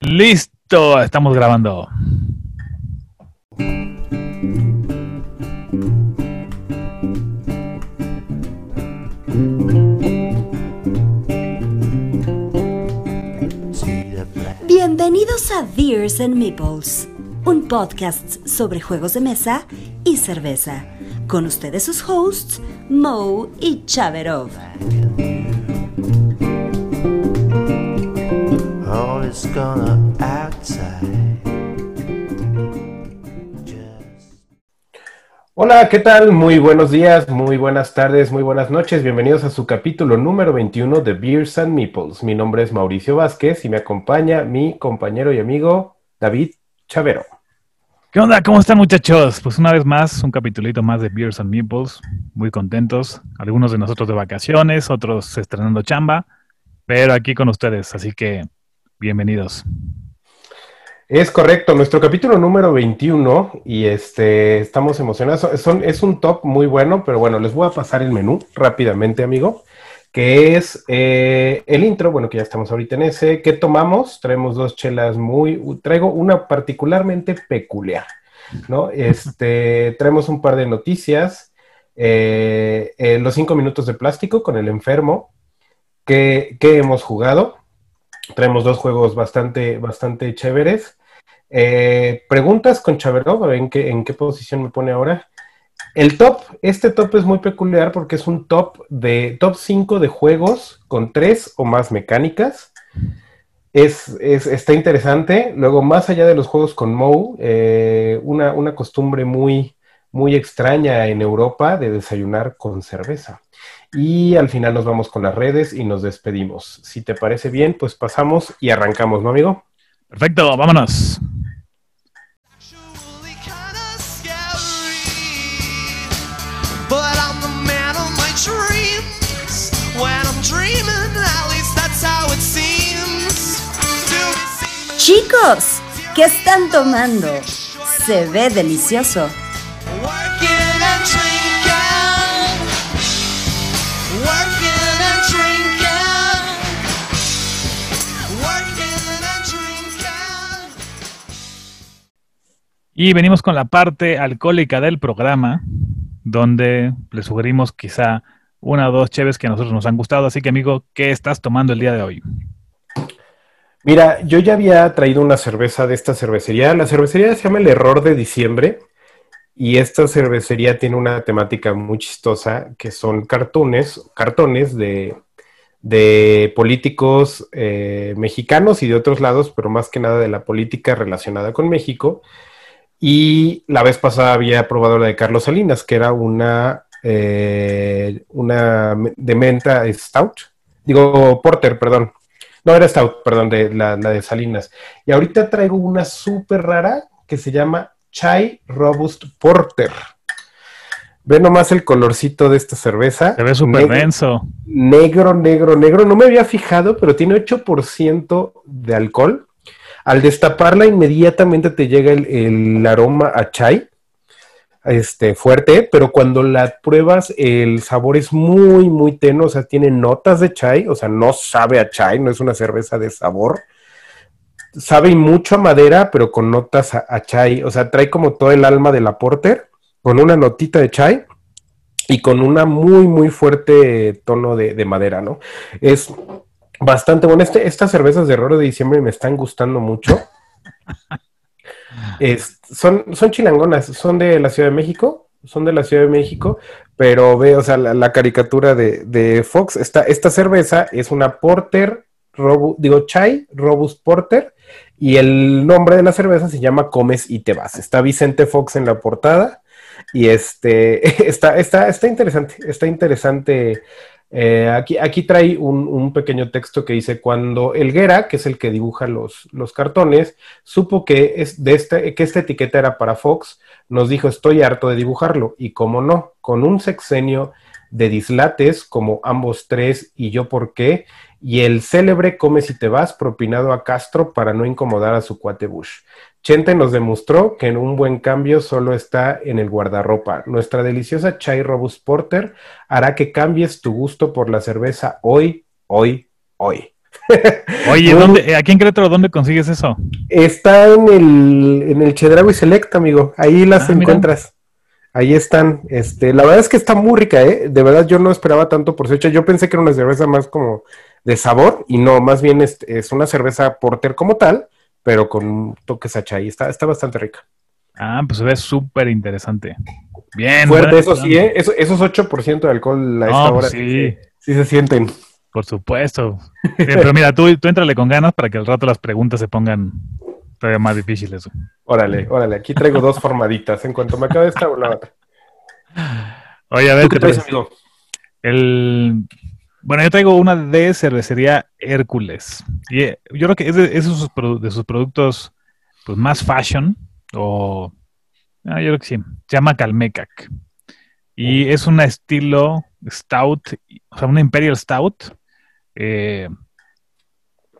Listo, estamos grabando. Bienvenidos a Beers and Meeples, un podcast sobre juegos de mesa y cerveza. Con ustedes sus hosts, Mo y Chaverov. All is gonna outside. Just Hola, ¿qué tal? Muy buenos días, muy buenas tardes, muy buenas noches. Bienvenidos a su capítulo número 21 de Beers and Meeples. Mi nombre es Mauricio Vázquez y me acompaña mi compañero y amigo David Chavero. ¿Qué onda? ¿Cómo están muchachos? Pues una vez más, un capitulito más de Beers and Meeples. Muy contentos. Algunos de nosotros de vacaciones, otros estrenando chamba, pero aquí con ustedes. Así que, bienvenidos. Es correcto, nuestro capítulo número 21 y este, estamos emocionados. Son- es un top muy bueno, pero bueno, les voy a pasar el menú rápidamente, amigo, que es eh, el intro, bueno, que ya estamos ahorita en ese. ¿Qué tomamos? Traemos dos chelas muy, traigo una particularmente peculiar, ¿no? Este, traemos un par de noticias, eh, eh, los cinco minutos de plástico con el enfermo, que, que hemos jugado. Traemos dos juegos bastante, bastante chéveres. Eh, preguntas con Chaverov, en qué, en qué posición me pone ahora. El top, este top es muy peculiar porque es un top de top 5 de juegos con tres o más mecánicas. Es, es- está interesante. Luego, más allá de los juegos con Moe, eh, una, una costumbre muy, muy extraña en Europa de desayunar con cerveza. Y al final nos vamos con las redes y nos despedimos. Si te parece bien, pues pasamos y arrancamos, ¿no, amigo? Perfecto, vámonos. actually kinda scary. But I'm the man of my dreams. When I'm dreaming, at least that's how it seems. To be seen Chicos, ¿qué están tomando? Se ve delicioso. Y venimos con la parte alcohólica del programa, donde le sugerimos quizá una o dos cheves que a nosotros nos han gustado. Así que, amigo, ¿qué estás tomando el día de hoy? Mira, yo ya había traído una cerveza de esta cervecería. La cervecería se llama El Error de Diciembre y esta cervecería tiene una temática muy chistosa que son cartones, cartones de, de políticos eh, mexicanos y de otros lados, pero más que nada de la política relacionada con México. Y la vez pasada había probado la de Carlos Salinas, que era una, eh, una de menta stout, digo porter, perdón. No, era Stout, perdón, de la, la de Salinas. Y ahorita traigo una súper rara que se llama Chai Robust Porter. Ve nomás el colorcito de esta cerveza. Se ve súper denso. Negro, negro, negro. No me había fijado, pero tiene 8% de alcohol. Al destaparla, inmediatamente te llega el, aroma a chai, este, fuerte, pero cuando la pruebas, el sabor es muy, muy tenue, o sea, tiene notas de chai, o sea, no sabe a chai, no es una cerveza de sabor. Sabe mucho a madera, pero con notas a, chai, o sea, trae como todo el alma de la porter, con una notita de chai y con una muy, muy fuerte tono de madera, ¿no? Es bastante bueno. Este, estas cervezas de error de diciembre me están gustando mucho. Es- son, son chilangonas, son de la Ciudad de México, son de la Ciudad de México, pero ve, o sea, la, la caricatura de, de Fox, esta, esta cerveza es una Porter, robu- digo, Chai Robust Porter, y el nombre de la cerveza se llama Comes y te vas. Está Vicente Fox en la portada, y este, está, está, está interesante, está interesante. Eh, aquí, aquí trae un, un pequeño texto que dice, cuando Elguera, que es el que dibuja los, los cartones, supo que, es de este, que esta etiqueta era para Fox, nos dijo, estoy harto de dibujarlo. Y como no, con un sexenio de dislates como ambos tres y yo por qué, y el célebre Come si te vas propinado a Castro para no incomodar a su cuate Bush. Chente nos demostró que en un buen cambio solo está en el guardarropa. Nuestra deliciosa Chai Robust Porter hará que cambies tu gusto por la cerveza hoy, hoy, hoy. Oye, ¿dónde, aquí en Querétaro, ¿dónde consigues eso? Está en el, en el Chedraui Select, amigo. Ahí las Ah, mira. encuentras. Ahí están. Este, la verdad es que está muy rica, ¿eh? De verdad yo no esperaba tanto por hecho. Yo pensé que era una cerveza más como de sabor y no, más bien es, es una cerveza porter como tal, pero con toques achai. Está, está bastante rica. Ah, pues se ve súper interesante. Bien. Fuerte, eso sí. ¿eh? Eso- esos 8% de alcohol a esta No, hora pues sí, sí. se- sí se sienten. Por supuesto. Sí, pero mira, tú, tú entrale con ganas para que al rato las preguntas se pongan todavía más difíciles. Órale, órale. Aquí traigo dos formaditas. En cuanto me acabe esta, la otra. Oye, a ver, ¿Tú qué ¿qué traes, traes? amigo? El... Bueno, yo traigo una de cervecería Hércules. Y eh, yo creo que es de, es de sus, produ- de sus productos pues, más fashion. O. ah, yo creo que sí. Se llama Calmecac. Y es un estilo stout, o sea, una Imperial Stout. Eh,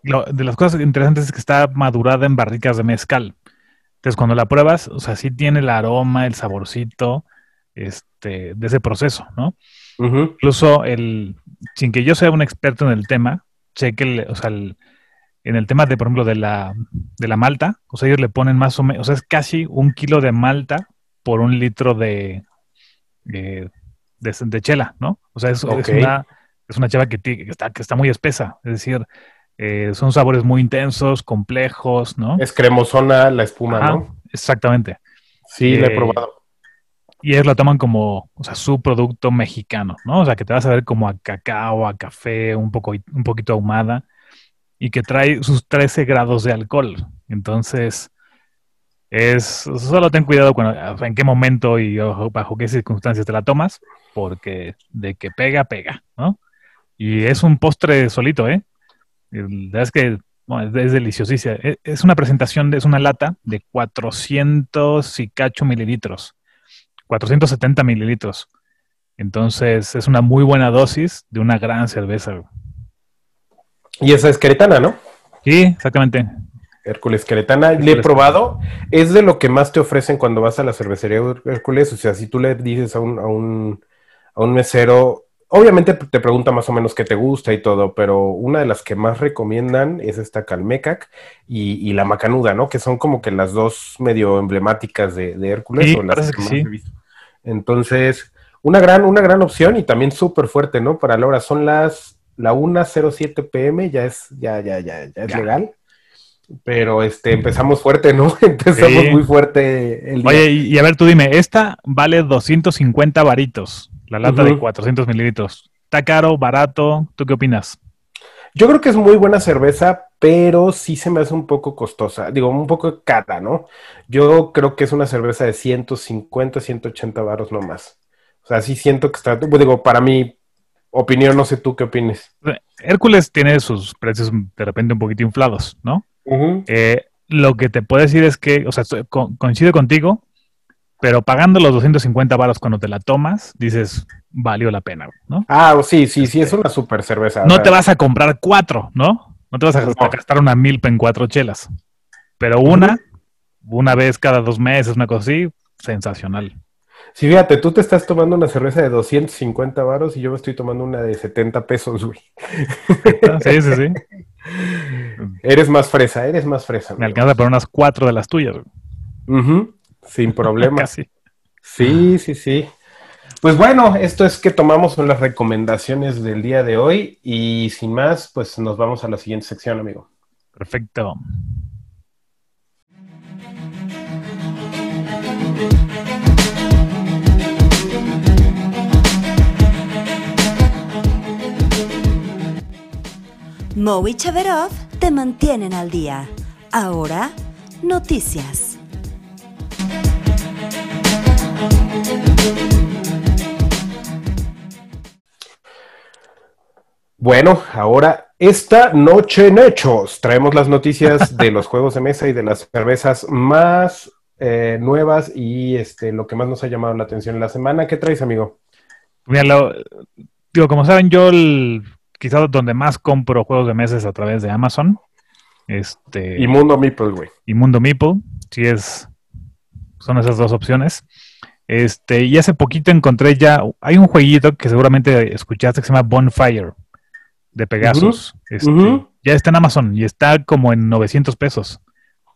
lo- de las cosas interesantes es que está madurada en barricas de mezcal. Entonces, cuando la pruebas, o sea, sí tiene el aroma, el saborcito este, de ese proceso, ¿no? Incluso el, sin que yo sea un experto en el tema, sé que el- o sea, el- en el tema de, por ejemplo, de la, de la malta, o sea, ellos le ponen más o menos, o sea, es casi un kilo de malta por un litro de, de, de- de chela, ¿no? O sea, es, una, es una chela que, está, que está muy espesa, es decir, eh, son sabores muy intensos, complejos, ¿no? Es cremosona la espuma, Ajá, ¿no? Exactamente. Sí, la he Eh, probado. Y ellos lo toman como, o sea, su producto mexicano, ¿no? O sea, que te vas a ver como a cacao, a café, un poco, un poquito ahumada, y que trae sus 13 grados de alcohol. Entonces, es, solo ten cuidado cuando, en qué momento y bajo qué circunstancias te la tomas, porque de que pega, pega, ¿no? Y es un postre solito, ¿eh? La verdad es que es, deliciosísima. Es, es una presentación, es una lata de 400 y cacho mililitros. 470 mililitros. Entonces es una muy buena dosis de una gran cerveza. güey. Y esa es queretana, ¿no? Sí, exactamente. Hércules Queretana, le he probado, es de lo que más te ofrecen cuando vas a la cervecería Hércules, o sea, si tú le dices a un, a un, a un mesero, obviamente te pregunta más o menos qué te gusta y todo, pero una de las que más recomiendan es esta Calmecac y, y la Macanuda, ¿no? Que son como que las dos medio emblemáticas de, de Hércules, Sí, o las parece que que más sí. he visto. Entonces, una gran, una gran opción y también súper fuerte, ¿no? Para la hora, son las, la 1.07 pm, ya es, ya, ya, ya, ya es Ya. legal. Pero este, empezamos fuerte, ¿no? Empezamos Sí. muy fuerte el día. Oye, y, y a ver, tú dime, esta vale 250 varitos, la lata de Ujú. 400 mililitros. ¿Está caro, barato? ¿Tú qué opinas? Yo creo que es muy buena cerveza, pero sí se me hace un poco costosa. Digo, un poco cara, ¿no? Yo creo que es una cerveza de 150, 180 varos no más. O sea, sí siento que está, digo, para mi opinión, no sé tú qué opines. Hércules tiene sus precios de repente un poquito inflados, ¿no? Eh, lo que te puedo decir es que, o sea, coincido contigo, pero pagando los 250 varos cuando te la tomas, dices, valió la pena, ¿no? Ah, sí, sí, sí, es una super cerveza. No te vas a comprar cuatro, ¿no? No te vas a No. gastar- una milpa en cuatro chelas. Pero una, una vez cada dos meses, una cosa así, sensacional. Sí, fíjate, tú te estás tomando una cerveza de 250 varos y yo me estoy tomando una de 70 pesos, güey. Sí, sí, sí. Eres más fresa, eres más fresa. Me amigo. alcanza para unas cuatro de las tuyas. güey. Ujú, Sin problema. Casi. Sí, sí, sí. Pues bueno, esto es que tomamos son las recomendaciones del día de hoy y sin más, pues nos vamos a la siguiente sección, amigo. Perfecto. Mo y Chaverov te mantienen al día. Ahora, noticias. Bueno, ahora esta noche en Hechos traemos las noticias de los juegos de mesa y de las cervezas más eh, nuevas y este lo que más nos ha llamado la atención en la semana. ¿Qué traes, amigo? Mira, lo- digo, como saben, yo el, quizás donde más compro juegos de mesa es a través de Amazon. Este, Y Mundo Meeple, güey. y Mundo Meeple, sí es, son esas dos opciones. Este, y hace poquito encontré ya, hay un jueguito que seguramente escuchaste que se llama Bonfire de Pegasus. Este, ya está en Amazon y está como en 900 pesos.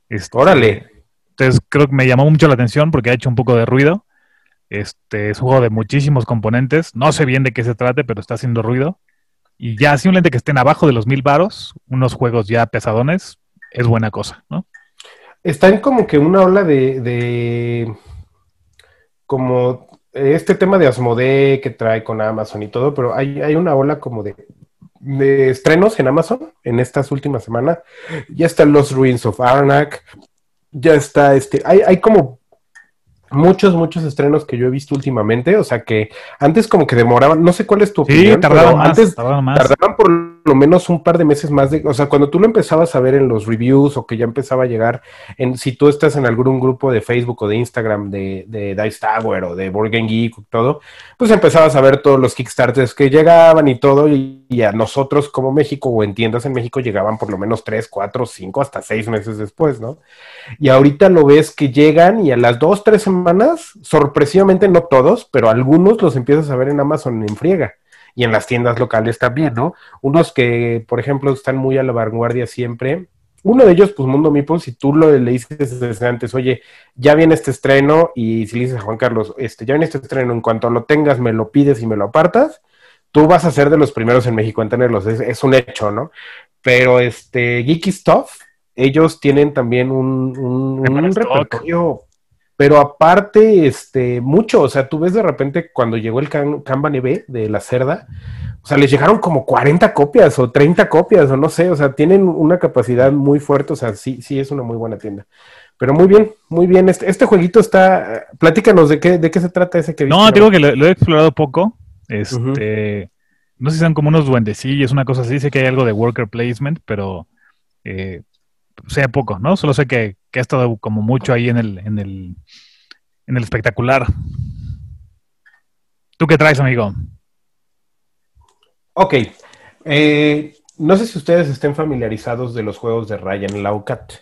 Este, Órale. Entonces creo que me llamó mucho la atención porque ha hecho un poco de ruido. Este es un juego de muchísimos componentes. No sé bien de qué se trate, pero está haciendo ruido. Y ya simplemente que estén abajo de los mil varos, unos juegos ya pesadones, es buena cosa, ¿no? Está en como que una ola de, de como este tema de Asmodee que trae con Amazon y todo, pero hay, hay una ola como de, de estrenos en Amazon en estas últimas semanas. Ya están los Ruins of Arnak, ya está este, hay, hay como muchos, muchos estrenos que yo he visto últimamente, o sea que antes como que demoraban, no sé cuál es tu Sí, opinión, más, antes tardaban más. tardaban por lo menos un par de meses más de, o sea, cuando tú lo empezabas a ver en los reviews o que ya empezaba a llegar, en, si tú estás en algún grupo de Facebook o de Instagram de, de Dice Tower o de Board Game Geek todo, pues empezabas a ver todos los Kickstarters que llegaban y todo, y, y a nosotros como México o en tiendas en México llegaban por lo menos tres, cuatro, cinco, hasta seis meses después, ¿no? Y ahorita lo ves que llegan y a las dos, tres semanas, sorpresivamente no todos, pero algunos los empiezas a ver en Amazon en friega y en las tiendas locales también, ¿no? Unos que, por ejemplo, están muy a la vanguardia siempre. Uno de ellos, pues Mundo Meeple, si tú lo le dices desde antes, oye, ya viene este estreno, y si le dices a Juan Carlos, este, ya viene este estreno, en cuanto lo tengas, me lo pides y me lo apartas, tú vas a ser de los primeros en México en tenerlos, es, es un hecho, ¿no? Pero este, Geeky Stuff, ellos tienen también un, un, un repertorio, pero aparte, este, mucho, o sea, tú ves de repente cuando llegó el Kan- Kanban EB de la cerda, o sea, les llegaron como 40 copias o 30 copias o no sé, o sea, tienen una capacidad muy fuerte, o sea, sí, sí es una muy buena tienda. Pero muy bien, muy bien. Este, este jueguito está. Platícanos de qué, de qué se trata ese que No, digo que lo, lo he explorado poco. Este, no sé si son como unos duendecillos, una cosa así. Sé que hay algo de worker placement, pero eh, sé poco, ¿no? Solo sé que, que estado como mucho ahí en el, en el, en el espectacular. ¿Tú qué traes, amigo? Ok. Eh, no sé si ustedes estén familiarizados de los juegos de Ryan Laukat.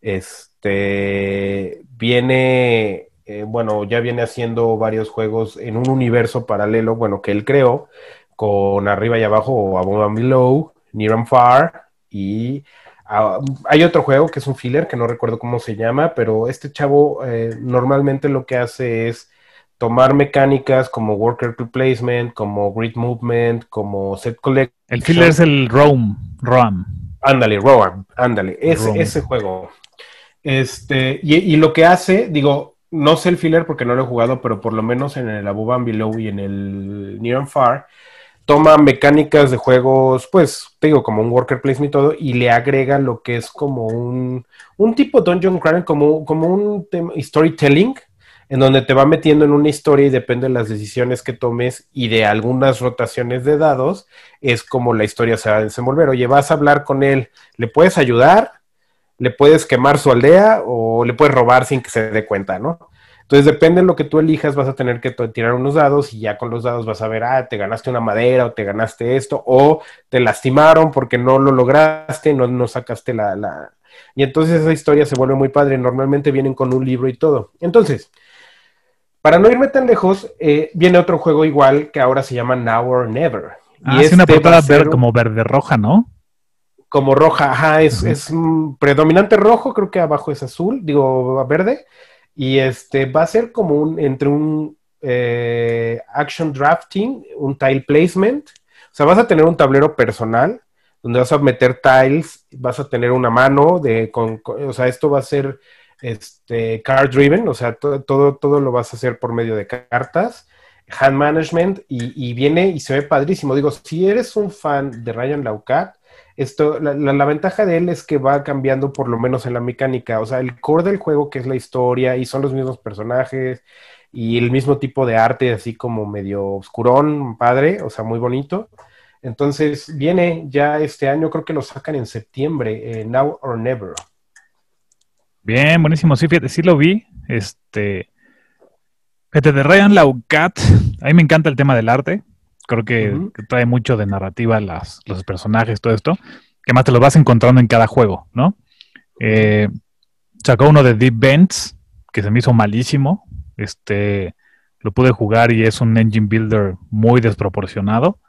Este viene, eh, bueno, ya viene haciendo varios juegos en un universo paralelo, bueno, que él creó, con arriba y abajo, above and below, near and far, y ah, hay otro juego que es un filler que no recuerdo cómo se llama, pero este chavo eh, normalmente lo que hace es tomar mecánicas como worker placement, como grid movement, como set collect. El filler es el Roam, Roam. Ándale, Roam, ándale, ese, ese juego. Este, y, y lo que hace, digo, no sé el filler porque no lo he jugado, pero por lo menos en el Above and Below y en el Near and Far, toma mecánicas de juegos, pues, te digo, como un worker placement y todo, y le agrega lo que es como un, un tipo Dungeon Crawler, como, como un storytelling, en donde te va metiendo en una historia y depende de las decisiones que tomes y de algunas rotaciones de dados, es como la historia se va a desenvolver. Oye, vas a hablar con él, ¿le puedes ayudar? ¿Le puedes quemar su aldea o le puedes robar sin que se dé cuenta, no? Entonces, depende de lo que tú elijas, vas a tener que tirar unos dados y ya con los dados vas a ver, ah, te ganaste una madera o te ganaste esto, o te lastimaron porque no lo lograste, no, no sacaste la, la... Y entonces esa historia se vuelve muy padre. Normalmente vienen con un libro y todo. Entonces, para no irme tan lejos, eh, viene otro juego igual que ahora se llama Now or Never. Ah, sí, una este portada ser ver- como verde-roja, ¿no? como roja, ajá, es, es mm, predominante rojo, creo que abajo es azul, digo verde, y este va a ser como un entre un eh, action drafting, un tile placement, o sea, vas a tener un tablero personal donde vas a meter tiles, vas a tener una mano de, con, o sea, esto va a ser este card driven, o sea, to- todo, todo lo vas a hacer por medio de cartas. Hand management y, y viene y se ve padrísimo. Digo, si eres un fan de Ryan Laukat, esto, la, la- ventaja de él es que va cambiando por lo menos en la mecánica, o sea, el core del juego que es la historia y son los mismos personajes y el mismo tipo de arte, así como medio oscurón, padre, o sea, muy bonito. Entonces viene ya este año, creo que lo sacan en septiembre, eh, Now or Never. Bien, buenísimo. Sí, fíjate, sí lo vi. Este. Fíjate, de Ryan Laukat, a mí me encanta el tema del arte. Creo que, trae mucho de narrativa las, los personajes, todo esto. Que más te los vas encontrando en cada juego, ¿no? Eh, sacó uno de Deep Bends, que se me hizo malísimo. Este. Lo pude jugar y es un engine builder muy desproporcionado.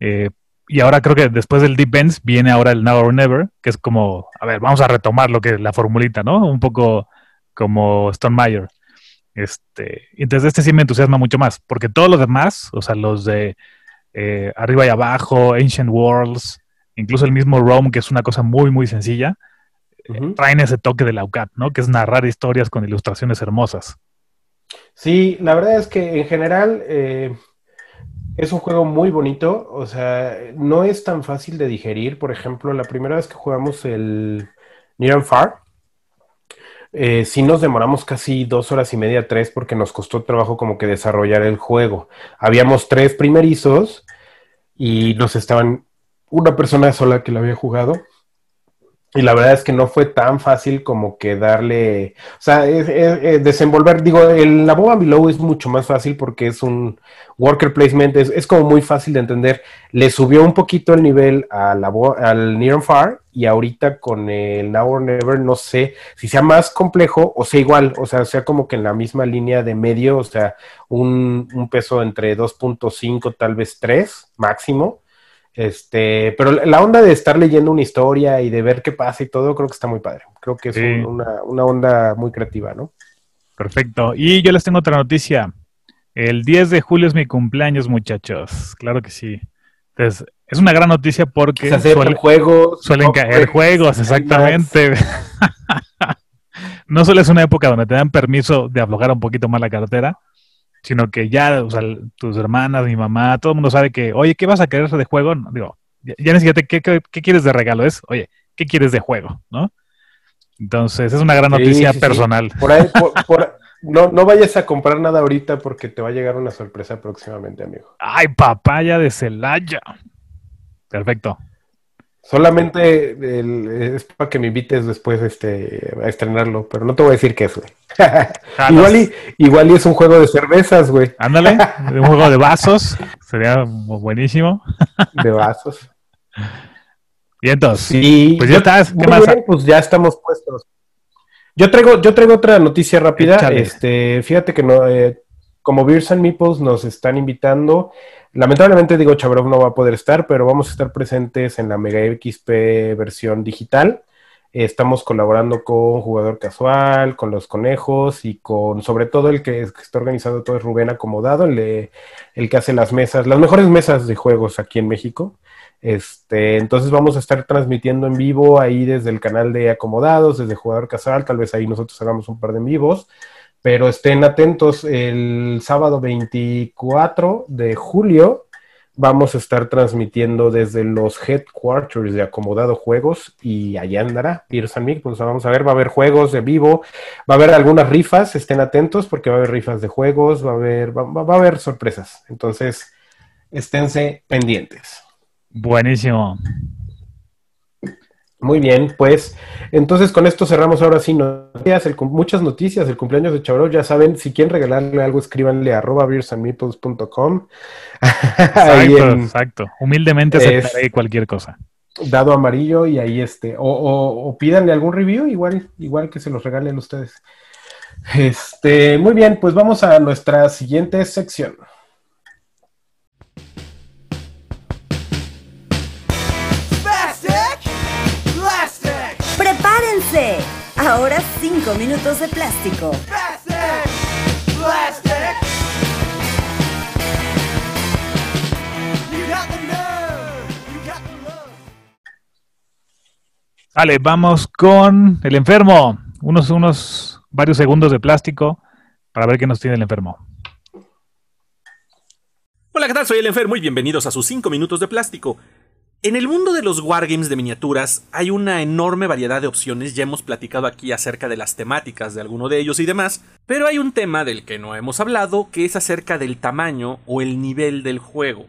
Eh, y ahora creo que después del Deep Ends viene ahora el Now or Never, que es como, a ver, vamos a retomar lo que la formulita, ¿no? Un poco como Stone Meyer. Este, y entonces este sí me entusiasma mucho más, porque todos los demás, o sea, los de eh, arriba y abajo, Ancient Worlds, incluso el mismo Rome, que es una cosa muy, muy sencilla, Ujú. traen ese toque de la UCAT, ¿no? Que es narrar historias con ilustraciones hermosas. Sí, la verdad es que en general eh, es un juego muy bonito, o sea, no es tan fácil de digerir. Por ejemplo, la primera vez que jugamos el Near and Far, eh, sí nos demoramos casi dos horas y media, tres, porque nos costó trabajo como que desarrollar el juego. Habíamos tres primerizos y nos estaban una persona sola que lo había jugado. Y la verdad es que no fue tan fácil como que darle, o sea, es- es desenvolver, digo, el, la Boba Below es mucho más fácil porque es un worker placement, es, como muy fácil de entender. Le subió un poquito el nivel a la, al Near and Far y ahorita con el Now or Never no sé si sea más complejo o sea igual, o sea, sea como que en la misma línea de medio, o sea, un, un peso entre 2.5, tal vez 3 máximo. Este, pero la onda de estar leyendo una historia y de ver qué pasa y todo, creo que está muy padre. Creo que es Sí. un- una, una onda muy creativa, ¿no? Perfecto. Y yo les tengo otra noticia. El 10 de julio es mi cumpleaños, muchachos. Claro que sí. Entonces, es una gran noticia porque juegos. suelen ¿no? caer juegos, exactamente. no solo es una época donde te dan permiso de aflojar un poquito más la cartera, sino que ya, o sea, tus hermanas, mi mamá, todo el mundo sabe que, oye, ¿qué vas a querer de juego? No, digo, ya, ya te- ¿qué, qué, qué quieres de regalo? Es, oye, ¿qué quieres de juego? ¿No? Entonces, es una gran noticia sí, sí. personal. Por ahí, por- por- no, no vayas a comprar nada ahorita porque te va a llegar una sorpresa próximamente, amigo. ¡Ay, papaya de Celaya! Perfecto. Solamente el- es para que me invites después este, a estrenarlo, pero no te voy a decir qué es, güey. igual, y, igual y es un juego de cervezas, güey, Ándale, un juego de vasos, sería buenísimo. de vasos. Y entonces, Sí, Pues ya yo- estás, ¿qué muy más? bien, pues ya estamos puestos. Yo traigo, yo traigo otra noticia rápida. Échale. Este, fíjate que no, eh, como Beers and Meeples nos están invitando. Lamentablemente, digo, Chabrov no va a poder estar, pero vamos a estar presentes en la Mega XP versión digital. Estamos colaborando con Jugador Casual, con los conejos y con, sobre todo, el que, está organizando todo es Rubén Acomodado, el, de- el que hace las mesas, las mejores mesas de juegos aquí en México. Este, entonces vamos a estar transmitiendo en vivo ahí desde el canal de Acomodados, desde Jugador Casal, tal vez ahí nosotros hagamos un par de en vivos, pero estén atentos, el sábado 24 de julio vamos a estar transmitiendo desde los headquarters de Acomodado Juegos y allá andará and Meat, pues vamos a ver, va a haber juegos de vivo, va a haber algunas rifas, estén atentos porque va a haber rifas de juegos, va a haber, va- va a haber sorpresas, entonces esténse pendientes. buenísimo. Muy bien, pues entonces con esto cerramos ahora sí noticias, el muchas noticias, el cumpleaños de Chabrol, ya saben, si quieren regalarle algo, escríbanle a arroba beersandmeeples.com Exacto, en exacto. Humildemente aceptaré cualquier cosa. dado amarillo y ahí este, o, o, o pídanle algún review, igual, igual que se los regalen ustedes. Este, muy bien, pues vamos a nuestra siguiente sección. Ahora 5 minutos de plástico. Vale, vamos con el enfermo. Unos, unos varios segundos de plástico para ver qué nos tiene el enfermo. Hola, ¿qué tal? Soy el enfermo y bienvenidos a sus 5 minutos de plástico. En el mundo de los wargames de miniaturas hay una enorme variedad de opciones, ya hemos platicado aquí acerca de las temáticas de alguno de ellos y demás, pero hay un tema del que no hemos hablado que es acerca del tamaño o el nivel del juego.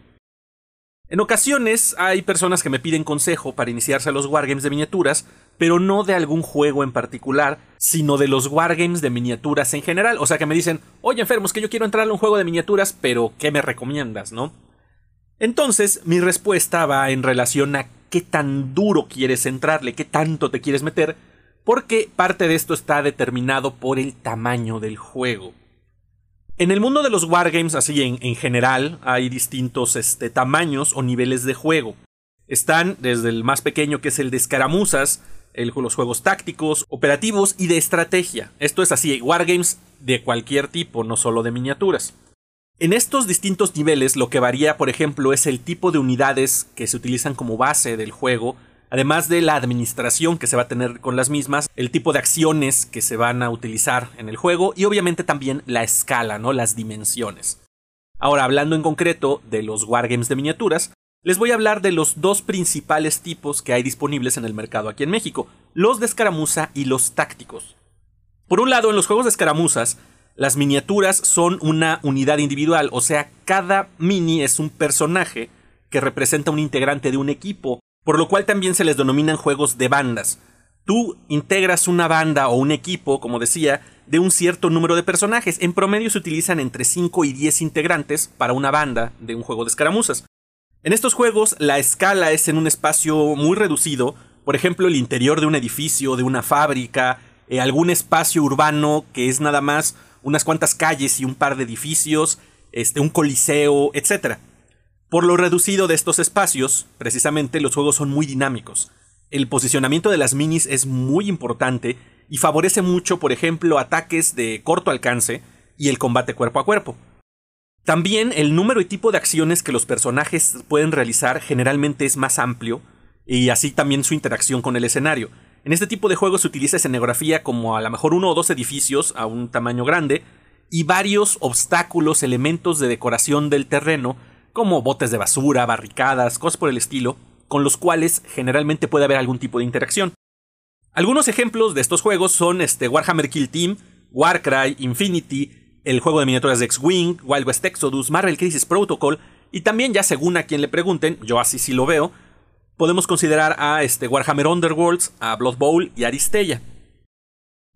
En ocasiones hay personas que me piden consejo para iniciarse a los wargames de miniaturas, pero no de algún juego en particular, sino de los wargames de miniaturas en general. O sea que me dicen, oye enfermo, es que yo quiero entrar a un juego de miniaturas, pero ¿qué me recomiendas, no? Entonces, mi respuesta va en relación a qué tan duro quieres entrarle, qué tanto te quieres meter, porque parte de esto está determinado por el tamaño del juego. En el mundo de los wargames, así en, en general, hay distintos este, tamaños o niveles de juego. Están desde el más pequeño, que es el de escaramuzas, los juegos tácticos, operativos y de estrategia. Esto es así, wargames de cualquier tipo, no solo de miniaturas. En estos distintos niveles lo que varía, por ejemplo, es el tipo de unidades que se utilizan como base del juego, además de la administración que se va a tener con las mismas, el tipo de acciones que se van a utilizar en el juego y obviamente también la escala, ¿no? Las dimensiones. Ahora, hablando en concreto de los wargames de miniaturas, les voy a hablar de los dos principales tipos que hay disponibles en el mercado aquí en México, los de escaramuza y los tácticos. Por un lado, en los juegos de escaramuzas, las miniaturas son una unidad individual, o sea, cada mini es un personaje que representa un integrante de un equipo, por lo cual también se les denominan juegos de bandas. Tú integras una banda o un equipo, como decía, de un cierto número de personajes. En promedio se utilizan entre 5 y 10 integrantes para una banda de un juego de escaramuzas. En estos juegos la escala es en un espacio muy reducido, por ejemplo el interior de un edificio, de una fábrica, eh, algún espacio urbano que es nada más unas cuantas calles y un par de edificios, este, un coliseo, etc. Por lo reducido de estos espacios, precisamente los juegos son muy dinámicos. El posicionamiento de las minis es muy importante y favorece mucho, por ejemplo, ataques de corto alcance y el combate cuerpo a cuerpo. También el número y tipo de acciones que los personajes pueden realizar generalmente es más amplio y así también su interacción con el escenario. En este tipo de juegos se utiliza escenografía como a lo mejor uno o dos edificios a un tamaño grande y varios obstáculos, elementos de decoración del terreno como botes de basura, barricadas, cosas por el estilo, con los cuales generalmente puede haber algún tipo de interacción. Algunos ejemplos de estos juegos son este Warhammer Kill Team, Warcry, Infinity, el juego de miniaturas de X-Wing, Wild West Exodus, Marvel Crisis Protocol, y también ya según a quien le pregunten, yo así sí lo veo, podemos considerar a este Warhammer Underworlds, a Blood Bowl y Aristella.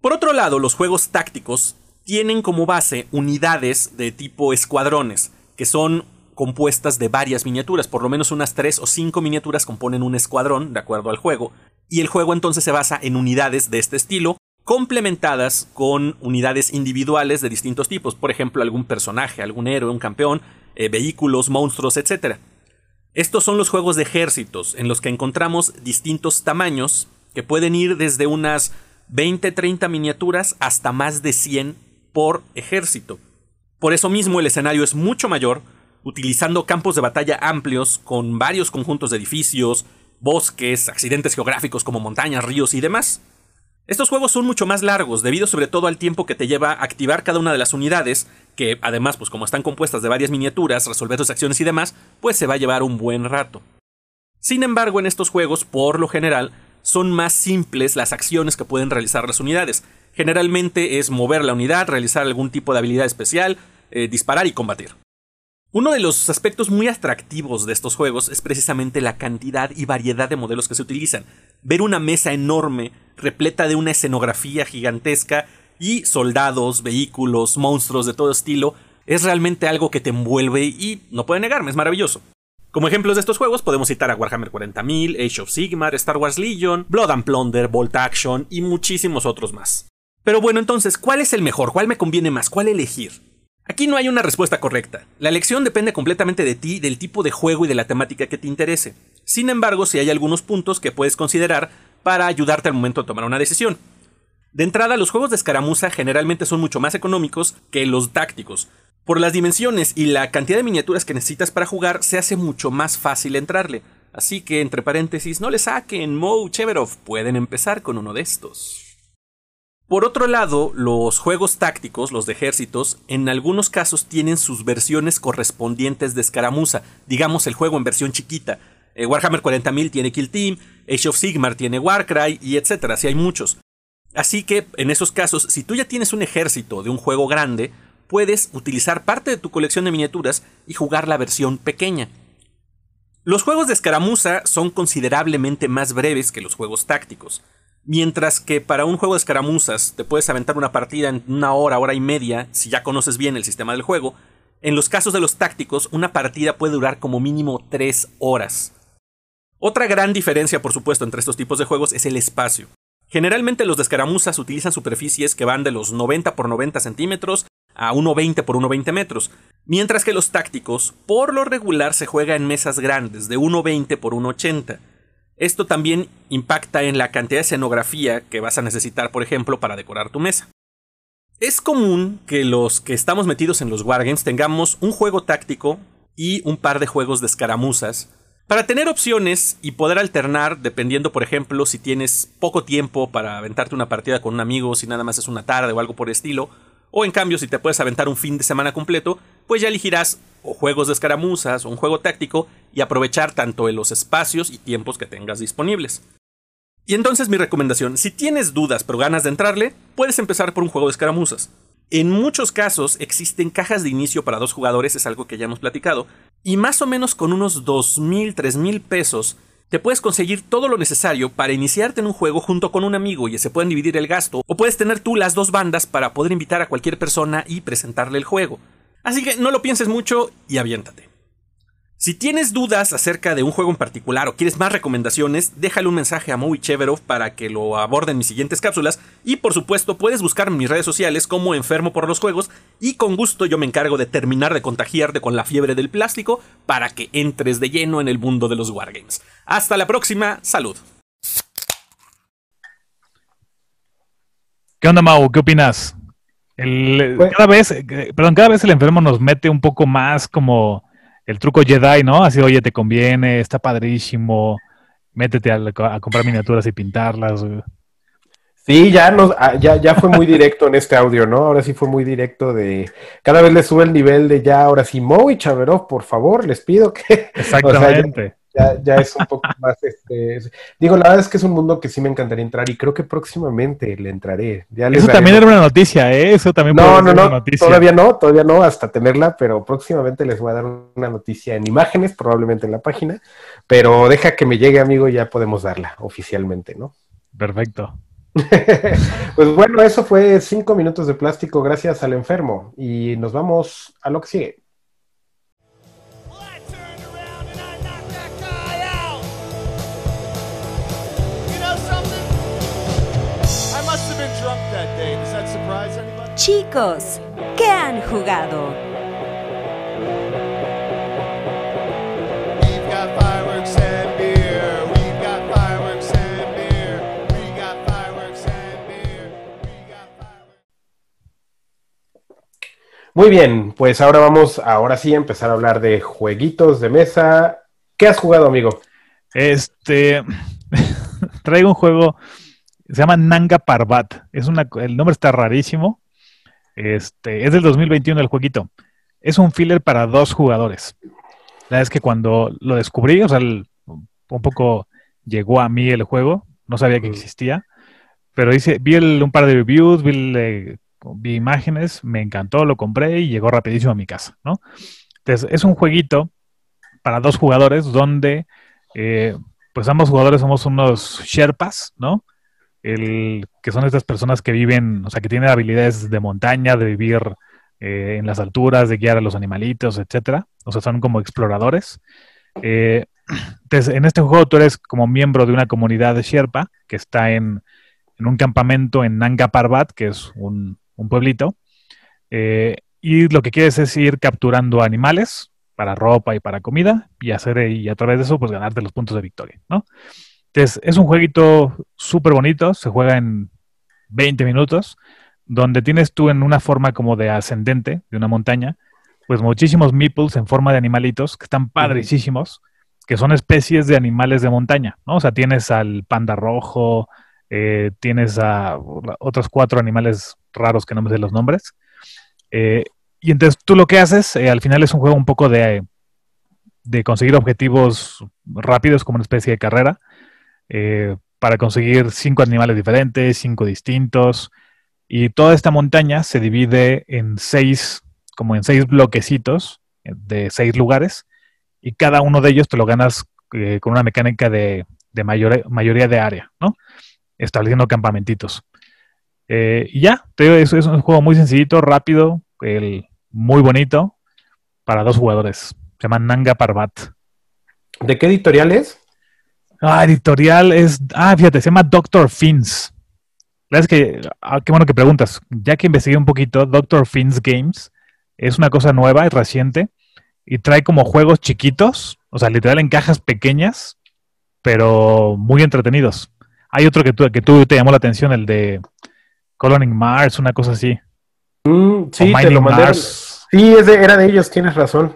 Por otro lado, los juegos tácticos tienen como base unidades de tipo escuadrones, que son compuestas de varias miniaturas, por lo menos unas tres o cinco miniaturas componen un escuadrón, de acuerdo al juego, y el juego entonces se basa en unidades de este estilo, complementadas con unidades individuales de distintos tipos, por ejemplo, algún personaje, algún héroe, un campeón, eh, vehículos, monstruos, etc. Estos son los juegos de ejércitos, en los que encontramos distintos tamaños, que pueden ir desde unas 20-30 miniaturas hasta más de 100 por ejército. Por eso mismo el escenario es mucho mayor, utilizando campos de batalla amplios con varios conjuntos de edificios, bosques, accidentes geográficos como montañas, ríos y demás. Estos juegos son mucho más largos, debido sobre todo al tiempo que te lleva activar cada una de las unidades, que además, pues como están compuestas de varias miniaturas, resolver sus acciones y demás, pues se va a llevar un buen rato. Sin embargo, en estos juegos, por lo general, son más simples las acciones que pueden realizar las unidades. Generalmente es mover la unidad, realizar algún tipo de habilidad especial, eh, disparar y combatir. Uno de los aspectos muy atractivos de estos juegos es precisamente la cantidad y variedad de modelos que se utilizan. Ver una mesa enorme, repleta de una escenografía gigantesca y soldados, vehículos, monstruos de todo estilo, es realmente algo que te envuelve y no puede negarme, es maravilloso. Como ejemplos de estos juegos podemos citar a Warhammer 40.000, Age of Sigmar, Star Wars Legion, Blood and Plunder, Bolt Action y muchísimos otros más. Pero bueno, entonces, ¿cuál es el mejor? ¿Cuál me conviene más? ¿Cuál elegir? Aquí no hay una respuesta correcta. La elección depende completamente de ti, del tipo de juego y de la temática que te interese. Sin embargo, sí hay algunos puntos que puedes considerar para ayudarte al momento de tomar una decisión. De entrada, los juegos de escaramuza generalmente son mucho más económicos que los tácticos. Por las dimensiones y la cantidad de miniaturas que necesitas para jugar, se hace mucho más fácil entrarle. Así que, entre paréntesis, no le saquen, Mo Cheverov, pueden empezar con uno de estos. Por otro lado, los juegos tácticos, los de ejércitos, en algunos casos tienen sus versiones correspondientes de escaramuza, digamos el juego en versión chiquita. Eh, Warhammer 40.000 tiene Kill Team, Age of Sigmar tiene Warcry y etcétera, así hay muchos. Así que, en esos casos, si tú ya tienes un ejército de un juego grande, puedes utilizar parte de tu colección de miniaturas y jugar la versión pequeña. Los juegos de escaramuza son considerablemente más breves que los juegos tácticos. Mientras que para un juego de escaramuzas te puedes aventar una partida en una hora, hora y media, si ya conoces bien el sistema del juego, en los casos de los tácticos una partida puede durar como mínimo 3 horas. Otra gran diferencia, por supuesto, entre estos tipos de juegos es el espacio. Generalmente los de escaramuzas utilizan superficies que van de los 90 por 90 centímetros a 1.20 por 1.20 metros, mientras que los tácticos por lo regular se juega en mesas grandes de 1.20 por 1.80. Esto también impacta en la cantidad de escenografía que vas a necesitar, por ejemplo, para decorar tu mesa. Es común que los que estamos metidos en los wargames tengamos un juego táctico y un par de juegos de escaramuzas para tener opciones y poder alternar dependiendo, por ejemplo, si tienes poco tiempo para aventarte una partida con un amigo, si nada más es una tarde o algo por el estilo, o en cambio si te puedes aventar un fin de semana completo, pues ya elegirás o juegos de escaramuzas o un juego táctico y aprovechar tanto en los espacios y tiempos que tengas disponibles. Y entonces mi recomendación, si tienes dudas pero ganas de entrarle, puedes empezar por un juego de escaramuzas. En muchos casos existen cajas de inicio para dos jugadores, es algo que ya hemos platicado, y más o menos con unos 2.000, 3.000 pesos te puedes conseguir todo lo necesario para iniciarte en un juego junto con un amigo y se pueden dividir el gasto, o puedes tener tú las dos bandas para poder invitar a cualquier persona y presentarle el juego. Así que no lo pienses mucho y aviéntate. Si tienes dudas acerca de un juego en particular o quieres más recomendaciones, déjale un mensaje a Moe Cheverov para que lo aborde en mis siguientes cápsulas. Y por supuesto, puedes buscar en mis redes sociales como Enfermo por los Juegos. Y con gusto yo me encargo de terminar de contagiarte con la fiebre del plástico para que entres de lleno en el mundo de los Wargames. Hasta la próxima, salud. ¿Qué onda, Mau? ¿Qué opinas? El- Pues- cada vez, eh, perdón, cada vez el enfermo nos mete un poco más como el truco Jedi, ¿no? Así, oye, te conviene, está padrísimo, métete a, a comprar miniaturas y pintarlas. güey. Sí, ya, nos, ah, ya, ya fue muy directo en este audio, ¿no? Ahora sí fue muy directo de... Cada vez le sube el nivel de ya, ahora sí, Mo y Chaverov, por favor, les pido que... Exactamente. Ya, ya es un poco más, este... es- Digo, la verdad es que es un mundo que sí me encantaría entrar y creo que próximamente le entraré. Ya Eso también era una noticia, ¿eh? Eso también No, puede no, ser una no, noticia. todavía no, todavía no, hasta tenerla, pero próximamente les voy a dar una noticia en imágenes, probablemente en la página, pero deja que me llegue, amigo, y ya podemos darla oficialmente, ¿no? Perfecto. pues bueno, eso fue cinco minutos de plástico gracias al enfermo y nos vamos a lo que sigue. Beer. We got fireworks. Muy bien, pues ahora vamos, ahora sí, a empezar a hablar de jueguitos de mesa. ¿Qué has jugado, amigo? Este. traigo un juego. Se llama Nanga Parbat. Es una, el nombre está rarísimo. Este, es del 2021 el jueguito. Es un filler para dos jugadores. La verdad es que cuando lo descubrí, o sea, el- un poco llegó a mí el juego. No sabía que existía. Pero hice, vi el- un par de reviews, vi, el, vi imágenes, me encantó, lo compré y llegó rapidísimo a mi casa, ¿no? Entonces, es un jueguito para dos jugadores donde eh, pues ambos jugadores somos unos Sherpas, ¿no? El, que son estas personas que viven, o sea, que tienen habilidades de montaña, de vivir eh, en las alturas, de guiar a los animalitos, etcétera. O sea, son como exploradores. Eh, entonces, en este juego tú eres como miembro de una comunidad de Sherpa que está en, en un campamento en Nanga Parbat, que es un, un pueblito. Eh, y lo que quieres es ir capturando animales para ropa y para comida y hacer y a través de eso pues ganarte los puntos de victoria, ¿no? Entonces es un jueguito súper bonito, se juega en 20 minutos, donde tienes tú en una forma como de ascendente de una montaña, pues muchísimos meeples en forma de animalitos que están padricísimos, que son especies de animales de montaña, ¿no? O sea, tienes al panda rojo, eh, tienes a otros cuatro animales raros que no me sé los nombres. Eh, y entonces tú lo que haces, eh, al final es un juego un poco de, de conseguir objetivos rápidos, como una especie de carrera, eh, para conseguir cinco animales diferentes, cinco distintos. Y toda esta montaña se divide en seis, como en seis bloquecitos eh, de seis lugares, y cada uno de ellos te lo ganas eh, con una mecánica de, mayor- mayoría de área, ¿no? Estableciendo campamentitos. Y ya, te es, es un juego muy sencillito, rápido, muy bonito, para dos jugadores. Se llama Nanga Parbat. ¿De qué editorial es? Ah, editorial es. Ah, fíjate, se llama Doctor Fins. La es que, ah, qué bueno que preguntas. Ya que investigué un poquito, Dr. Finn's Games es una cosa nueva y reciente y trae como juegos chiquitos, o sea, literal en cajas pequeñas, pero muy entretenidos. Hay otro que tú, que tú te llamó la atención, el de Coloning Mars, una cosa así. Mm, sí, te lo. Mars. Sí, es de- era de ellos, tienes razón.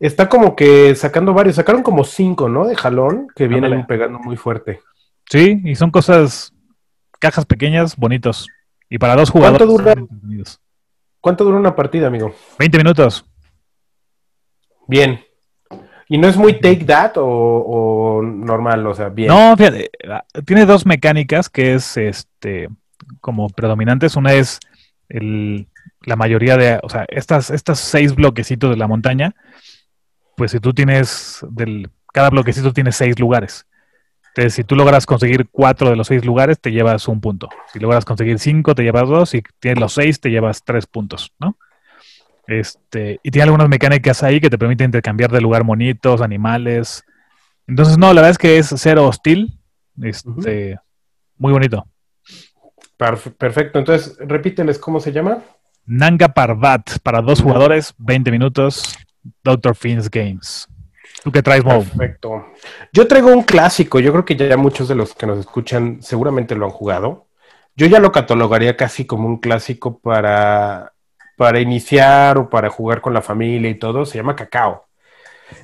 Está como que sacando varios, sacaron como cinco, ¿no? De jalón, que vienen Ándale. pegando muy fuerte. Sí, y son cosas, cajas pequeñas, bonitos. Y para dos jugadores. ¿Cuánto dura? ¿Cuánto dura una partida, amigo? 20 minutos. Bien. ¿Y no es muy take that o, o normal? O sea, bien. No, fíjate, ah, tiene dos mecánicas que es este como predominantes. Una es el, la mayoría de, o sea, estas, estas seis bloquecitos de la montaña, pues si tú tienes del, cada bloquecito tiene seis lugares. Entonces, si tú logras conseguir cuatro de los seis lugares, te llevas un punto. Si logras conseguir cinco, te llevas dos. Si tienes los seis, te llevas tres puntos, ¿no? Este, y tiene algunas mecánicas ahí que te permiten intercambiar de lugar monitos, animales. Entonces, no, la verdad es que es cero hostil. Este, muy bonito. Perf- perfecto. Entonces, repíteles cómo se llama. Nanga Parvat para dos jugadores, 20 minutos. Dr. Finn's Games. ¿Tú qué traes? Perfecto. Yo traigo un clásico. Yo creo que ya muchos de los que nos escuchan seguramente lo han jugado. Yo ya lo catalogaría casi como un clásico para, para iniciar o para jugar con la familia y todo. Se llama Cacao.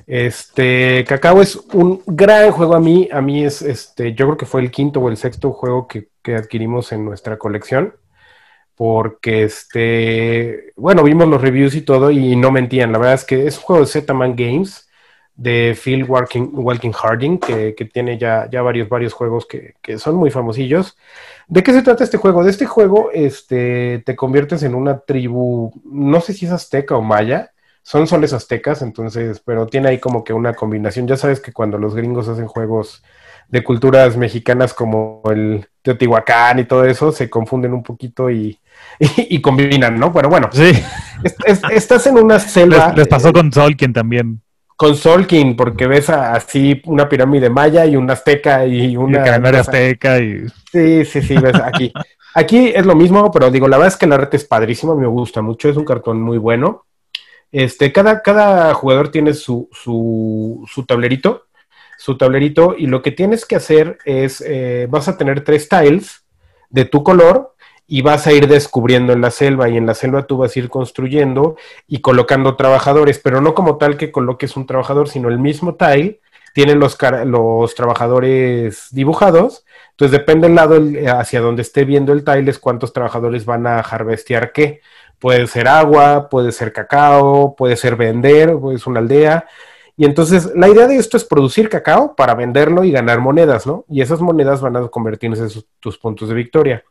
Este, Cacao es un gran juego a mí. A mí es, este, yo creo que fue el quinto o el sexto juego que adquirimos en nuestra colección. Porque, este, bueno, vimos los reviews y todo y no mentían. La verdad es que es un juego de Z-Man Games de Phil Walking, Harding, que, que tiene ya, ya varios, varios juegos que, que son muy famosillos. ¿De qué se trata este juego? De este juego este, te conviertes en una tribu, no sé si es azteca o maya, son soles aztecas, entonces, pero tiene ahí como que una combinación. Ya sabes que cuando los gringos hacen juegos de culturas mexicanas como el Teotihuacán y todo eso, se confunden un poquito y, y, y combinan, ¿no? Pero bueno, Sí, es- es- estás en una selva. les, les pasó con Solkin también. con Solkin, porque ves a- así una pirámide maya y una azteca y Y una. cosa- azteca y Sí, sí, sí, ves aquí. Aquí es lo mismo, pero digo, la verdad es que la red es padrísima, me gusta mucho, es un cartón muy bueno. Este, cada, cada jugador tiene su, su, su tablerito, su tablerito, y lo que tienes que hacer es, eh, vas a tener tres tiles de tu color y vas a ir descubriendo en la selva, y en la selva tú vas a ir construyendo y colocando trabajadores, pero no como tal que coloques un trabajador, sino el mismo tile tiene los, los trabajadores dibujados, entonces depende del lado hacia donde esté viendo el tile es cuántos trabajadores van a harvestear qué. Puede ser agua, puede ser cacao, puede ser vender, ser una aldea. Y entonces la idea de esto es producir cacao para venderlo y ganar monedas, ¿no? Y esas monedas van a convertirse en tus puntos de victoria.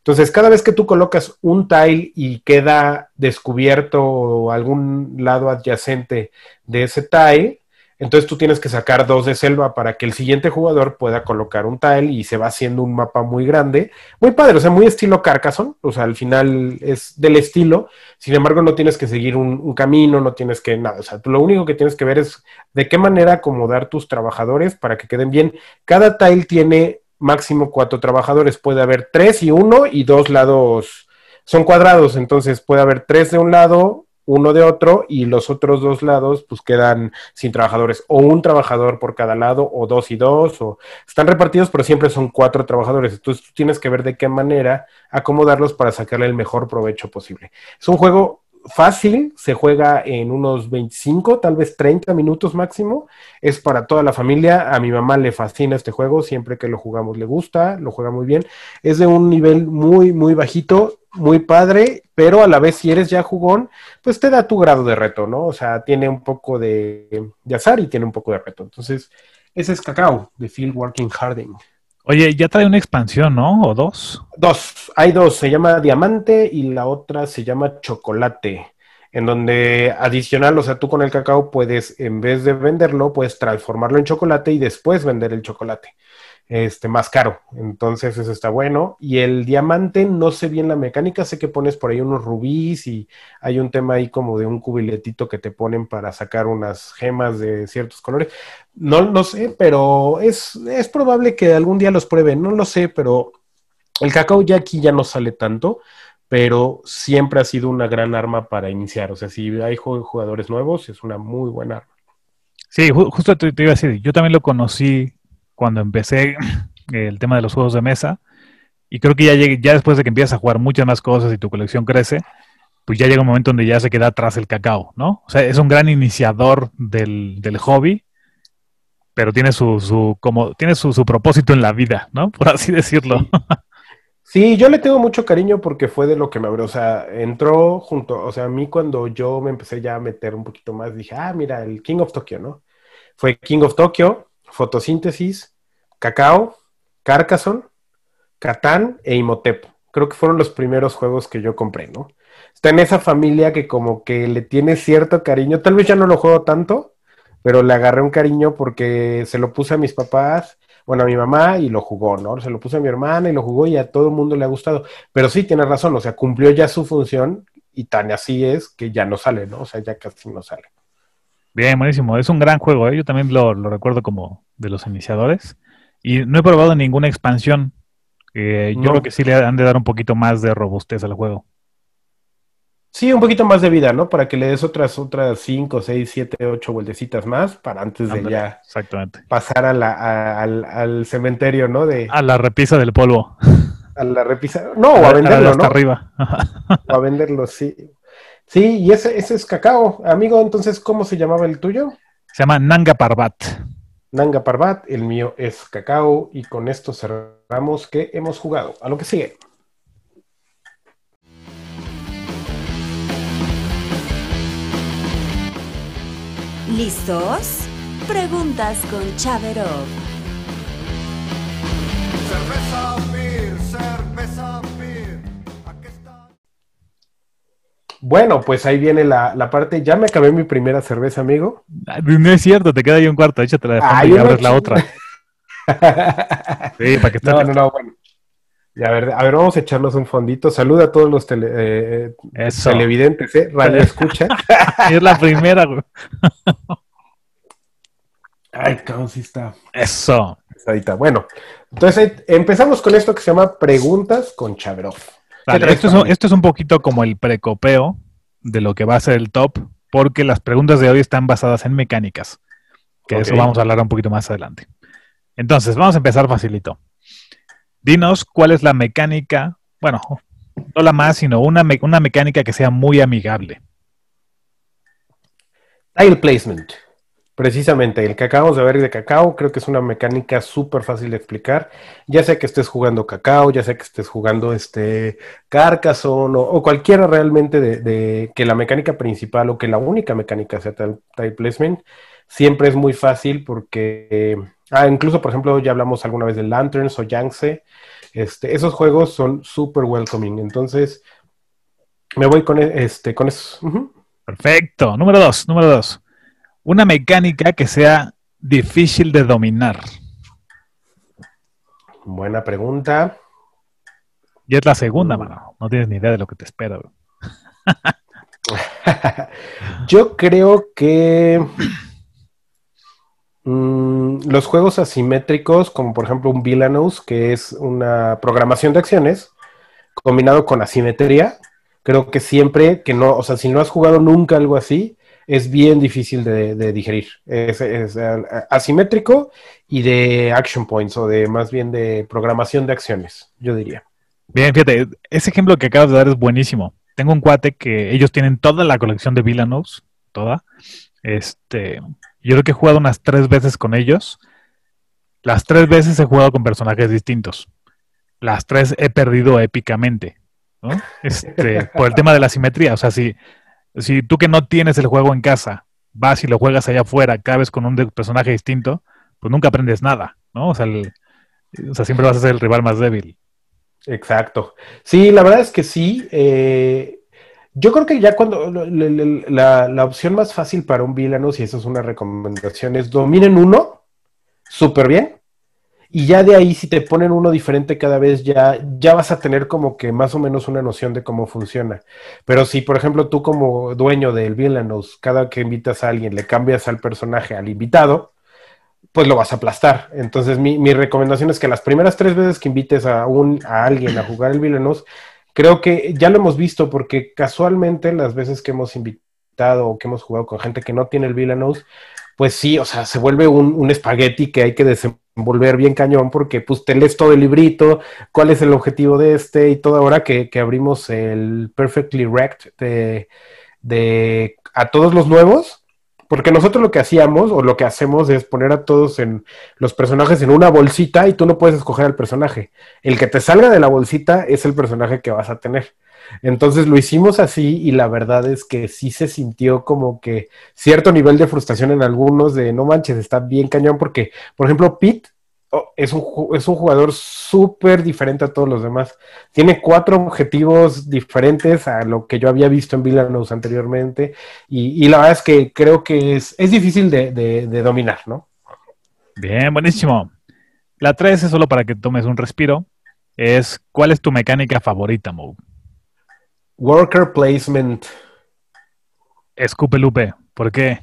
Entonces, cada vez que tú colocas un tile y queda descubierto algún lado adyacente de ese tile, entonces tú tienes que sacar dos de selva para que el siguiente jugador pueda colocar un tile y se va haciendo un mapa muy grande. Muy padre, o sea, muy estilo Carcassonne, o sea, al final es del estilo, sin embargo no tienes que seguir un, un camino, no tienes que nada, o sea, tú lo único que tienes que ver es de qué manera acomodar tus trabajadores para que queden bien. Cada tile tiene máximo cuatro trabajadores, puede haber tres y uno y dos lados, son cuadrados, entonces puede haber tres de un lado, uno de otro y los otros dos lados pues quedan sin trabajadores. O un trabajador por cada lado o dos y dos o están repartidos pero siempre son cuatro trabajadores. Entonces tú tienes que ver de qué manera acomodarlos para sacarle el mejor provecho posible. Es un juego fácil se juega en unos 25 tal vez 30 minutos máximo es para toda la familia a mi mamá le fascina este juego siempre que lo jugamos le gusta lo juega muy bien es de un nivel muy muy bajito muy padre, pero a la vez si eres ya jugón, pues te da tu grado de reto, ¿no? O sea, tiene un poco de, azar y tiene un poco de reto. Entonces, ese es Cacao, de Phil Working Harding. Oye, ya trae una expansión, ¿no? ¿O dos? Dos, hay dos, se llama Diamante y la otra se llama Chocolate, en donde adicional, o sea, tú con el cacao puedes, en vez de venderlo, puedes transformarlo en chocolate y después vender el chocolate. Este, más caro, entonces eso está bueno. Y el diamante, no sé bien la mecánica, sé que pones por ahí unos rubíes y hay un tema ahí como de un cubiletito que te ponen para sacar unas gemas de ciertos colores. No, no sé, pero es, es probable que algún día los prueben, no lo sé, pero El cacao ya aquí ya no sale tanto, pero siempre ha sido una gran arma para iniciar. O sea, si hay ju- jugadores nuevos, es una muy buena arma. Sí, ju- justo te iba a decir, yo también lo conocí cuando empecé el tema de los juegos de mesa y creo que ya, llegué- ya después de que empiezas a jugar muchas más cosas y tu colección crece, pues ya llega un momento donde ya se queda atrás el cacao, ¿no? O sea, es un gran iniciador del, del hobby, pero tiene su, su, como, tiene su, su propósito en la vida, ¿no? Por así decirlo. Sí, yo le tengo mucho cariño porque fue de lo que me abrió, o sea, entró junto, o sea, a mí cuando yo me empecé ya a meter un poquito más, dije, ah, mira, el King of Tokyo, ¿no? Fue King of Tokyo, Fotosíntesis, Cacao, Carcassonne, Catán e Imhotep. Creo que fueron los primeros juegos que yo compré, ¿no? Está en esa familia que como que le tiene cierto cariño, tal vez ya no lo juego tanto, pero le agarré un cariño porque se lo puse a mis papás bueno, a mi mamá y lo jugó, ¿no? Se lo puse a mi hermana y lo jugó y a todo el mundo le ha gustado. Pero sí, tienes razón, o sea, cumplió ya su función y tan así es que ya no sale, ¿no? O sea, ya casi no sale. Bien, buenísimo. Es un gran juego, ¿eh? Yo también lo, lo recuerdo como de los iniciadores. Y no he probado ninguna expansión. Eh, yo creo que sí le han de dar un poquito más de robustez al juego. Sí, un poquito más de vida, ¿no? Para que le des otras, otras 5, 6, 7, 8 vueltecitas más para antes de ya Exactamente. pasar a la, a- al, al cementerio, ¿no? De A la repisa del polvo. a la repisa. No, o a la- venderlo, hasta ¿no? arriba. O a venderlo, sí. Sí, y ese, ese es cacao. Amigo, entonces, ¿cómo se llamaba el tuyo? Se llama Nanga Parbat. Nanga Parbat, el mío es cacao y con esto cerramos que hemos jugado. A lo que sigue. ¿Listos? Preguntas con Chaverov. Cerveza beer, cerveza Bueno, pues ahí viene la, la parte. Ya me acabé mi primera cerveza, amigo. No es cierto, te queda ahí un cuarto. Échate la de fondo y abres la otra. Sí, para que esté No, no, no, bueno. A ver, a ver, vamos a echarnos un fondito. Saluda a todos los tele- eh, televidentes, ¿eh? Radio escucha. Es la primera, güey. Ay, cabrón, sí está. Eso. Bueno, entonces empezamos con esto que se llama Preguntas con Chaverov. Vale, esto, es un, Pablo? esto es un poquito como el precopeo de lo que va a ser el top, porque las preguntas de hoy están basadas en mecánicas, que de eso vamos a hablar un poquito más adelante. Entonces, vamos a empezar facilito. Dinos cuál es la mecánica, bueno, no la más, sino una, me- una mecánica que sea muy amigable. Tile placement. Precisamente, el que acabamos de ver de cacao, creo que es una mecánica súper fácil de explicar. Ya sea que estés jugando cacao, ya sea que estés jugando este Carcassonne o, cualquiera realmente de, que la mecánica principal o que la única mecánica sea tile placement, siempre es muy fácil porque, ah, incluso por ejemplo, ya hablamos alguna vez de Lanterns o Yangtze, este, esos juegos son súper welcoming. Entonces, me voy con, e- este, con eso. Perfecto. Número dos, número dos. Una mecánica que sea difícil de dominar. Buena pregunta. Y es la segunda, mano. No tienes ni idea de lo que te espera. güey. Yo creo que mm, los juegos asimétricos, como por ejemplo un Villainous, que es una programación de acciones combinado con asimetría, creo que siempre que no, o sea, si no has jugado nunca algo así, es bien difícil de, digerir. Es, asimétrico y de action points, o de más bien de programación de acciones, yo diría. Bien, fíjate, ese ejemplo que acabas de dar es buenísimo. Tengo un cuate que ellos tienen toda la colección de Villanos, toda. Este, yo creo que he jugado unas tres veces con ellos. Las tres veces he jugado con personajes distintos. Las tres he perdido épicamente. Este, por el tema de la simetría. O sea, si, si tú que no tienes el juego en casa, vas y lo juegas allá afuera, vez con un personaje distinto, pues nunca aprendes nada, ¿no? O sea, el- o sea, siempre vas a ser el rival más débil. Exacto. Sí, la verdad es que sí. eh, yo creo que ya cuando la, la opción más fácil para un Villanos, y eso es una recomendación, es dominen uno súper bien. Y ya de ahí, si te ponen uno diferente cada vez, ya, ya vas a tener como que más o menos una noción de cómo funciona. Pero si, por ejemplo, tú como dueño del Villanos, cada que invitas a alguien le cambias al personaje al invitado, pues lo vas a aplastar. Entonces, mi, mi recomendación es que las primeras tres veces que invites a, un, a alguien a jugar el Villanos, creo que ya lo hemos visto porque casualmente las veces que hemos invitado o que hemos jugado con gente que no tiene el Villanos, pues sí, o sea, se vuelve un, un espagueti que hay que desenvolver bien cañón porque pues te lees todo el librito, cuál es el objetivo de este y todo ahora que, que abrimos el Perfectly Wrecked de, de a todos los nuevos. Porque nosotros lo que hacíamos o lo que hacemos es poner a todos en los personajes en una bolsita y tú no puedes escoger al personaje. El que te salga de la bolsita es el personaje que vas a tener. Entonces lo hicimos así y la verdad es que sí se sintió como que cierto nivel de frustración en algunos de no manches, está bien cañón porque, por ejemplo, Pete oh, es, un, es un jugador súper diferente a todos los demás. Tiene cuatro objetivos diferentes a lo que yo había visto en Villanos anteriormente y, y la verdad es que creo que es, es difícil de, de- de dominar, ¿no? Bien, buenísimo. La 3 es solo para que tomes un respiro. Es, ¿cuál es tu mecánica favorita, Mo? Worker placement. Escupe Lupe. ¿Por qué?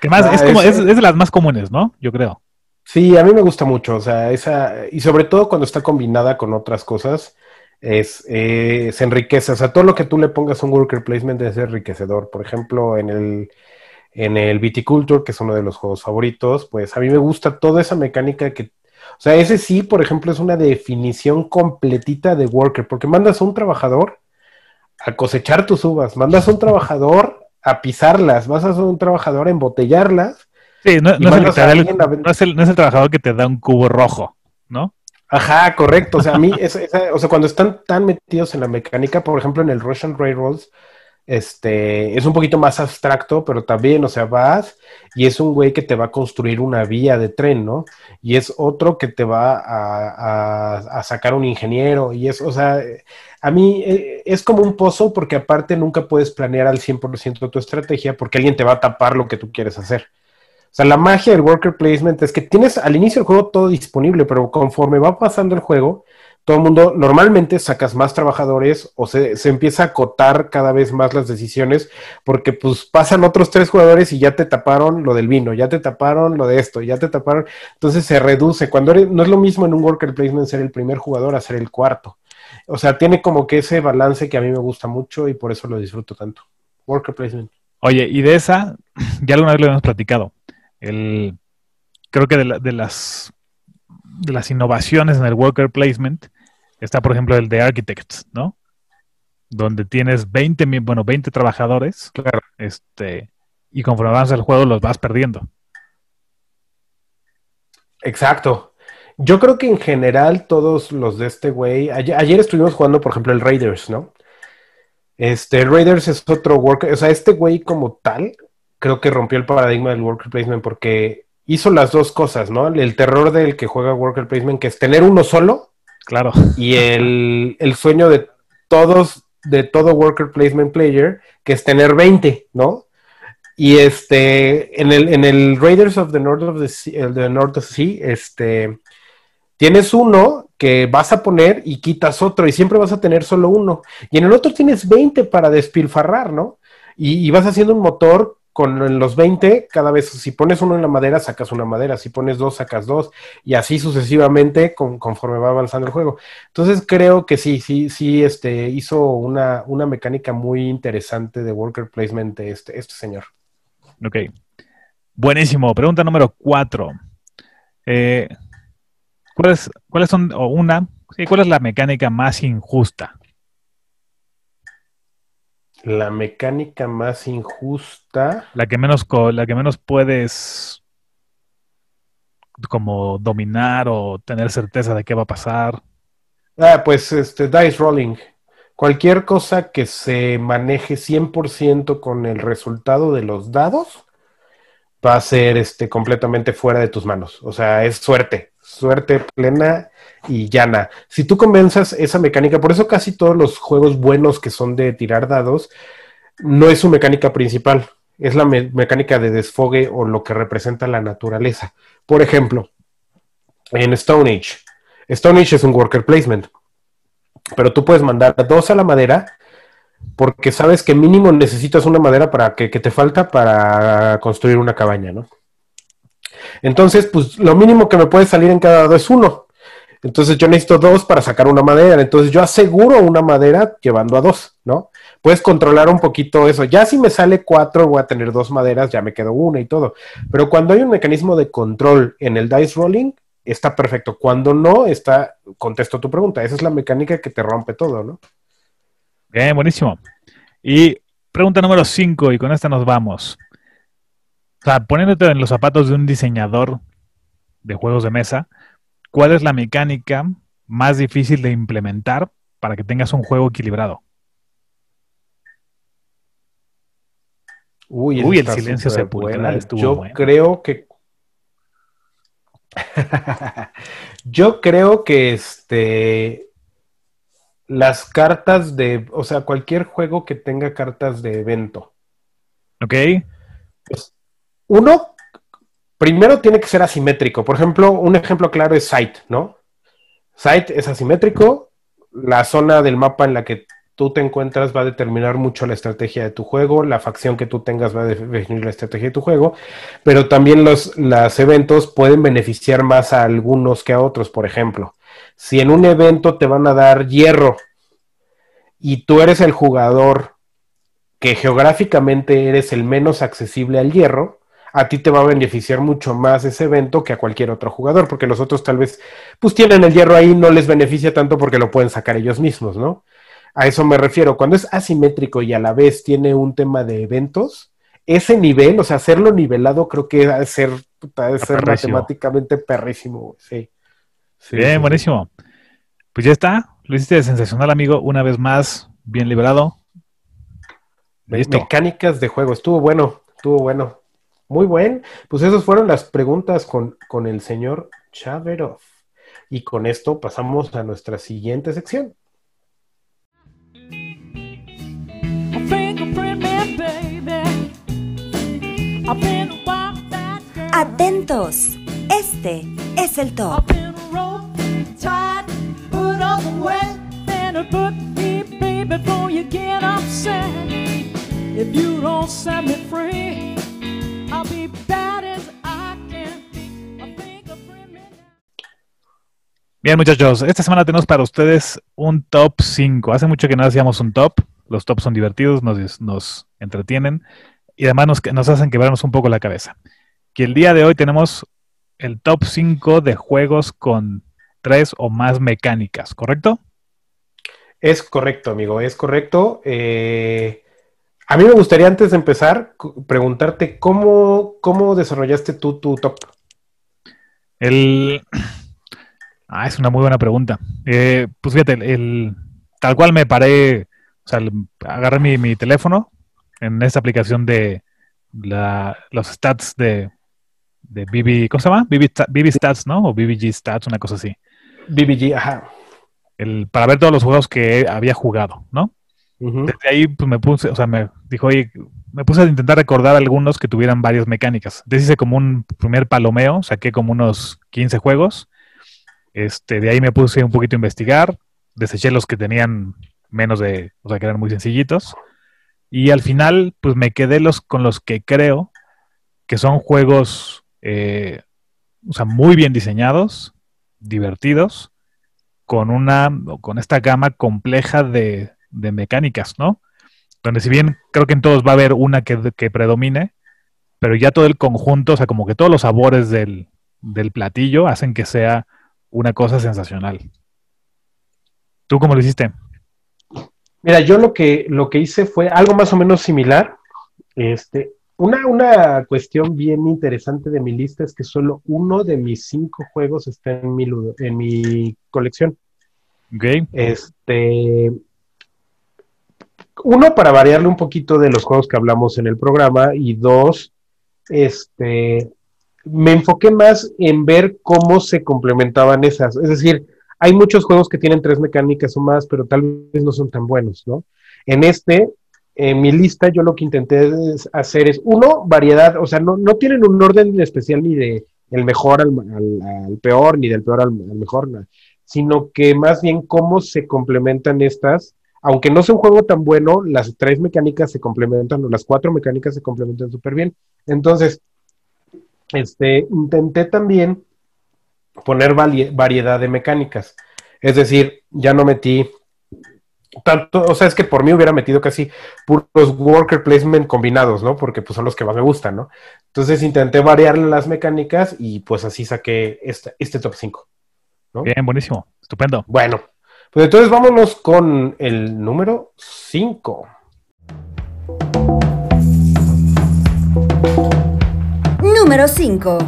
¿Qué más? Ah, es, como, es de las más comunes, ¿no? Yo creo. Sí, a mí me gusta mucho, o sea, esa, y sobre todo cuando está combinada con otras cosas, es, eh, se enriquece, o sea, todo lo que tú le pongas a un worker placement es enriquecedor. Por ejemplo, en el, en el Viticulture, que es uno de los juegos favoritos, pues a mí me gusta toda esa mecánica que, o sea, ese sí, por ejemplo, es una definición completita de worker, porque mandas a un trabajador a cosechar tus uvas, mandas a un trabajador a pisarlas, vas a un trabajador a embotellarlas. Sí, no, es el, a no es el- no es el trabajador que te da un cubo rojo, ¿no? Ajá, correcto. O sea, a mí, esa- o sea, cuando están tan metidos en la mecánica, por ejemplo, en el Russian Railroads, este, es un poquito más abstracto, pero también, o sea, vas y es un güey que te va a construir una vía de tren, ¿no? Y es otro que te va a, sacar un ingeniero, y es, o sea, a mí eh, es como un pozo porque aparte nunca puedes planear al 100% tu estrategia porque alguien te va a tapar lo que tú quieres hacer. O sea, la magia del worker placement es que tienes al inicio del juego todo disponible, pero conforme va pasando el juego, todo el mundo normalmente sacas más trabajadores o se, se empieza a acotar cada vez más las decisiones porque pues pasan otros tres jugadores y ya te taparon lo del vino, ya te taparon lo de esto, ya te taparon, entonces se reduce. Cuando eres- no es lo mismo en un worker placement ser el primer jugador a ser el cuarto. O sea, tiene como que ese balance que a mí me gusta mucho y por eso lo disfruto tanto. Worker placement. Oye, y de esa, ya alguna vez lo hemos platicado. El, creo que de, la- de las, de las innovaciones en el worker placement está, por ejemplo, el de Architects, ¿no? Donde tienes 20, mi- bueno, 20 trabajadores, Claro. este, y conforme avanza el juego los vas perdiendo. Exacto. Yo creo que en general todos los de este güey, ayer, ayer estuvimos jugando, por ejemplo, el Raiders, ¿no? Este, el Raiders es otro worker, o sea, este güey como tal, creo que rompió el paradigma del worker placement porque hizo las dos cosas, ¿no? El terror del que juega worker placement, que es tener uno solo, Claro. y el, el sueño de todos, de todo worker placement player, que es tener 20, ¿no? Y este, en el, en el Raiders of the North of the Sea, el de North of the Sea, este, tienes uno que vas a poner y quitas otro, y siempre vas a tener solo uno. Y en el otro tienes 20 para despilfarrar, ¿no? Y, y vas haciendo un motor con los 20, cada vez, si pones uno en la madera, sacas una madera, si pones dos, sacas dos, y así sucesivamente con- conforme va avanzando el juego. Entonces creo que sí, sí, sí, este, hizo una, una mecánica muy interesante de worker placement este, este señor. Ok. Buenísimo. Pregunta número cuatro. Eh, ¿cuáles, ¿Cuáles son, o una, cuál es la mecánica más injusta? La mecánica más injusta. La que menos, la que menos puedes como dominar o tener certeza de qué va a pasar. Ah, pues este, dice rolling. Cualquier cosa que se maneje 100% con el resultado de los dados va a ser este, completamente fuera de tus manos. O sea, es suerte, suerte plena y llana. Si tú convenzas esa mecánica, por eso casi todos los juegos buenos que son de tirar dados, no es su mecánica principal, es la me- mecánica de desfogue o lo que representa la naturaleza. Por ejemplo, en Stone Age, Stone Age es un worker placement, pero tú puedes mandar dos a la madera porque sabes que mínimo necesitas una madera para que, que te falta para construir una cabaña, ¿no? Entonces, pues lo mínimo que me puede salir en cada dado es uno. Entonces yo necesito dos para sacar una madera. Entonces yo aseguro una madera llevando a dos, ¿no? Puedes controlar un poquito eso. Ya si me sale cuatro, voy a tener dos maderas, ya me quedo una y todo. Pero cuando hay un mecanismo de control en el dice rolling, está perfecto. Cuando no, está, contesto tu pregunta. Esa es la mecánica que te rompe todo, ¿no? Bien, buenísimo. Y pregunta número 5, y con esta nos vamos. O sea, poniéndote en los zapatos de un diseñador de juegos de mesa, ¿cuál es la mecánica más difícil de implementar para que tengas un juego equilibrado? Uy, Uy, el silencio sepulcral estuvo Yo bueno. creo que. Yo creo que este. Las cartas de. O sea, cualquier juego que tenga cartas de evento. ¿Ok? Pues, uno, primero tiene que ser asimétrico. Por ejemplo, un ejemplo claro es Sight, ¿no? Sight es asimétrico. La zona del mapa en la que tú te encuentras va a determinar mucho la estrategia de tu juego. La facción que tú tengas va a definir la estrategia de tu juego. Pero también los, los eventos pueden beneficiar más a algunos que a otros. Por ejemplo, si en un evento te van a dar hierro y tú eres el jugador que geográficamente eres el menos accesible al hierro, a ti te va a beneficiar mucho más ese evento que a cualquier otro jugador, porque los otros tal vez pues tienen el hierro ahí, no les beneficia tanto porque lo pueden sacar ellos mismos, ¿no? A eso me refiero. Cuando es asimétrico y a la vez tiene un tema de eventos, ese nivel, o sea, hacerlo nivelado, creo que ha de ser, ser perrísimo. matemáticamente perrísimo, sí. Sí, Bien, sí, buenísimo. Pues ya está. Lo hiciste sensacional, amigo. Una vez más, bien Listo. Mecánicas de juego, estuvo bueno, estuvo bueno. Muy buen. Pues esas fueron las preguntas con, con el señor Chaverov. Y con esto pasamos a nuestra siguiente sección. Atentos, este es el top. If you don't set me free, I'll be bad as I can be. Bien, muchachos, esta semana tenemos para ustedes un top 5. Hace mucho que no hacíamos un top. Los tops son divertidos, nos, nos entretienen y además nos, nos hacen quebrarnos un poco la cabeza. Que el día de hoy tenemos el top 5 de juegos con tres o más mecánicas, ¿correcto? Es correcto, amigo, es correcto. Eh, a mí me gustaría antes de empezar preguntarte cómo, cómo desarrollaste tú tu top. El... Ah, es una muy buena pregunta. Eh, pues fíjate, el, el- tal cual me paré, o sea, el- agarré mi, mi teléfono en esta aplicación de la- los stats de, de BB, ¿cómo se llama? BB, BB Stats, ¿no? O BBG Stats, una cosa así. BBG, ajá. El, para ver todos los juegos que había jugado, ¿no? Desde ahí pues, me puse, o sea, me dijo, oye, me puse a intentar recordar algunos que tuvieran varias mecánicas. Entonces hice como un primer palomeo, saqué como unos 15 juegos. Este, de ahí me puse un poquito a investigar, deseché los que tenían menos de, o sea, que eran muy sencillitos. Y al final, pues me quedé los, con los que creo que son juegos, eh, o sea, muy bien diseñados, divertidos, con una, con esta gama compleja de, de mecánicas, ¿no? Donde si bien creo que en todos va a haber una que, que predomine, pero ya todo el conjunto, o sea, como que todos los sabores del, del platillo hacen que sea una cosa sensacional. ¿Tú cómo lo hiciste? Mira, yo lo que, lo que hice fue algo más o menos similar. Este, una, una cuestión bien interesante de mi lista es que solo uno de mis cinco juegos está en mi, en mi colección. ¿Ok? Este, uno, para variarle un poquito de los juegos que hablamos en el programa, y dos, este, me enfoqué más en ver cómo se complementaban esas. Es decir, hay muchos juegos que tienen tres mecánicas o más, pero tal vez no son tan buenos, ¿no? En este, en mi lista, yo lo que intenté hacer es, uno, variedad, o sea, no, no tienen un orden especial ni de el mejor al, al- peor, ni del peor al, mejor, no sino que más bien cómo se complementan estas. Aunque no sea un juego tan bueno, las tres mecánicas se complementan, o las cuatro mecánicas se complementan súper bien. Entonces, este, intenté también poner variedad de mecánicas. Es decir, ya no metí tanto, o sea, es que por mí hubiera metido casi puros worker placement combinados, ¿no? Porque pues son los que más me gustan, ¿no? Entonces intenté variarle las mecánicas y pues así saqué este, este top 5. Bien, buenísimo. Estupendo. Bueno, pues entonces vámonos con el número 5. Número 5.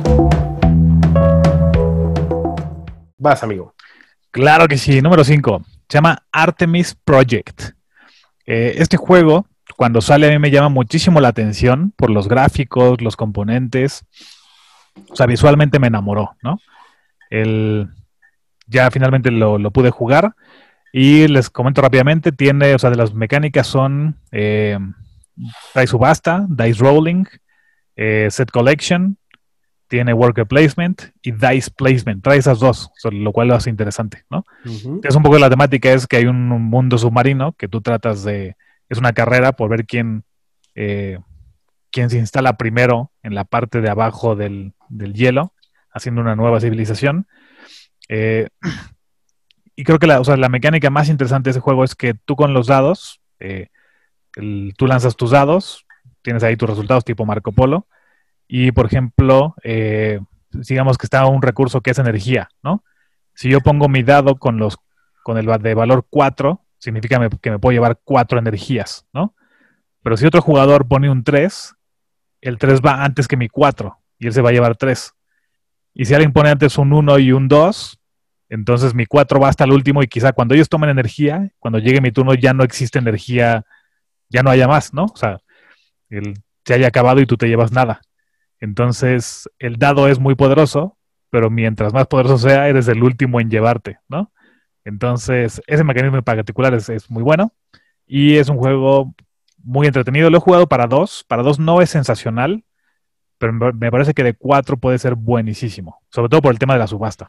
Vas, amigo. Claro que sí. Número 5. Se llama Artemis Project. Eh, este juego, cuando sale, a mí me llama muchísimo la atención por los gráficos, los componentes. O sea, visualmente me enamoró, ¿no? El, ya finalmente lo, pude jugar. Y les comento rápidamente, tiene, o sea, de las mecánicas son eh, trae subasta, dice rolling, eh, set collection, tiene worker placement y dice placement. Trae esas dos, lo cual lo hace interesante, ¿no? Es un poco la temática es que hay un, un mundo submarino que tú tratas de, es una carrera por ver quién, eh, quién se instala primero en la parte de abajo del, del hielo, haciendo una nueva civilización. Eh, y creo que la, o sea, la mecánica más interesante de ese juego es que tú con los dados, eh, el- tú lanzas tus dados, tienes ahí tus resultados tipo Marco Polo, y por ejemplo, eh, digamos que está un recurso que es energía, ¿no? Si yo pongo mi dado con los con el de valor 4, significa que me puedo llevar 4 energías, ¿no? Pero si otro jugador pone un 3, el 3 va antes que mi 4 y él se va a llevar 3. Y si alguien pone antes un 1 y un 2, entonces mi 4 va hasta el último y quizá cuando ellos tomen energía, cuando llegue mi turno ya no existe energía, ya no haya más, ¿no? O sea, se haya acabado y tú te llevas nada. Entonces, el dado es muy poderoso, pero mientras más poderoso sea, eres el último en llevarte, ¿no? Entonces, ese mecanismo en particular es, es muy bueno y es un juego muy entretenido. Lo he jugado para dos. Para dos no es sensacional, pero me parece que de cuatro puede ser buenísimo, sobre todo por el tema de la subasta.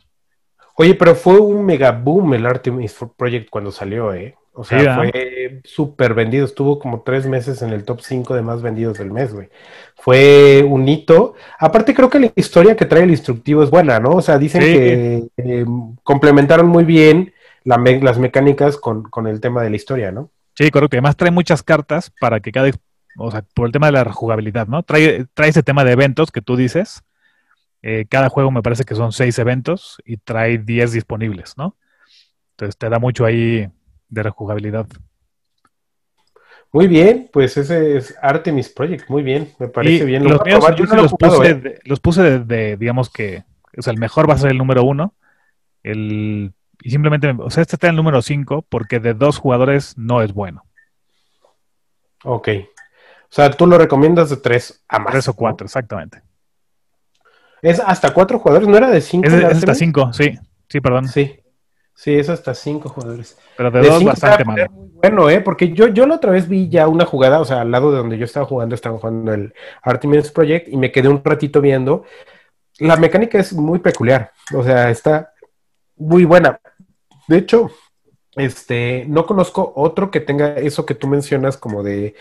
Oye, pero fue un mega boom el Artemis Project cuando salió, ¿eh? O sea, fue súper vendido. Estuvo como tres meses en el top 5 de más vendidos del mes, güey. Fue un hito. Aparte, creo que la historia que trae el instructivo es buena, ¿no? O sea, dicen Sí. que eh, complementaron muy bien la me- las mecánicas con, con el tema de la historia, ¿no? Sí, correcto. Y además trae muchas cartas para que cada, o sea, por el tema de la jugabilidad, ¿no? Trae, trae ese tema de eventos que tú dices. Eh, cada juego me parece que son seis eventos y trae 10 disponibles, ¿no? Entonces te da mucho ahí de rejugabilidad. Muy bien, pues ese es Artemis Project. Muy bien, me parece Y bien. Lo los míos, yo no lo los, jugado, puse ¿eh? de, los puse de, de, digamos que, o sea, el mejor va a ser el número uno. El, y simplemente, o sea, este está en el número 5 porque de dos jugadores no es bueno. Ok. O sea, tú lo recomiendas de tres a más. Tres o ¿no? cuatro, exactamente. Es hasta cuatro jugadores, ¿no era de cinco? Es, hasta? 5, sí. Sí, perdón. Sí. Sí, es hasta cinco jugadores. Pero de, De dos bastante muy Bueno, ¿eh? Porque yo, yo la otra vez vi ya una jugada, o sea, al lado de donde yo estaba jugando, estaban jugando el Artemis Project y me quedé un ratito viendo. La mecánica es muy peculiar, o sea, está muy buena. De hecho, este, no conozco otro que tenga eso que tú mencionas como de,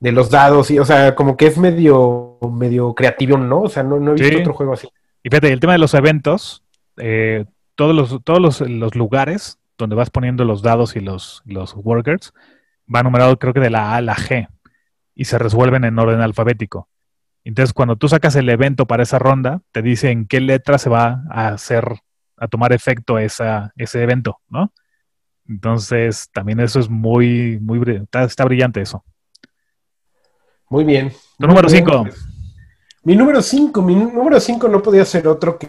de los dados y, o sea, como que es medio, medio creativo, ¿no? O sea, no, no he visto Sí. otro juego así. Y fíjate, el tema de los eventos, eh, todos, los, todos los, los lugares donde vas poniendo los dados y los, los workers va numerado creo que de la A a la G y se resuelven en orden alfabético. Entonces, cuando tú sacas el evento para esa ronda, te dice en qué letra se va a hacer, a tomar efecto esa, ese evento, ¿no? Entonces, también eso es muy, muy, está, está brillante eso. Muy bien. Tu número bien, 5. Mi número 5, mi número 5 no podía ser otro que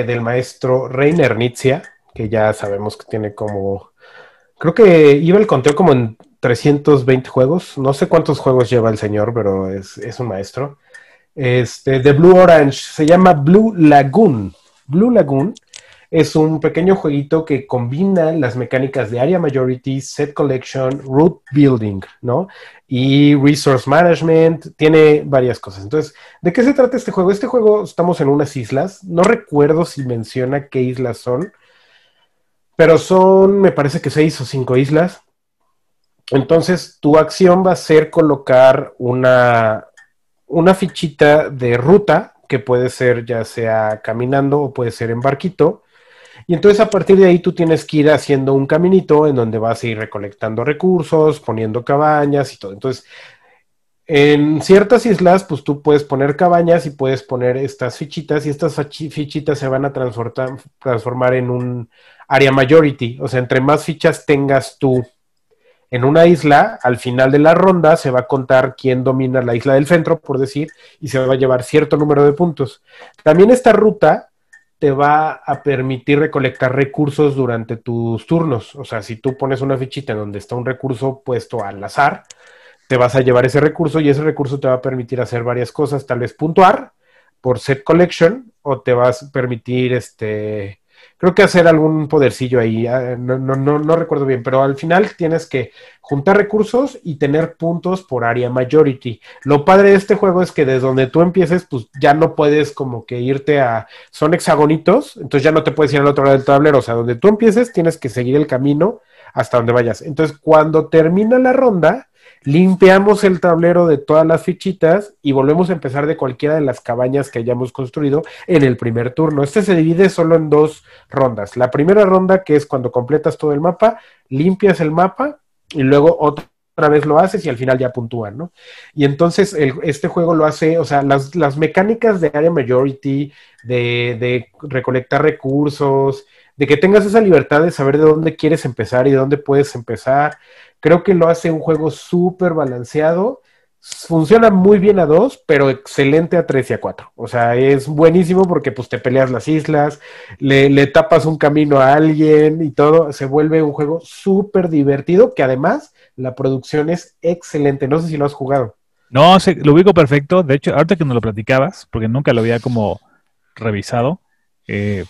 eh, del maestro Reiner Nitzia, que ya sabemos que tiene como, creo que iba el conteo como en 320 juegos, no sé cuántos juegos lleva el señor, pero es, es un maestro. Este, de Blue Orange, se llama Blue Lagoon. Blue Lagoon es un pequeño jueguito que combina las mecánicas de Area Majority, Set Collection, Route Building, ¿no? Y Resource Management, tiene varias cosas. Entonces, ¿de qué se trata este juego? Este juego estamos en unas islas, no recuerdo si menciona qué islas son, pero son, me parece que seis o cinco islas. Entonces, tu acción va a ser colocar una, una fichita de ruta que puede ser ya sea caminando o puede ser en barquito. Y entonces a partir de ahí tú tienes que ir haciendo un caminito en donde vas a ir recolectando recursos, poniendo cabañas y todo. Entonces, en ciertas islas, pues tú puedes poner cabañas y puedes poner estas fichitas y estas fichitas se van a transformar en un área majority. O sea, entre más fichas tengas tú en una isla, al final de la ronda se va a contar quién domina la isla del centro, por decir, y se va a llevar cierto número de puntos. También esta ruta te va a permitir recolectar recursos durante tus turnos. O sea, si tú pones una fichita en donde está un recurso puesto al azar, te vas a llevar ese recurso y ese recurso te va a permitir hacer varias cosas, tal vez puntuar por set collection o te vas a permitir este creo que hacer algún podercillo ahí, ah, no, no, no, no recuerdo bien, pero al final tienes que juntar recursos y tener puntos por área majority. Lo padre de este juego es que desde donde tú empieces, pues ya no puedes como que irte a, son hexagonitos, entonces ya no te puedes ir al otro lado del tablero, o sea, donde tú empieces tienes que seguir el camino hasta donde vayas. Entonces, cuando termina la ronda, limpiamos el tablero de todas las fichitas y volvemos a empezar de cualquiera de las cabañas que hayamos construido en el primer turno. Este se divide solo en dos rondas. La primera ronda, que es cuando completas todo el mapa, limpias el mapa y luego otra vez lo haces y al final ya puntúan, ¿no? Y entonces este juego lo hace, o sea, las, las mecánicas de área majority, de, de recolectar recursos, de que tengas esa libertad de saber de dónde quieres empezar y de dónde puedes empezar, creo que lo hace un juego súper balanceado. Funciona muy bien a dos, pero excelente a tres y a cuatro. O sea, es buenísimo porque pues te peleas las islas, le, le tapas un camino a alguien y todo. Se vuelve un juego súper divertido que además la producción es excelente. No sé si lo has jugado. No, lo ubico perfecto. De hecho, ahorita que nos lo platicabas, porque nunca lo había como revisado, eh,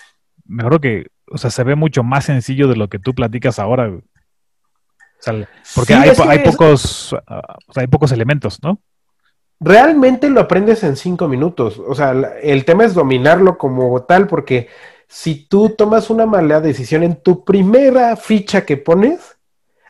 me acuerdo que, o sea, se ve mucho más sencillo de lo que tú platicas ahora. güey. O sea, porque Sí, hay, es po- que hay es- pocos, ah, o sea, hay pocos elementos, ¿no? realmente lo aprendes en cinco minutos. O sea, el tema es dominarlo como tal, porque si tú tomas una mala decisión en tu primera ficha que pones,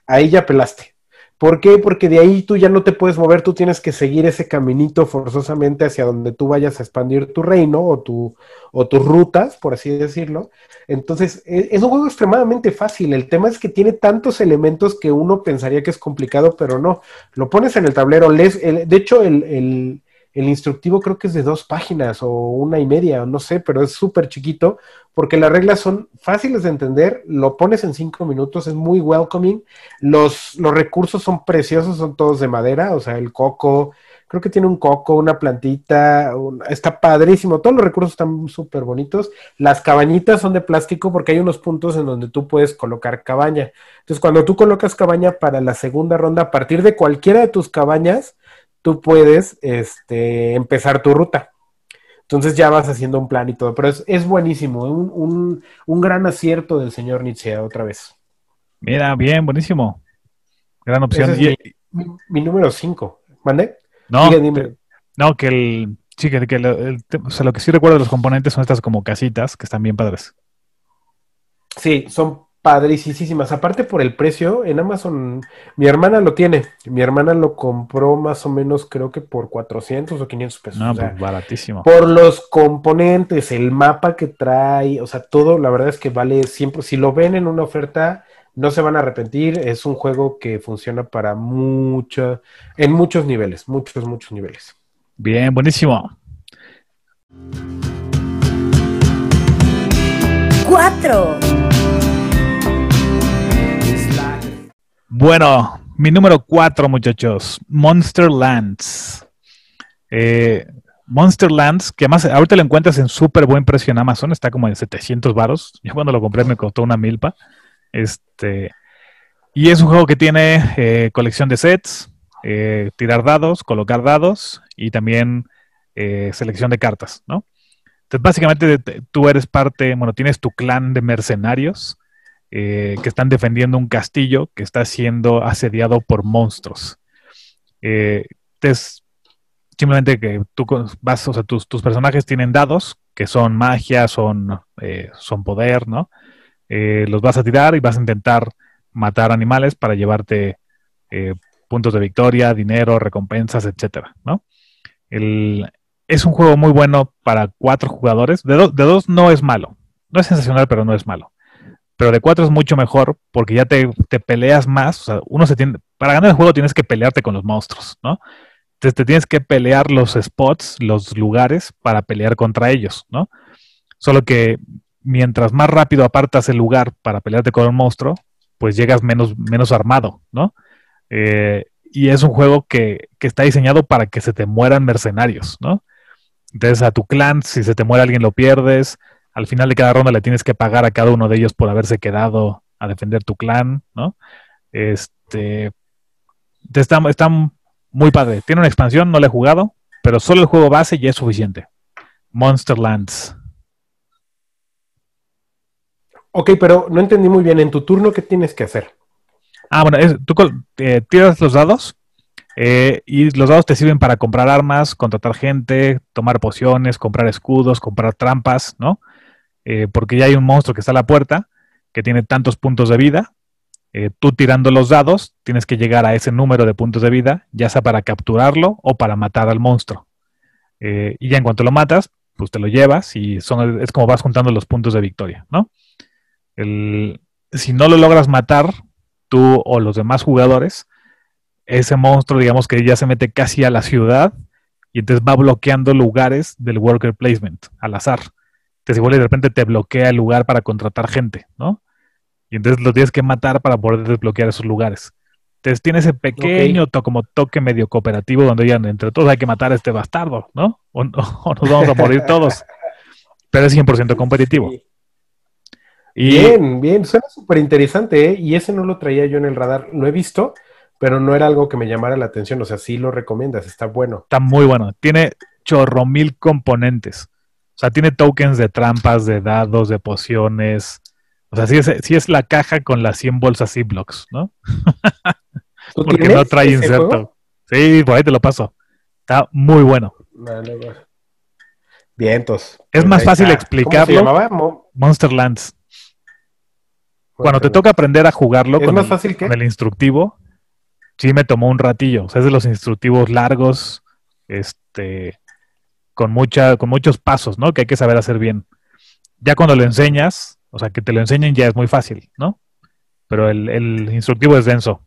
ahí ya pelaste. ¿Por qué? Porque de ahí tú ya no te puedes mover, tú tienes que seguir ese caminito forzosamente hacia donde tú vayas a expandir tu reino o, tu, o tus rutas, por así decirlo. Entonces, e- es un juego extremadamente fácil. El tema es que tiene tantos elementos que uno pensaría que es complicado, pero no. Lo pones en el tablero, lees, el- de hecho, el, el- el instructivo creo que es de dos páginas o una y media, no sé, pero es súper chiquito porque las reglas son fáciles de entender, lo pones en cinco minutos, es muy welcoming, los, los recursos son preciosos, son todos de madera, o sea, el coco, creo que tiene un coco, una plantita, está padrísimo, todos los recursos están súper bonitos, las cabañitas son de plástico porque hay unos puntos en donde tú puedes colocar cabaña. Entonces, cuando tú colocas cabaña para la segunda ronda, a partir de cualquiera de tus cabañas, tú puedes este, empezar tu ruta. Entonces ya vas haciendo un plan y todo, pero es, es buenísimo, un, un, un gran acierto del señor Nietzsche otra vez. Mira, bien, buenísimo. Gran opción. Ese es Y- mi, mi- mi número 5. ¿Mande? no, dime. no, que el, sí, que, que lo, el o sea, lo que sí recuerdo de los componentes son estas como casitas que están bien padres. Sí, son padricísimas. Aparte por el precio, en Amazon, mi hermana lo tiene. Mi hermana lo compró más o menos, creo que por 400 o 500 pesos. No, o sea, pues baratísimo. por los componentes, el mapa que trae, o sea, todo, la verdad es que vale siempre. Si lo ven en una oferta, no se van a arrepentir. Es un juego que funciona para mucho, en muchos niveles, muchos, muchos niveles. Bien, buenísimo. 4. Bueno, mi número cuatro, muchachos. Monsterlands. Eh, Monsterlands, que además ahorita lo encuentras en súper buen precio en Amazon, está como en 700 varos. Yo cuando lo compré me costó una milpa. Este, y es un juego que tiene eh, colección de sets, eh, tirar dados, colocar dados y también eh, selección de cartas, ¿no? Entonces, básicamente te- tú eres parte, bueno, tienes tu clan de mercenarios eh, que están defendiendo un castillo que está siendo asediado por monstruos. Eh, es simplemente que tú vas, o sea, tus, personajes tienen dados que son magia, son, eh, son poder, ¿no? Los vas a tirar y vas a intentar matar animales para llevarte puntos de victoria, dinero, recompensas, etcétera, ¿no? Es un juego muy bueno para cuatro jugadores. De, do- de dos no es malo. No es sensacional, pero no es malo. Pero de cuatro es mucho mejor porque ya te, te peleas más. O sea, uno se tiene. Para ganar el juego tienes que pelearte con los monstruos, ¿no? Entonces te tienes que pelear los spots, los lugares para pelear contra ellos, ¿no? Solo que mientras más rápido apartas el lugar para pelearte con el monstruo, pues llegas menos, menos armado, ¿no? Eh, y es un juego que, que está diseñado para que se te mueran mercenarios, ¿no? Entonces a tu clan, si se te muere alguien, lo pierdes. Al final de cada ronda le tienes que pagar a cada uno de ellos por haberse quedado a defender tu clan, ¿no? Este. te Está, está muy padre. Tiene una expansión, no la he jugado, pero solo el juego base ya es suficiente. Monsterlands. Ok, pero no entendí muy bien. En tu turno, ¿qué tienes que hacer? Ah, bueno, es- tú eh, tiras los dados eh, y los dados te sirven para comprar armas, contratar gente, tomar pociones, comprar escudos, comprar trampas, ¿no? Eh, porque ya hay un monstruo que está a la puerta que tiene tantos puntos de vida. Eh, tú tirando los dados tienes que llegar a ese número de puntos de vida, ya sea para capturarlo o para matar al monstruo. Eh, y ya en cuanto lo matas, pues te lo llevas y son, es como vas juntando los puntos de victoria, ¿no? Si no lo logras matar, tú o los demás jugadores, ese monstruo, digamos que ya se mete casi a la ciudad y entonces va bloqueando lugares del worker placement al azar. Entonces igual de repente te bloquea el lugar para contratar gente, ¿no? Y entonces lo tienes que matar para poder desbloquear esos lugares. Entonces tiene ese pequeño to- como toque medio cooperativo donde ya entre todos hay que matar a este bastardo, ¿no? O, o nos vamos a morir todos. Pero es 100% competitivo. Sí. Y Bien, bien, suena súper interesante, ¿eh? Y ese no lo traía yo en el radar. Lo he visto, pero no era algo que me llamara la atención. O sea, sí lo recomiendas, está bueno. Está muy bueno. Tiene chorro mil componentes. O sea, tiene tokens de trampas, de dados, de pociones. O sea, sí es, sí es la caja con las 100 bolsas Ziplocs, ¿no? ¿Tú Porque no trae inserto. juego? Sí, por ahí te lo paso. Está muy bueno. Vale, vale. Vientos. Es más fácil está. explicarlo. ¿Cómo se llamaba? Mo- Monsterlands. Cuando te toca aprender a jugarlo ¿Es con, más el, fácil que? con el instructivo, sí me tomó un ratillo. O sea, es de los instructivos largos, este, con con muchos pasos, ¿no? Que hay que saber hacer bien. Ya cuando lo enseñas, o sea, que te lo enseñen ya es muy fácil, ¿no? Pero el, el instructivo es denso.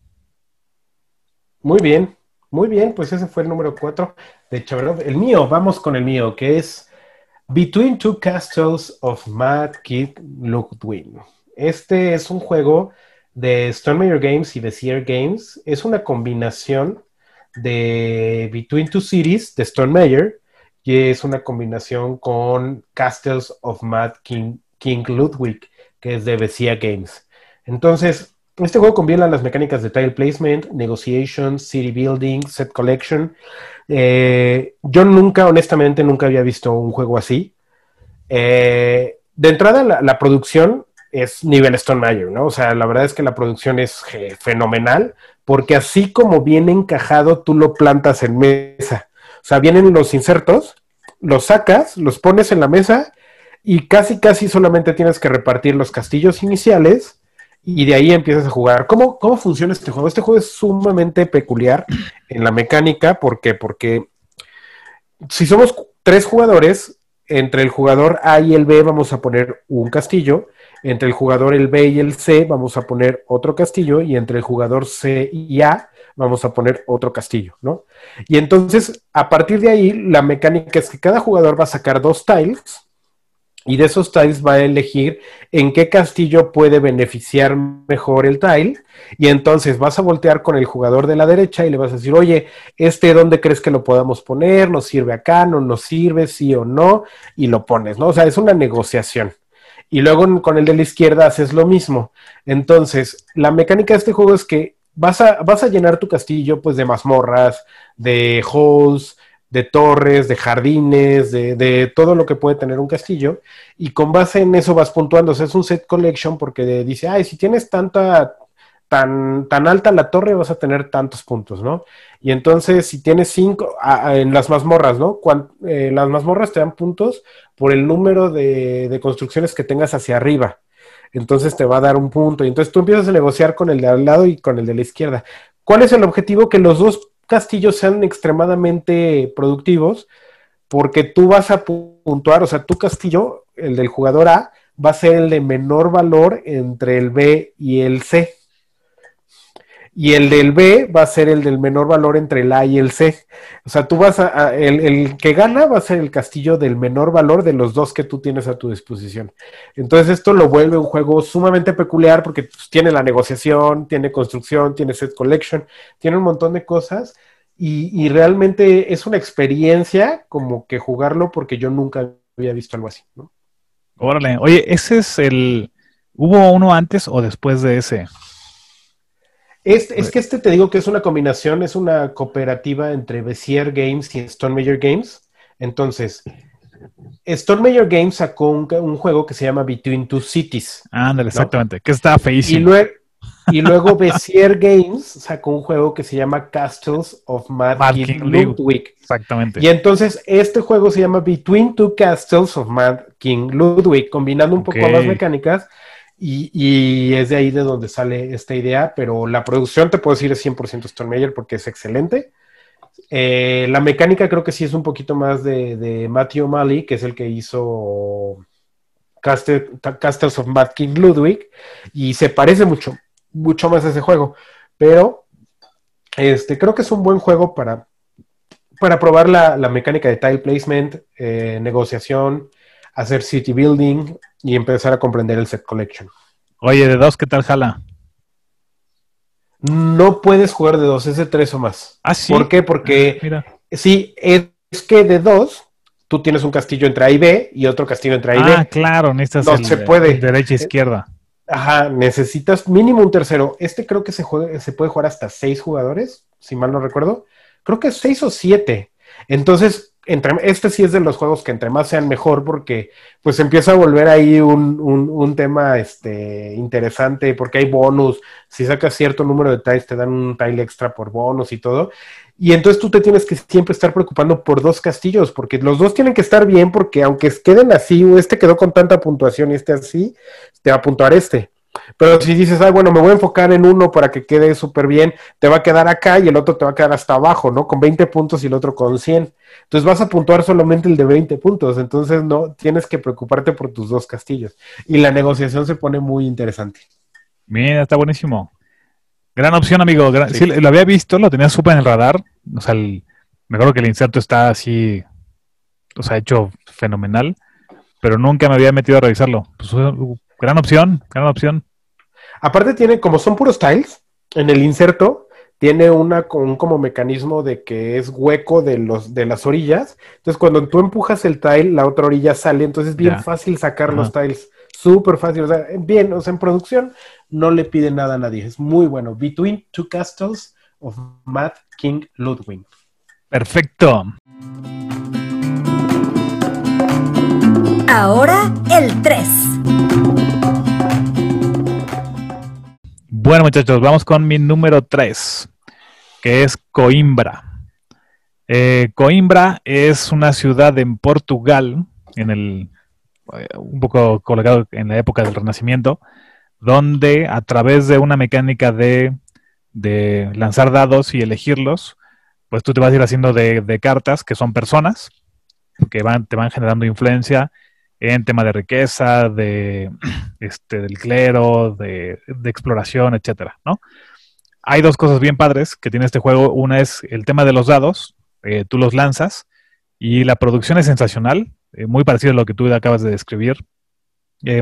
Muy bien, muy bien, pues ese fue el número 4 de Chabrov. El mío, vamos con el mío, que es Between Two Castles of Mad Kid Ludwig. Este es un juego de Stone Games y de Sierra Games. Es una combinación de Between Two Cities de Stone y es una combinación con Castles of Mad King, Ludwig, que es de Becia Games. Entonces, este juego combina las mecánicas de tile placement, negotiation, city building, set collection. Eh, yo nunca, honestamente, nunca había visto un juego así. Eh, de entrada, la, producción es nivel Stone Major, ¿no? O sea, la verdad es que la producción es eh, fenomenal, porque así como viene encajado, tú lo plantas en mesa. O sea, vienen los insertos, los sacas, los pones en la mesa y casi, casi solamente tienes que repartir los castillos iniciales y de ahí empiezas a jugar. ¿Cómo, cómo funciona este juego? Este juego es sumamente peculiar en la mecánica porque, porque si somos tres jugadores, entre el jugador A y el B vamos a poner un castillo, entre el jugador el B y el C vamos a poner otro castillo y entre el jugador C y A vamos a poner otro castillo, ¿no? Y entonces, a partir de ahí, la mecánica es que cada jugador va a sacar dos tiles y de esos tiles va a elegir en qué castillo puede beneficiar mejor el tile. Y entonces vas a voltear con el jugador de la derecha y le vas a decir, oye, este, ¿dónde crees que lo podamos poner? ¿Nos sirve acá? ¿No nos sirve? ¿Sí o no? Y lo pones, ¿no? O sea, es una negociación. Y luego con el de la izquierda haces lo mismo. Entonces, la mecánica de este juego es que vas a, vas a llenar tu castillo pues de mazmorras, de halls, de torres, de jardines, de, de, todo lo que puede tener un castillo, y con base en eso vas puntuando. O sea, es un set collection porque dice, ay, si tienes tanta, tan, tan alta la torre, vas a tener tantos puntos, ¿no? Y entonces, si tienes cinco, en las mazmorras, ¿no? Eh, las mazmorras te dan puntos por el número de, de construcciones que tengas hacia arriba. Entonces te va a dar un punto. Y entonces tú empiezas a negociar con el de al lado y con el de la izquierda. ¿Cuál es el objetivo? Que los dos castillos sean extremadamente productivos porque tú vas a pu- puntuar, o sea, tu castillo, el del jugador A, va a ser el de menor valor entre el B y el C. Y el del B va a ser el del menor valor entre el A y el C. O sea, tú vas a, el, que gana va a ser el castillo del menor valor de los dos que tú tienes a tu disposición. Entonces esto lo vuelve un juego sumamente peculiar porque pues, tiene la negociación, tiene construcción, tiene set collection, tiene un montón de cosas y, y realmente es una experiencia como que jugarlo porque yo nunca había visto algo así, ¿no? Órale. Oye, ese es el. ¿Hubo uno antes o después de ese? Este- es que este te digo que es una combinación, es una cooperativa entre Bezier Games y Stone Major Games. Entonces, Stone Major Games sacó un, un juego que se llama Between Two Cities. Ándale, exactamente. Que está Y, feísimo. y luego Bezier Games sacó un juego que se llama Castles of Mad, Mad King King Ludwig. Exactamente. Y entonces este juego se llama Between Two Castles of Mad King Ludwig, combinando un poco ambas mecánicas. Y, es de ahí de donde sale esta idea, pero la producción te puedo decir es 100% Stone Major porque es excelente. Eh, la mecánica creo que sí es un poquito más de, Matthew O'Malley, que es el que hizo Castle- Castles of Mad King Ludwig, y se parece mucho, mucho más a ese juego. Pero este, creo que es un buen juego para, para probar la, la mecánica de tile placement, eh, negociación, hacer city building y empezar a comprender el set collection. Oye, de dos, ¿qué tal jala? No puedes jugar de dos, es de tres o más. Ah, sí. ¿Por qué? Porque Mira. sí, es, que de dos, tú tienes un castillo entre A y B y otro castillo entre A y Ah, B. claro, necesitas No el, se puede. derecha e izquierda. Ajá, necesitas mínimo un tercero. Este creo que se, juega, se puede jugar hasta seis jugadores, si mal no recuerdo. Creo que es seis o siete. Entonces, entre, este sí es de los juegos que entre más sean mejor, porque pues empieza a volver ahí un, un- tema este, interesante, porque hay bonus. Si sacas cierto número de tiles, te dan un tile extra por bonus y todo. Y entonces tú te tienes que siempre estar preocupando por dos castillos, porque los dos tienen que estar bien, porque aunque queden así, o este quedó con tanta puntuación y este así, te va a puntuar este. Pero si dices, ah, bueno, me voy a enfocar en uno para que quede súper bien, te va a quedar acá y el otro te va a quedar hasta abajo, ¿no? Con 20 puntos y el otro con 100. Entonces vas a puntuar solamente el de 20 puntos. Entonces no tienes que preocuparte por tus dos castillos. Y la negociación se pone muy interesante. Mira, está buenísimo. Gran opción, amigo. Gran- Sí. sí, lo había visto, lo tenía súper en el radar. O sea, el- me acuerdo que el inserto está así, o sea, hecho fenomenal, pero nunca me había metido a revisarlo. Pues, gran opción, gran opción. Aparte tiene, como son puros tiles, en el inserto tiene una con un como mecanismo de que es hueco de los de las orillas. Entonces cuando tú empujas el tile, la otra orilla sale, entonces es bien fácil sacar los tiles. Súper fácil, o sea, bien, o sea, en producción no le pide nada a nadie, es muy bueno. Between Two Castles of Mad King Ludwig. Perfecto. Ahora el 3. Bueno, muchachos, vamos con mi número 3, que es Coimbra. Eh, Coimbra es una ciudad en Portugal, en el, eh, un poco colocado en la época del Renacimiento, donde a través de una mecánica de, de lanzar dados y elegirlos, pues tú te vas a ir haciendo de, de cartas que son personas que van, te van generando influencia en tema de riqueza, de, este, del clero, de, exploración, etcétera, ¿no? Hay dos cosas bien padres que tiene este juego. Una es el tema de los dados, eh, tú los lanzas y la producción es sensacional, eh, muy parecido a lo que tú acabas de describir, eh,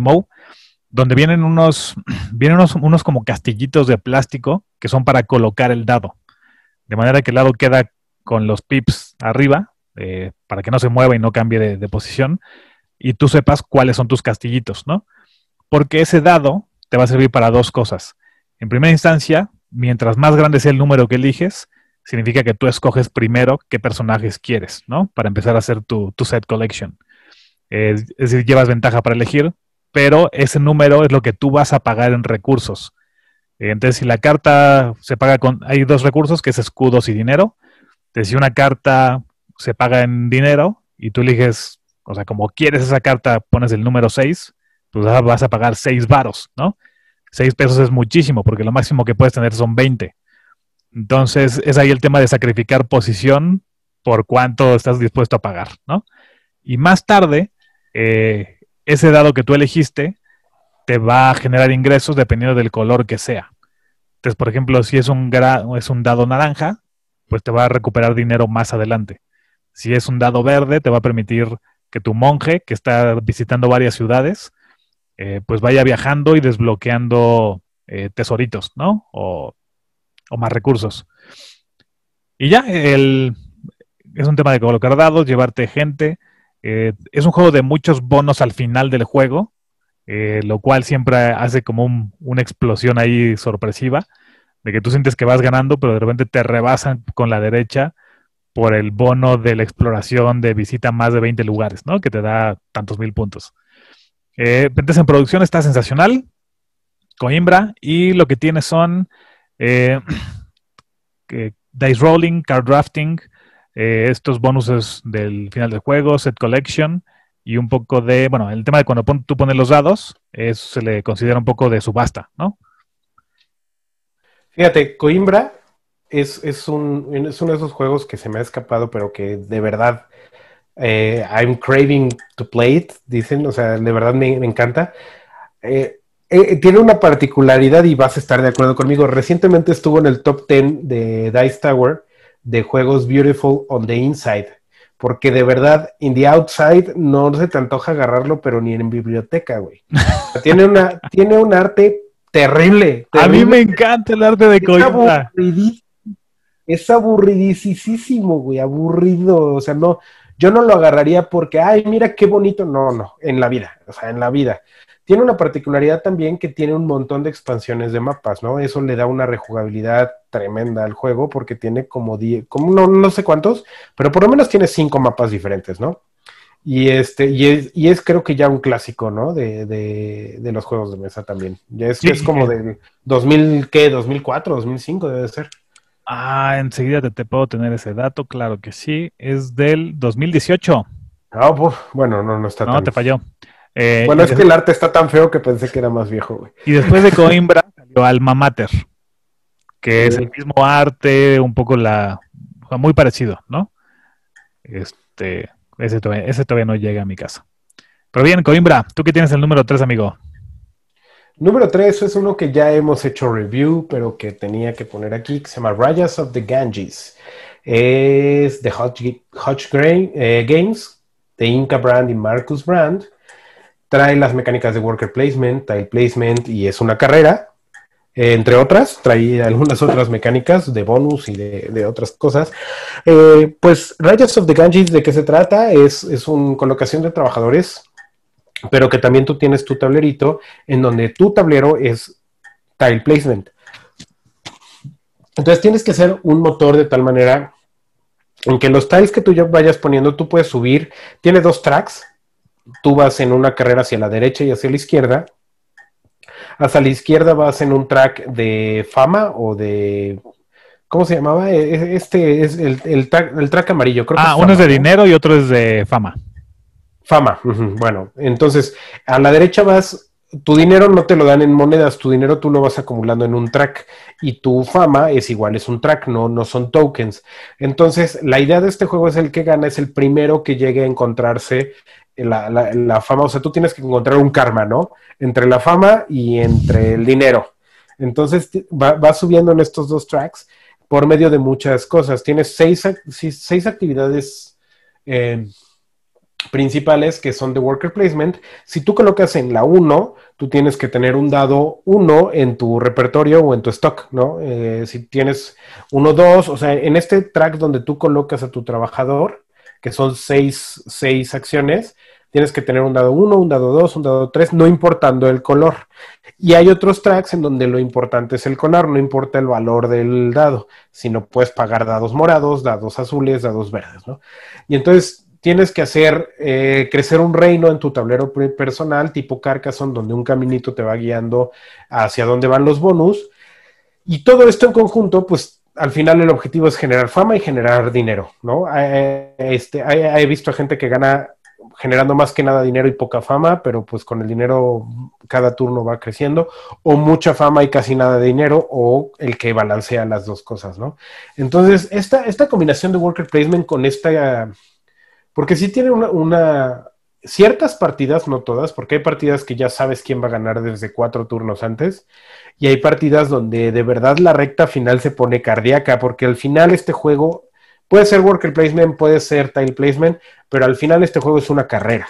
donde vienen unos, vienen unos, unos como castillitos de plástico que son para colocar el dado, de manera que el dado queda con los pips arriba, eh, para que no se mueva y no cambie de posición, y tú sepas cuáles son tus castillitos, ¿no? Porque ese dado te va a servir para dos cosas. En primera instancia, mientras más grande sea el número que eliges, significa que tú escoges primero qué personajes quieres, ¿no? Para empezar a hacer tu, tu set collection. Es decir, llevas ventaja para elegir, pero ese número es lo que tú vas a pagar en recursos. Entonces, si la carta se paga con... Hay dos recursos, que es escudos y dinero. Entonces, si una carta se paga en dinero y tú eliges, o sea, como quieres esa carta, pones el número 6, pues ah, vas a pagar 6 varos, ¿no? 6 pesos es muchísimo, porque lo máximo que puedes tener son 20. Entonces, es ahí el tema de sacrificar posición por cuánto estás dispuesto a pagar, ¿no? Y más tarde, eh, ese dado que tú elegiste te va a generar ingresos dependiendo del color que sea. Entonces, por ejemplo, si es un, es un dado naranja, pues te va a recuperar dinero más adelante. Si es un dado verde, te va a permitir que tu monje, que está visitando varias ciudades, eh, pues vaya viajando y desbloqueando eh, tesoritos, ¿no? O, más recursos. Y ya, el, es un tema de colocar dados, llevarte gente. eh, es un juego de muchos bonos al final del juego, lo cual siempre hace como un- una explosión ahí sorpresiva, de que tú sientes que vas ganando, pero de repente te rebasan con la derecha por el bono de la exploración de visita a más de 20 lugares, ¿no? Que te da tantos mil puntos. Eh, en producción está sensacional, Coimbra, y lo que tiene son eh, dice rolling, card drafting, eh, estos bonuses del final del juego, set collection y un poco de, bueno, el tema de cuando pon- tú pones los dados, eso se le considera un poco de subasta, ¿no? Fíjate, Coimbra es, es, un, es uno de esos juegos que se me ha escapado, pero que de verdad eh, I'm craving to play it, dicen, o sea, de verdad me, me encanta. Eh, eh, tiene una particularidad y vas a estar de acuerdo conmigo. Recientemente estuvo en el top 10 de Dice Tower de juegos Beautiful on the Inside, porque de verdad, in the outside no se te antoja agarrarlo, pero ni en biblioteca, güey. Tiene, una, tiene un arte terrible. A mí me encanta el arte de aburridísimo. Es aburridísimo, güey, aburrido. O sea, no, yo no lo agarraría porque, ay, mira qué bonito. No, no, en la vida, o sea, en la vida. Tiene una particularidad también que tiene un montón de expansiones de mapas, ¿no? Eso le da una rejugabilidad tremenda al juego porque tiene como 10, como no, no sé cuántos, pero por lo menos tiene cinco mapas diferentes, ¿no? Y este, y es, y es creo que ya un clásico, ¿no? De, de, de los juegos de mesa también. Ya es, Sí. es como del 2000, ¿qué? 2004, 2005 debe ser. Ah, enseguida te, te puedo tener ese dato, claro que sí. Es del 2018. Ah, pues, bueno, no, no está No, tan... te falló. Eh, Bueno, es que el arte está tan feo que pensé que era más viejo, güey. y después de Coimbra salió Alma Mater, que es el mismo arte, un poco la. muy parecido, ¿no? Este. Ese todavía, ese todavía no llega a mi casa. Pero bien, Coimbra, tú que tienes el número 3, amigo. Número 3 es uno que ya hemos hecho review, pero que tenía que poner aquí, que se llama Rajas of the Ganges. Es de Hodge, Hodge eh, Games, de Inca Brand y Marcus Brand. Trae las mecánicas de worker placement, tile placement y es una carrera, eh, entre otras. Trae algunas otras mecánicas de bonus y de, de otras cosas. Eh, pues Rajas of the Ganges, ¿de qué se trata? Es, es una colocación de trabajadores, pero que también tú tienes tu tablerito en donde tu tablero es tile placement. Entonces tienes que hacer un motor de tal manera en que los tiles que tú ya vayas poniendo, tú puedes subir. Tiene dos tracks. Tú vas en una carrera hacia la derecha y hacia la izquierda. Hacia la izquierda vas en un track de fama o de. ¿Cómo se llamaba? E- Este es el, el track, el track amarillo. Creo que Ah, es uno es de dinero y otro es de fama. Fama, bueno, entonces a la derecha vas, tu dinero no te lo dan en monedas, tu dinero tú lo vas acumulando en un track y tu fama es igual, es un track, no, no son tokens. Entonces, la idea de este juego es el que gana, es el primero que llegue a encontrarse la, la- fama, o sea, tú tienes que encontrar un karma, ¿no? Entre la fama y entre el dinero. Entonces, va, va subiendo en estos dos tracks por medio de muchas cosas. Tienes seis, seis actividades. eh, principales que son de worker placement. Si tú colocas en la 1, tú tienes que tener un dado 1 en tu repertorio o en tu stock, ¿no? Eh, si tienes 1, 2, o sea, en este track donde tú colocas a tu trabajador, que son 6 seis acciones, tienes que tener un dado 1, un dado 2, un dado 3, no importando el color. Y hay otros tracks en donde lo importante es el color, no importa el valor del dado, sino puedes pagar dados morados, dados azules, dados verdes, ¿no? Y entonces tienes que hacer eh, crecer un reino en tu tablero personal, tipo Carcassonne, donde un caminito te va guiando hacia dónde van los bonus. Y todo esto en conjunto, pues al final el objetivo es generar fama y generar dinero, ¿no? Este, he visto a gente que gana generando más que nada dinero y poca fama, pero pues con el dinero cada turno va creciendo, o mucha fama y casi nada de dinero, o el que balancea las dos cosas, ¿no? Entonces, esta, esta combinación de worker placement con esta, porque sí tiene una, una, ciertas partidas, no todas, porque hay partidas que ya sabes quién va a ganar desde cuatro turnos antes, y hay partidas donde de verdad la recta final se pone cardíaca, porque al final este juego puede ser worker placement, puede ser tile placement, pero al final este juego es una carrera.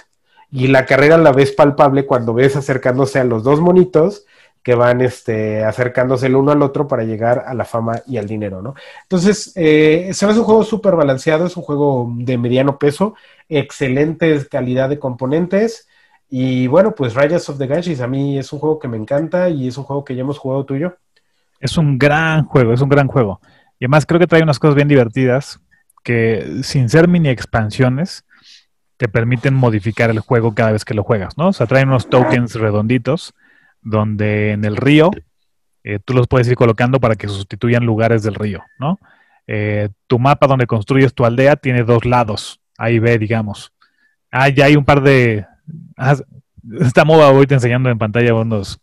Y la carrera la ves palpable cuando ves acercándose a los dos monitos que van este, acercándose el uno al otro para llegar a la fama y al dinero, ¿no? Entonces, eh, se ve un juego súper balanceado, es un juego de mediano peso, excelente calidad de componentes, y bueno, pues Riders of the Ganges a mí es un juego que me encanta y es un juego que ya hemos jugado tú y yo. Es un gran juego, es un gran juego. Y además creo que trae unas cosas bien divertidas que sin ser mini expansiones te permiten modificar el juego cada vez que lo juegas, ¿no? O sea, traen unos tokens redonditos donde en el río eh, tú los puedes ir colocando para que sustituyan lugares del río, ¿no? Eh, tu mapa donde construyes tu aldea tiene dos lados, A y B, digamos. Ah, ya hay un par de... Ah, esta moda ahorita enseñando en pantalla unos,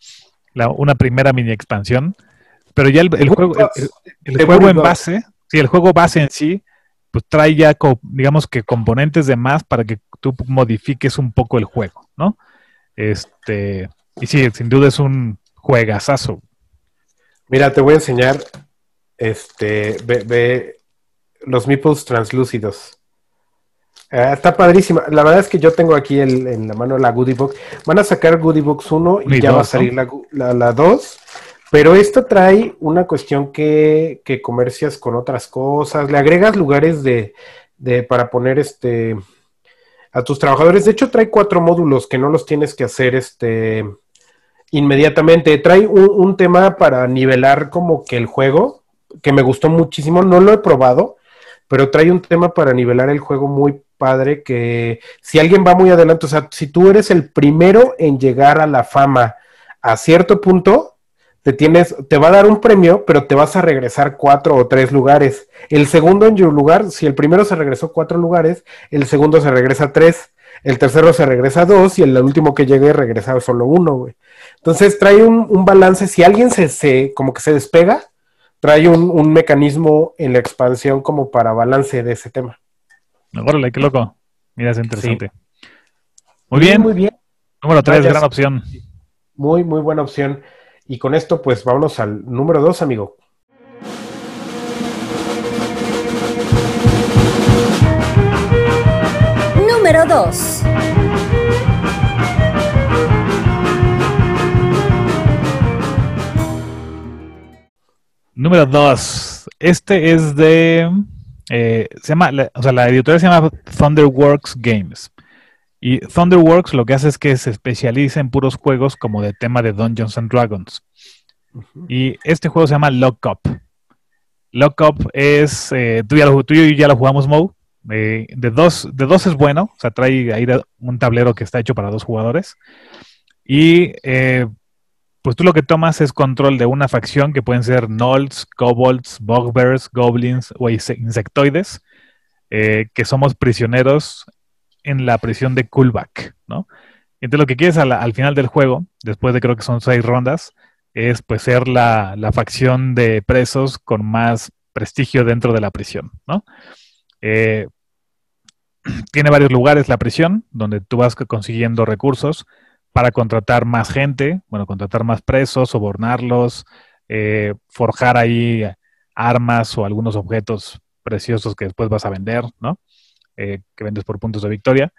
la- una primera mini expansión, pero ya el, el juego, el- el juego en base, sí, el juego base en sí, pues trae ya, digamos que componentes de más para que tú modifiques un poco el juego, ¿no? Este, y sí, sin duda es un juegazazo. Mira, te voy a enseñar, este, ve, ve los meeples translúcidos. Ah, está padrísima. La verdad es que yo tengo aquí el- en la mano la Goodie Box. Van a sacar Goodie Box 1 y Y ya va a salir la, gu- la, la 2. Pero esto trae una cuestión que, que comercias con otras cosas. Le agregas lugares de, de- para poner este a tus trabajadores. De hecho, trae cuatro módulos que no los tienes que hacer este inmediatamente. Trae un, tema para nivelar como que el juego, que me gustó muchísimo. No lo he probado, pero trae un tema para nivelar el juego muy padre que si alguien va muy adelante, o sea, si tú eres el primero en llegar a la fama a cierto punto, te tienes, te va a dar un premio, pero te vas a regresar cuatro o tres lugares. El segundo en tu lugar, si el primero se regresó cuatro lugares, el segundo se regresa tres, el tercero se regresa dos y el último que llegue regresa solo uno, güey. Entonces trae un, un balance, si alguien se, se, como que se despega, trae un, un mecanismo en la expansión como para balance de ese tema. Órale, qué loco. Mira, es interesante. Muy bien, Muy bien. número 3, Gracias. gran opción. Muy, muy buena opción. Y con esto, pues vámonos al número dos, amigo. 2. Número 2. Este es de. eh, se llama, la- o sea, la editorial se llama Thunderworks Games. Y Thunderworks lo que hace es que se especializa en puros juegos como de tema de Dungeons and Dragons. Y este juego se llama Lock Up. Lock Up es. eh, tú, ya lo, tú y yo ya lo jugamos, Mo. Eh, de, dos, de dos es bueno. O sea, trae ahí un tablero que está hecho para dos jugadores. Y eh, pues tú lo que tomas es control de una facción que pueden ser gnolls, kobolds, bugbears, goblins o inse- insectoides, eh, que somos prisioneros en la prisión de Kulbak, ¿no? Entonces lo que quieres al, al final del juego, después de creo que son seis rondas, es pues ser la, la facción de presos con más prestigio dentro de la prisión, ¿no? Eh, tiene varios lugares la prisión, donde tú vas consiguiendo recursos para contratar más gente, bueno, contratar más presos, sobornarlos, eh, forjar ahí armas o algunos objetos preciosos que después vas a vender, ¿no? Eh, que vendes por puntos de victoria.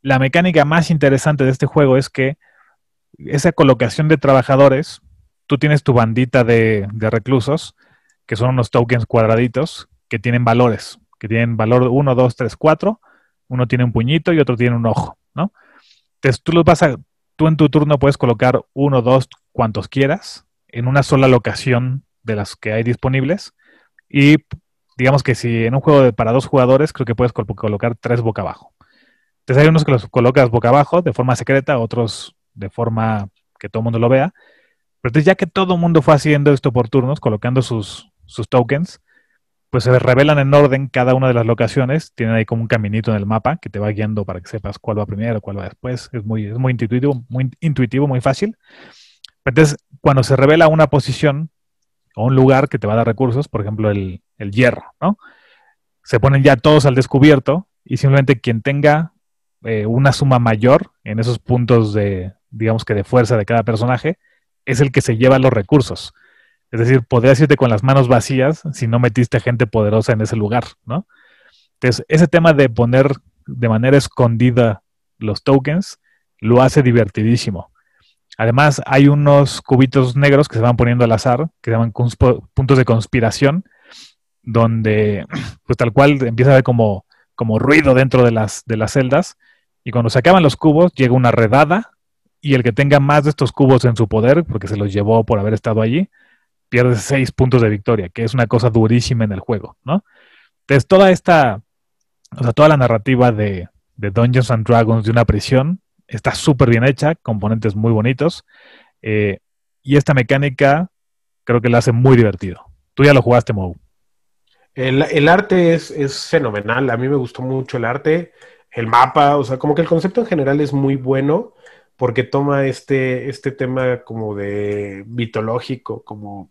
La mecánica más interesante de este juego es que esa colocación de trabajadores, tú tienes tu bandita de, de reclusos, que son unos tokens cuadraditos, que tienen valores, que tienen valor 1, 2, 3, 4. Uno tiene un puñito y otro tiene un ojo, ¿no? Entonces tú los vas a, tú en tu turno puedes colocar uno, dos, cuantos quieras, en una sola locación de las que hay disponibles. Y digamos que si en un juego de, para dos jugadores, creo que puedes col- colocar tres boca abajo. Entonces hay unos que los colocas boca abajo de forma secreta, otros de forma que todo el mundo lo vea. Pero entonces ya que todo el mundo fue haciendo esto por turnos, colocando sus, sus tokens, pues se revelan en orden cada una de las locaciones. Tienen ahí como un caminito en el mapa que te va guiando para que sepas cuál va primero, cuál va después. Es muy, es muy intuitivo, muy intuitivo, muy fácil. Entonces, cuando se revela una posición o un lugar que te va a dar recursos, por ejemplo, el, el hierro, ¿no? Se ponen ya todos al descubierto y simplemente quien tenga eh, una suma mayor en esos puntos de, digamos que de fuerza de cada personaje, es el que se lleva los recursos. Es decir, podrías irte con las manos vacías si no metiste gente poderosa en ese lugar, ¿no? Entonces, ese tema de poner de manera escondida los tokens lo hace divertidísimo. Además, hay unos cubitos negros que se van poniendo al azar, que se llaman puntos de conspiración, donde, pues tal cual, empieza a haber como, como ruido dentro de las, de las celdas, y cuando se acaban los cubos, llega una redada, y el que tenga más de estos cubos en su poder, porque se los llevó por haber estado allí, pierde seis puntos de victoria, que es una cosa durísima en el juego, ¿no? Entonces, toda esta, o sea, toda la narrativa de, de Dungeons and Dragons de una prisión está súper bien hecha, componentes muy bonitos, eh, y esta mecánica creo que la hace muy divertido. Tú ya lo jugaste, Mo. El, el arte es, es fenomenal, a mí me gustó mucho el arte, el mapa, o sea, como que el concepto en general es muy bueno porque toma este, este tema como de mitológico, como,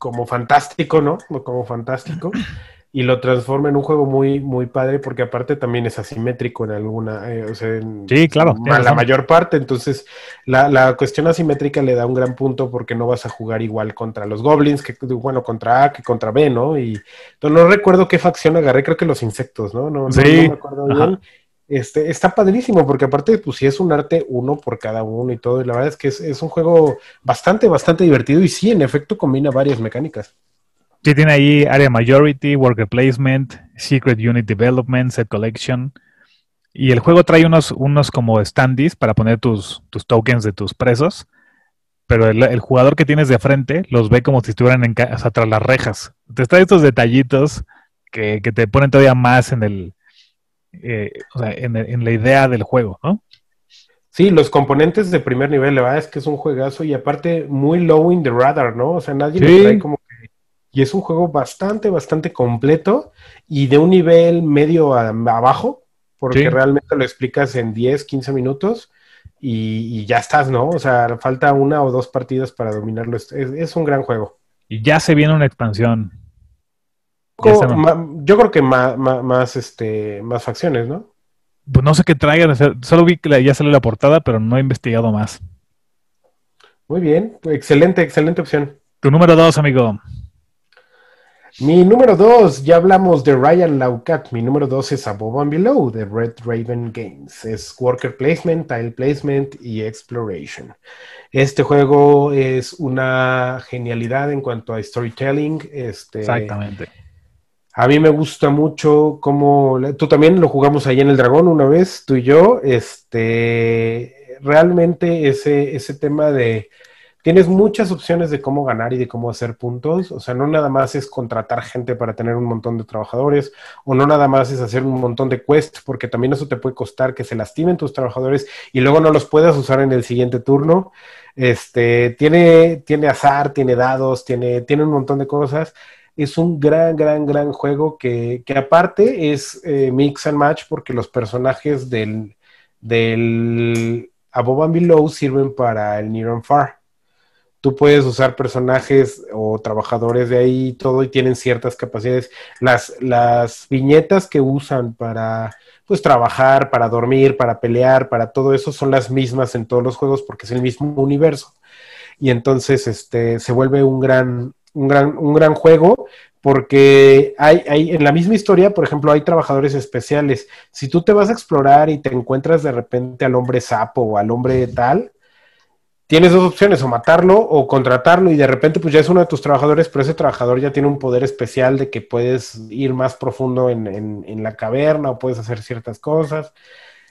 como fantástico, ¿no? Como fantástico, y lo transforma en un juego muy, muy padre porque aparte también es asimétrico en alguna, eh, o sea, en Sí, claro, la razón. mayor parte, entonces la, la cuestión asimétrica le da un gran punto porque no vas a jugar igual contra los goblins, que bueno, contra A que contra B, ¿no? Y no, no recuerdo qué facción agarré, creo que los insectos, ¿no? No, no- Sí, no me acuerdo ajá. Este, está padrísimo porque aparte, pues sí es un arte uno por cada uno y todo, y la verdad es que es, un juego bastante, bastante divertido y sí, en efecto combina varias mecánicas. Sí, tiene ahí Area Majority, Worker Placement, Secret Unit Development, Set Collection. Y el juego trae unos, unos como standees para poner tus, tus tokens de tus presos. Pero el, jugador que tienes de frente los ve como si estuvieran en, o sea, tras las rejas. Te trae estos detallitos que, que te ponen todavía más en el, eh, o sea, en, la idea del juego, ¿no? Sí, los componentes de primer nivel, la verdad es que es un juegazo y aparte muy low in the radar, ¿no? O sea, nadie Sí. lo trae como que... Y es un juego bastante, bastante completo y de un nivel medio a- abajo, porque Sí. realmente lo explicas en 10, 15 minutos y, y ya estás, ¿no? O sea, falta una o dos partidas para dominarlo. Es un gran juego. Y ya se viene una expansión. Ya está, ¿no? Ma- yo creo que más, más, este, más facciones, ¿no? Pues no sé qué traigan. Solo vi que ya salió la portada, pero no he investigado más. Muy bien, excelente, excelente opción. Tu número dos, amigo. Mi número dos, ya hablamos de Ryan Laukat. Mi número dos es Above and Below de Red Raven Games. Es Worker Placement, Tile Placement y Exploration. Este juego es una genialidad en cuanto a storytelling. Este, Exactamente. A mí me gusta mucho cómo tú también lo jugamos ahí en el Dragón una vez, tú y yo. Este, realmente ese, ese tema de tienes muchas opciones de cómo ganar y de cómo hacer puntos. O sea, no nada más es contratar gente para tener un montón de trabajadores, o no nada más es hacer un montón de quests, porque también eso te puede costar que se lastimen tus trabajadores y luego no los puedas usar en el siguiente turno. Este, tiene, tiene azar, tiene dados, tiene, tiene un montón de cosas. Es un gran, gran, gran juego que, que aparte es eh, mix and match porque los personajes del, del Above and Below sirven para el Near and Far. Tú puedes usar personajes o trabajadores de ahí y todo y tienen ciertas capacidades. Las, las viñetas que usan para pues trabajar, para dormir, para pelear, para todo eso son las mismas en todos los juegos porque es el mismo universo. Y entonces este se vuelve un gran, un gran, un gran juego porque hay, hay en la misma historia, por ejemplo, hay trabajadores especiales. Si tú te vas a explorar y te encuentras de repente al hombre sapo o al hombre tal, tienes dos opciones, o matarlo o contratarlo y de repente pues ya es uno de tus trabajadores, pero ese trabajador ya tiene un poder especial de que puedes ir más profundo en, en, en la caverna o puedes hacer ciertas cosas.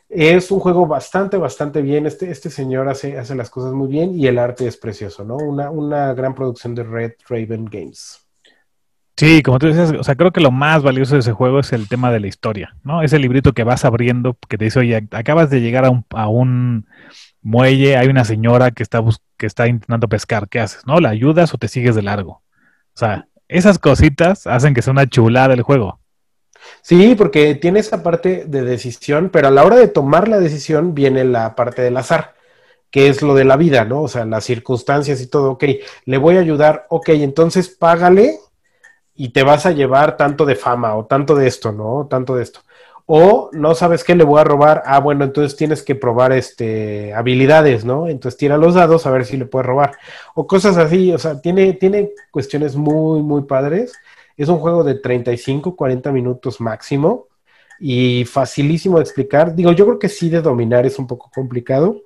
Es un juego bastante, bastante bien. Este, este señor hace, hace las cosas muy bien y el arte es precioso, ¿no? Una, una gran producción de Red Raven Games. Sí, como tú dices, o sea, creo que lo más valioso de ese juego es el tema de la historia, ¿no? Ese librito que vas abriendo, que te dice, oye, acabas de llegar a un, a un muelle, hay una señora que está, que está intentando pescar, ¿qué haces? ¿No? ¿La ayudas o te sigues de largo? O sea, Esas cositas hacen que sea una chulada el juego. Sí, porque tiene esa parte de decisión, pero a la hora de tomar la decisión viene la parte del azar, que es lo de la vida, ¿no? O sea, las circunstancias y todo, ok, le voy a ayudar, ok, entonces págale y te vas a llevar tanto de fama o tanto de esto, ¿no? Tanto de esto. O no sabes qué le voy a robar, ah, bueno, entonces tienes que probar este habilidades, ¿no? Entonces tira los dados a ver si le puedes robar. O cosas así, o sea, tiene, tiene cuestiones muy, muy padres. Es un juego de 35, 40 minutos máximo y facilísimo de explicar. Digo, yo creo que sí de dominar es un poco complicado,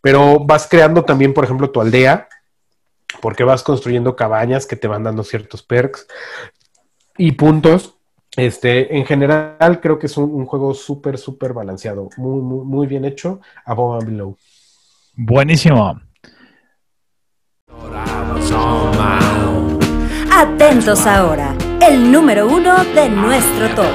pero vas creando también, por ejemplo, tu aldea, porque vas construyendo cabañas que te van dando ciertos perks y puntos. Este, en general, creo que es un, un juego súper, súper balanceado, muy, muy, muy bien hecho, above and below. Buenísimo. Atentos ahora, el número uno de nuestro top.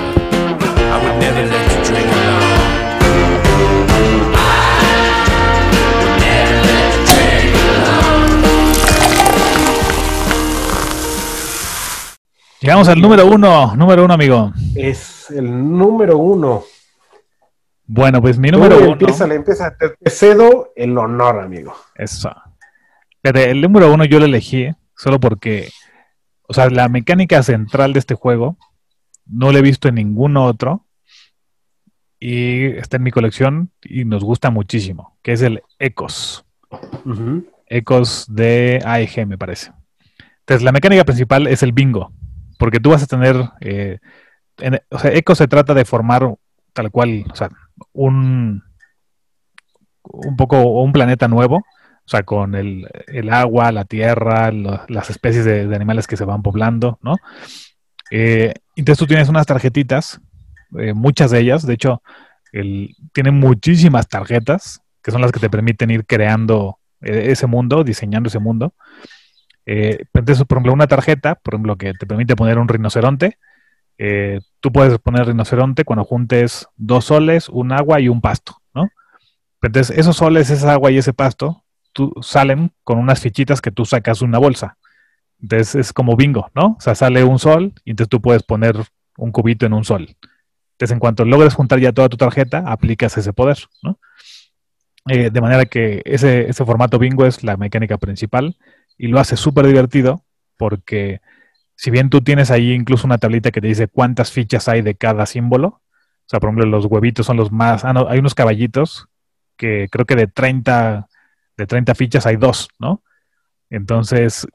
Llegamos al número uno, número uno, amigo. Es el número uno. Bueno, pues mi número uno. Empieza, empieza, te, cedo el honor, amigo. Eso. El número uno yo lo elegí solo porque, o sea, la mecánica central de este juego no la he visto en ningún otro y está en mi colección y nos gusta muchísimo, que es el Ecos. Ujú. Ecos de AEG, me parece. Entonces, la mecánica principal es el bingo, porque tú vas a tener, eh, en- o sea, Ecos se trata de formar tal cual, o sea, un, un poco un planeta nuevo, o sea, con el, el agua, la tierra, las especies de, animales que se van poblando, ¿no? Eh, entonces tú tienes unas tarjetitas, eh, muchas de ellas, de hecho, el, tienen muchísimas tarjetas, que son las que te permiten ir creando eh, ese mundo, diseñando ese mundo. Entonces, por ejemplo, una tarjeta, por ejemplo, que te permite poner un rinoceronte, tú puedes poner rinoceronte cuando juntes dos soles, un agua y un pasto, ¿no? Entonces, esos soles, esa agua y ese pasto, tú, salen con unas fichitas que tú sacas una bolsa. Entonces, es como bingo, ¿no? O sea, sale un sol y entonces tú puedes poner un cubito en un sol. Entonces, en cuanto logres juntar ya toda tu tarjeta, aplicas ese poder, ¿no? Eh, de manera que ese, ese formato bingo es la mecánica principal y lo hace súper divertido porque si bien tú tienes ahí incluso una tablita que te dice cuántas fichas hay de cada símbolo, o sea, por ejemplo, los huevitos son los más, ah, no, hay unos caballitos que creo que de 30, de 30 fichas hay dos, ¿no? Entonces,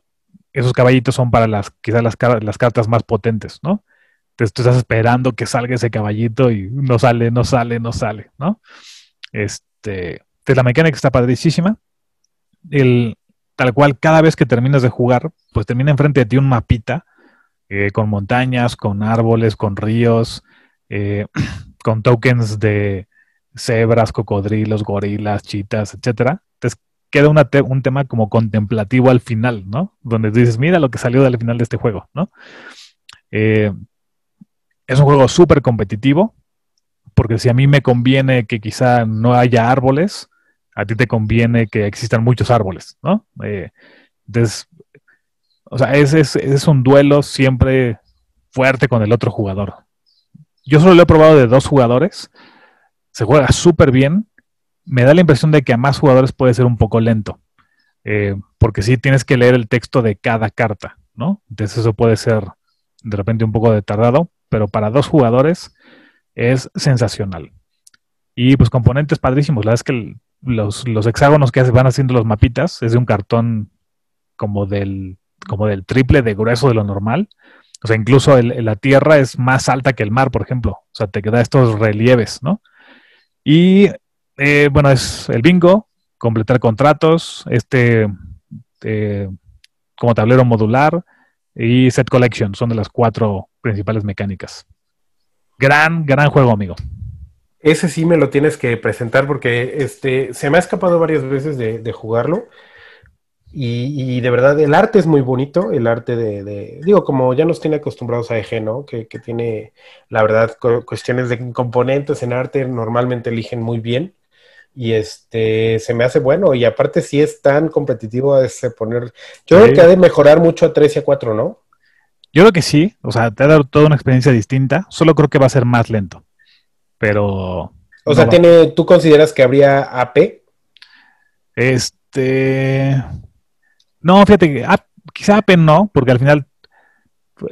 esos caballitos son para las, quizás las, car- las cartas más potentes, ¿no? Entonces tú estás esperando que salga ese caballito y no sale, no sale, no sale, ¿no? Este, entonces la mecánica está padricísima. El, tal cual, cada vez que terminas de jugar, pues termina enfrente de ti un mapita eh, con montañas, con árboles, con ríos, eh, con tokens de cebras, cocodrilos, gorilas, chitas, etcétera. Entonces queda un tema como contemplativo al final, ¿no? Donde dices, mira lo que salió del final de este juego, ¿no? Eh, es un juego súper competitivo, porque si a mí me conviene que quizá no haya árboles, a ti te conviene que existan muchos árboles, ¿no? Eh, entonces, o sea, es, es un duelo siempre fuerte con el otro jugador. Yo solo lo he probado de dos jugadores, se juega súper bien, me da la impresión de que a más jugadores puede ser un poco lento, eh, porque sí tienes que leer el texto de cada carta, ¿no? Entonces eso puede ser de repente un poco de tardado, pero para dos jugadores es sensacional. Y pues componentes padrísimos, la verdad es que los, los hexágonos que van haciendo los mapitas es de un cartón como del, como del triple de grueso de lo normal. O sea, incluso la tierra es más alta que el mar, por ejemplo. O sea, te queda estos relieves, ¿no? Y eh, bueno, es el bingo, completar contratos, este eh, como tablero modular y set collection son de las cuatro principales mecánicas. Gran, gran juego, amigo. Ese sí me lo tienes que presentar porque este, se me ha escapado varias veces de, jugarlo. Y, y de verdad, el arte es muy bonito, el arte de, de- digo, como ya nos tiene acostumbrados a EG, ¿no? Que, tiene, la verdad, cu- cuestiones de componentes en arte normalmente eligen muy bien. Y este se me hace bueno. Y aparte, si es tan competitivo, es poner. Yo creo Sí. que ha de mejorar mucho a 3 y a 4, ¿no? Yo creo que sí, o sea, te ha dado toda una experiencia distinta, solo creo que va a ser más lento. Pero. O no sea, va- tiene, ¿tú consideras que habría AP? Este. No, fíjate que ah, quizá Apen no, porque al final.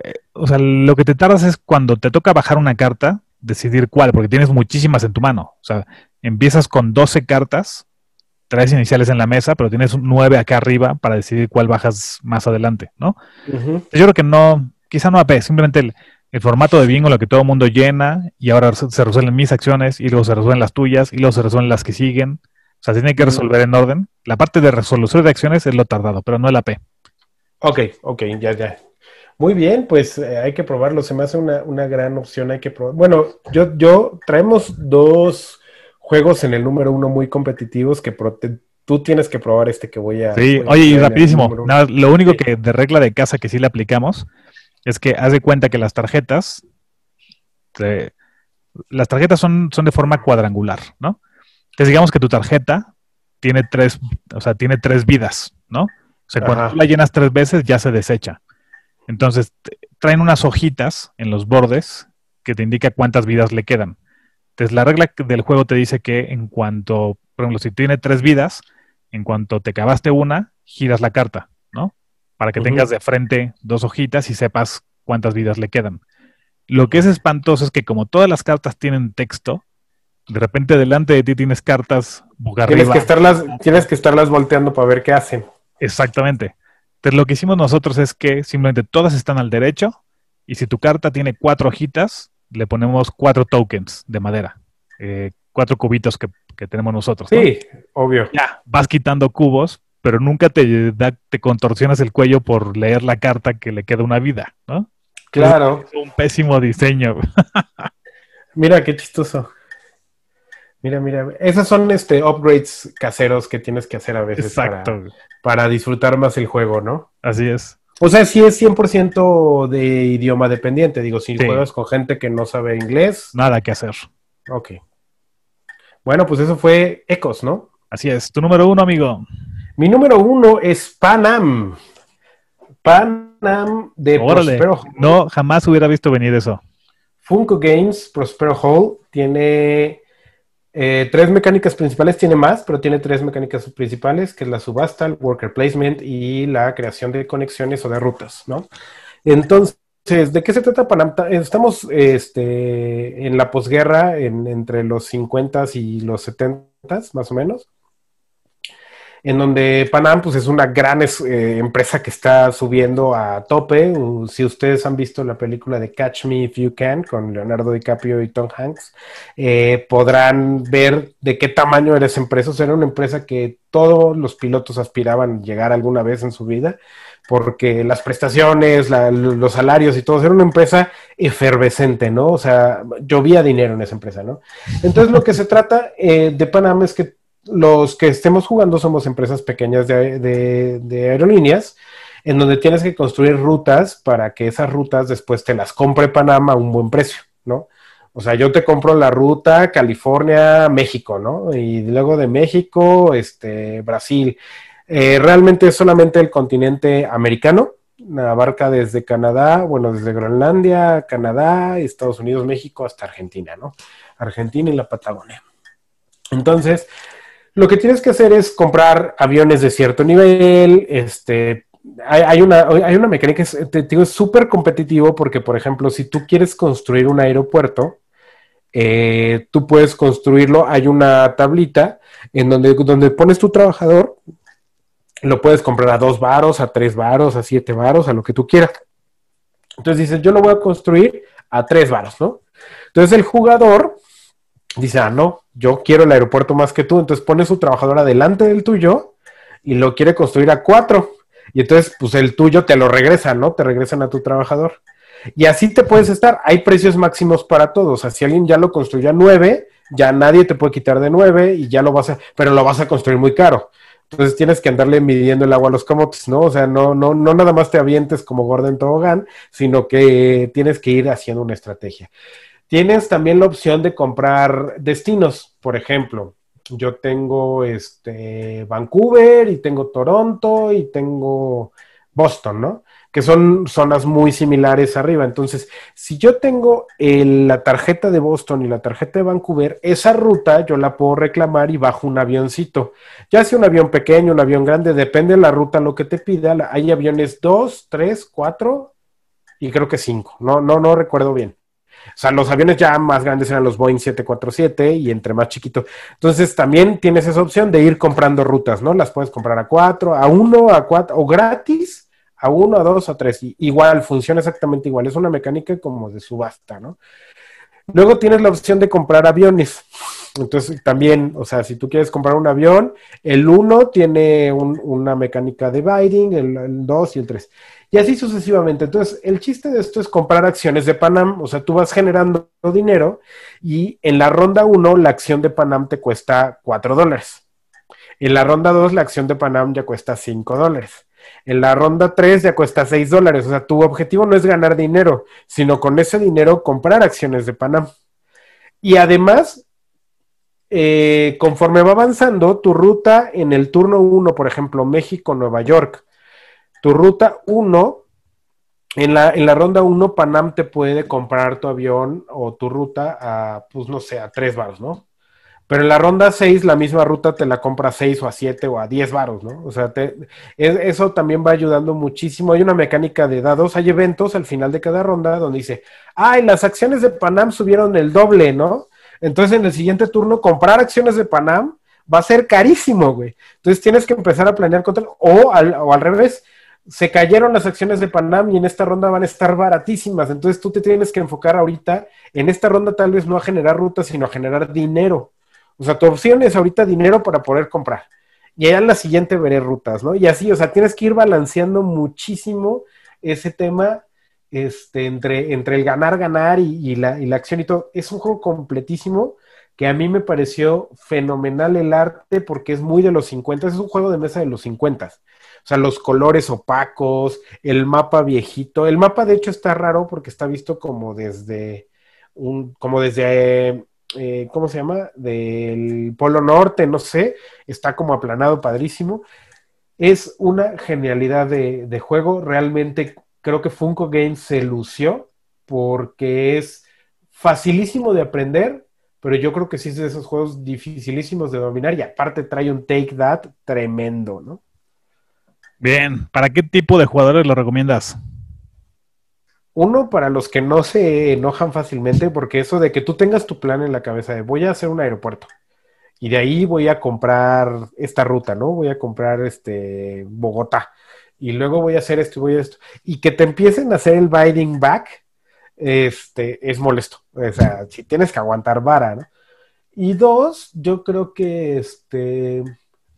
eh, O sea, lo que te tardas es cuando te toca bajar una carta, decidir cuál, porque tienes muchísimas en tu mano. O sea, empiezas con 12 cartas, traes iniciales en la mesa, pero tienes un 9 acá arriba para decidir cuál bajas más adelante, ¿no? Yo creo que no, quizá no AP, simplemente el, el formato de bingo, lo que todo el mundo llena, y ahora se resuelven mis acciones, y luego se resuelven las tuyas, y luego se resuelven las que siguen. O sea, se tiene que resolver en orden. La parte de resolución de acciones es lo tardado, pero no el AP. Ok, ok, ya, ya. Muy bien, pues eh, hay que probarlo. Se me hace una, una gran opción. Hay que probar. Bueno, yo, yo traemos dos juegos en el número uno muy competitivos que tú tienes que probar este que voy a. Sí, voy a oye, y rapidísimo, nada, lo único que de regla de casa que sí le aplicamos es que haz de cuenta que las tarjetas, te- las tarjetas son, son de forma cuadrangular, ¿no? Entonces digamos que tu tarjeta tiene tres, o sea, tiene tres vidas, ¿no? O sea, cuando Ajá. tú la llenas tres veces ya se desecha. Entonces traen unas hojitas en los bordes que te indica cuántas vidas le quedan. Entonces la regla del juego te dice que en cuanto, por ejemplo, si tiene tres vidas, en cuanto te acabaste una, giras la carta, ¿no? Para que tengas de frente dos hojitas y sepas cuántas vidas le quedan. Lo que es espantoso es que como todas las cartas tienen texto, de repente delante de ti tienes cartas boca Tienes arriba. que, estarlas, tienes que estarlas volteando para ver qué hacen. Exactamente. Entonces lo que hicimos nosotros es que simplemente todas están al derecho y si tu carta tiene cuatro hojitas, le ponemos cuatro tokens de madera, eh, cuatro cubitos que, que tenemos nosotros. ¿no? Sí, obvio. Ya, vas quitando cubos, pero nunca te, da- te contorsionas el cuello por leer la carta que le queda una vida, ¿no? Claro. Es un pésimo diseño. Mira qué chistoso. Mira, mira. Esos son este upgrades caseros que tienes que hacer a veces para, Exacto. para disfrutar más el juego, ¿no? Así es. O sea, sí es 100% de idioma dependiente. Digo, si Sí. juegas con gente que no sabe inglés, Nada que hacer. ok. Bueno, pues eso fue Ecos, ¿no? Así es. Tu número uno, amigo. Mi número uno es Panam. Panam de Órale. Prospero No, jamás hubiera visto venir eso. Funko Games, Prospero Hall, tiene eh, tres mecánicas principales, tiene más, pero tiene tres mecánicas principales, que es la subasta, el worker placement y la creación de conexiones o de rutas, ¿no? Entonces, ¿de qué se trata Estamos este, en la posguerra, en- entre los 50s y los 70s, más o menos en donde Panam pues, es una gran eh, empresa que está subiendo a tope. Si ustedes han visto la película de Catch Me If You Can con Leonardo DiCaprio y Tom Hanks, eh, podrán ver de qué tamaño era esa empresa. O sea, era una empresa que todos los pilotos aspiraban llegar alguna vez en su vida, porque las prestaciones, los salarios y todo, era una empresa efervescente, ¿no? O sea, llovía dinero en esa empresa, ¿no? Entonces, lo que se trata eh, de Panam es que los que estemos jugando somos empresas pequeñas de, aerolíneas, en donde tienes que construir rutas para que esas rutas después te las compre Panamá a un buen precio, ¿no? O sea, yo te compro la ruta California-México, ¿no? Y luego de México, este, Brasil. Eh, realmente es solamente el continente americano, abarca desde Canadá, bueno, desde Groenlandia, Canadá, Estados Unidos, México, hasta Argentina, ¿no? Argentina y la Patagonia. Entonces, lo que tienes que hacer es comprar aviones de cierto nivel, este, hay, una, hay una mecánica, es- te digo, es súper competitivo porque, por ejemplo, si tú quieres construir un aeropuerto, eh, tú puedes construirlo, hay una tablita en donde, donde pones tu trabajador, lo puedes comprar a dos varos, a tres varos, a siete varos, a lo que tú quieras. Entonces dices, yo lo voy a construir a tres varos, ¿no? Entonces el jugador dice, ah, no, yo quiero el aeropuerto más que tú, entonces pone su trabajador adelante del tuyo y lo quiere construir a cuatro. Y entonces, pues el tuyo te lo regresa, ¿no? Te regresan a tu trabajador. Y así te puedes estar. Hay precios máximos para todos. O sea, si alguien ya lo construyó a nueve, ya nadie te puede quitar de nueve y ya lo vas a, pero lo vas a construir muy caro. Entonces tienes que andarle midiendo el agua a los camotes, ¿no? O sea, no, no, no nada más te avientes como Gordon Tobogán, sino que tienes que ir haciendo una estrategia. Tienes también la opción de comprar destinos, por ejemplo. yo tengo este Vancouver y tengo Toronto y tengo Boston, ¿no? Que son zonas muy similares arriba. Entonces, si yo tengo la tarjeta de Boston y la tarjeta de Vancouver, esa ruta yo la puedo reclamar y bajo un avioncito. Ya sea un avión pequeño, un avión grande, depende de la ruta lo que te pida. Hay aviones 2, 3, 4 y creo que 5. No, no, no recuerdo bien. O sea, los aviones ya más grandes eran los Boeing 747 y entre más chiquito. Entonces también tienes esa opción de ir comprando rutas, ¿no? Las puedes comprar a 4, a 1, a 4 o gratis a 1, a 2, a 3. Igual, funciona exactamente igual. Es una mecánica como de subasta, ¿no? Luego tienes la opción de comprar aviones. Entonces también, o sea, si tú quieres comprar un avión, el 1 tiene un- una mecánica de bidding, el 2 y el 3. Y así sucesivamente. Entonces, el chiste de esto es comprar acciones de Panam. O sea, tú vas generando dinero y en la ronda 1 la acción de Panam te cuesta 4 dólares. En la ronda 2 la acción de Panam ya cuesta 5 dólares. En la ronda 3 ya cuesta 6 dólares. O sea, tu objetivo no es ganar dinero, sino con ese dinero comprar acciones de Panam. Y además, eh, conforme va avanzando, tu ruta en el turno 1, por ejemplo, México-Nueva York, tu ruta 1, en la, en la ronda 1, Panam te puede comprar tu avión o tu ruta a, pues no sé, a 3 baros, ¿no? Pero en la ronda 6, la misma ruta te la compra a 6 o a 7 o a 10 varos, ¿no? O sea, te- es- eso también va ayudando muchísimo. Hay una mecánica de dados, hay eventos al final de cada ronda donde dice, ay, las acciones de Panam subieron el doble, ¿no? Entonces en el siguiente turno comprar acciones de Panam va a ser carísimo, güey. Entonces tienes que empezar a planear contra o al, o al revés. Se cayeron las acciones de Panam y en esta ronda van a estar baratísimas. Entonces tú te tienes que enfocar ahorita en esta ronda tal vez no a generar rutas, sino a generar dinero. O sea, tu opción es ahorita dinero para poder comprar. Y allá en la siguiente veré rutas, ¿no? Y así, o sea, tienes que ir balanceando muchísimo ese tema este, entre, entre el ganar, ganar y, la, y la acción y todo. Es un juego completísimo que a mí me pareció fenomenal el arte porque es muy de los 50, es un juego de mesa de los 50. O sea, los colores opacos, el mapa viejito. El mapa, de hecho, está raro porque está visto como desde un, como desde eh, eh, ¿cómo se llama? Del Polo Norte, no sé, está como aplanado, padrísimo. Es una genialidad de, de juego, realmente creo que Funko Games se lució porque es facilísimo de aprender, pero yo creo que sí es de esos juegos dificilísimos de dominar y aparte trae un Take That tremendo, ¿no? Bien, ¿para qué tipo de jugadores lo recomiendas? Uno, para los que no se enojan fácilmente, porque eso de que tú tengas tu plan en la cabeza de voy a hacer un aeropuerto y de ahí voy a comprar esta ruta, ¿no? Voy a comprar este Bogotá y luego voy a hacer esto y voy a esto. Y que te empiecen a hacer el biting back, este, es molesto. O sea, si tienes que aguantar vara, ¿no? Y dos, yo creo que este.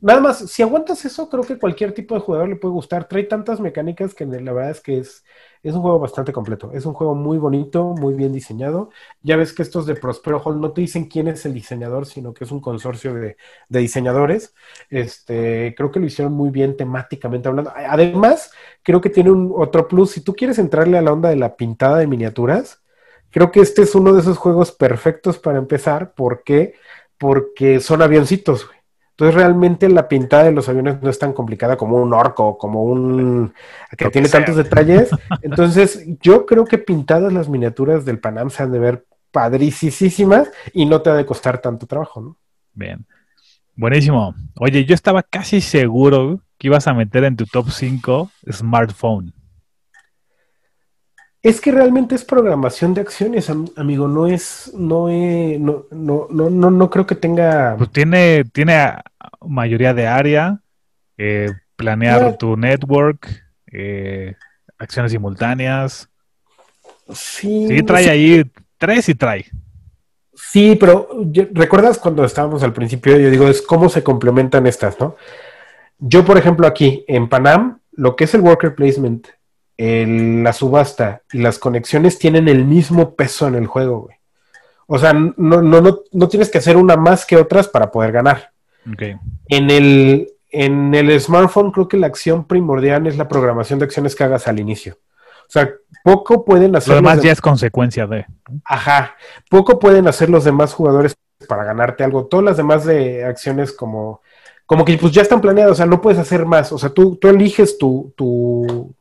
Nada más, si aguantas eso, creo que cualquier tipo de jugador le puede gustar. Trae tantas mecánicas que la verdad es que es, es un juego bastante completo. Es un juego muy bonito, muy bien diseñado. Ya ves que estos de Prospero Hall no te dicen quién es el diseñador, sino que es un consorcio de, de diseñadores. Este, creo que lo hicieron muy bien temáticamente hablando. Además, creo que tiene un otro plus. Si tú quieres entrarle a la onda de la pintada de miniaturas, creo que este es uno de esos juegos perfectos para empezar. ¿Por qué? Porque son avioncitos, güey. Entonces realmente la pintada de los aviones no es tan complicada como un orco, como un que Lo tiene tantos detalles. Entonces yo creo que pintadas las miniaturas del Panam se han de ver padricísimas y no te ha de costar tanto trabajo, ¿no? Bien. Buenísimo. Oye, yo estaba casi seguro que ibas a meter en tu top 5 smartphone. Es que realmente es programación de acciones, am- amigo, no es, no, he- no, no, no, no, no creo que tenga... Pues tiene, tiene mayoría de área, eh, planear tu network, eh, acciones simultáneas. Sí, Sí, trae sí, ahí tres y trae. Sí, pero ¿recuerdas cuando estábamos al principio? Yo digo, es cómo se complementan estas, ¿no? Yo, por ejemplo, aquí en Panam, lo que es el worker placement, el- la subasta y las conexiones tienen el mismo peso en el juego, güey. O sea, no, no, no, no tienes que hacer una más que otras para poder ganar. En el, en el smartphone creo que la acción primordial es la programación de acciones que hagas al inicio. O sea, poco pueden hacer Lo los de- ya es consecuencia de. Ajá, poco pueden hacer los demás jugadores para ganarte algo. Todas las demás de acciones como, como que pues ya están planeadas, o sea, no puedes hacer más. O sea, tú, tú eliges tu, tu-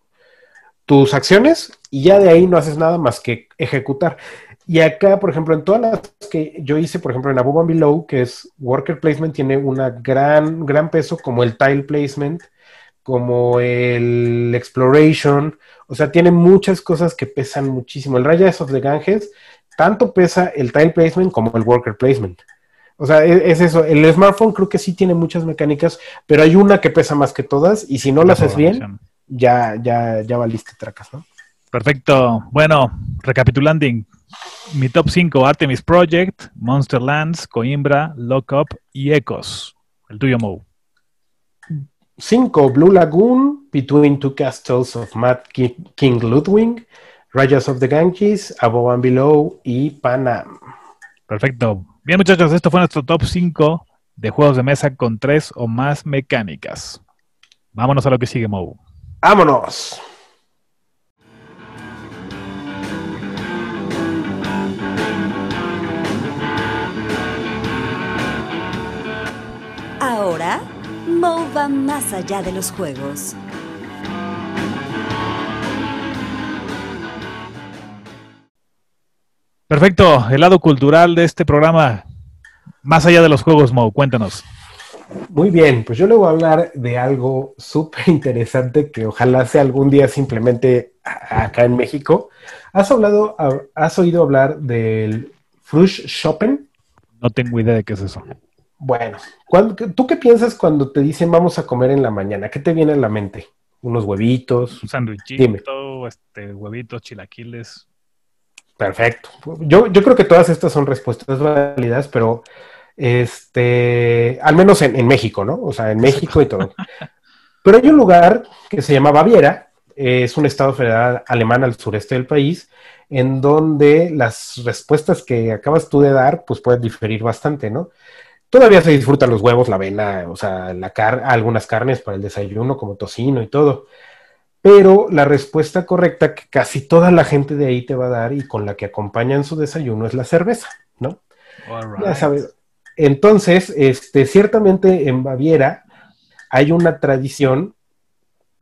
tus acciones y ya de ahí no haces nada más que ejecutar. Y acá, por ejemplo, en todas las que yo hice, por ejemplo, en Above and Below, que es Worker Placement, tiene una gran, gran peso como el Tile Placement, como el Exploration, o sea, tiene muchas cosas que pesan muchísimo. El Rayas of the Ganges, tanto pesa el Tile Placement como el Worker Placement. O sea, e- es, eso. El smartphone creo que sí tiene muchas mecánicas, pero hay una que pesa más que todas, y si no lo haces bien. Ya, ya, ya valiste tracas, ¿no? Perfecto. Bueno, recapitulando, mi top 5, Artemis Project, Monsterlands, Coimbra, Lockup y Ecos. El tuyo, Mo. 5. Blue Lagoon, Between Two Castles of Mad Ki- King Ludwig, Rajas of the Ganges, Above and Below y Panam. Perfecto. Bien, muchachos, esto fue nuestro top 5 de juegos de mesa con tres o más mecánicas. Vámonos a lo que sigue, Mo. ¡Vámonos! Ahora, Mo va más allá de los juegos. Perfecto. El lado cultural de este programa, más allá de los juegos, Mo, cuéntanos. Muy bien, pues yo le voy a hablar de algo súper interesante que ojalá sea algún día simplemente acá en México. ¿Has, hablado, has oído hablar del Frush Shoppen? No tengo idea de qué es eso. Bueno, ¿cuándo- ¿tú qué piensas cuando te dicen vamos a comer en la mañana? ¿Qué te viene a la mente? ¿Unos huevitos? Un sándwichito, este, huevitos, chilaquiles. Perfecto. Yo, yo creo que todas estas son respuestas válidas, pero este, al menos en, en México, ¿no? O sea, en México y todo. Pero hay un lugar que se llama Baviera, es un estado federal alemán al sureste del país, en donde las respuestas que acabas tú de dar, pues pueden diferir bastante, ¿no? Todavía se disfrutan los huevos, la avena, o sea, la car algunas carnes para el desayuno, como tocino y todo. Pero la respuesta correcta que casi toda la gente de ahí te va a dar y con la que acompañan su desayuno es la cerveza, ¿no? Ya sabes. Entonces, este, ciertamente en Baviera hay una tradición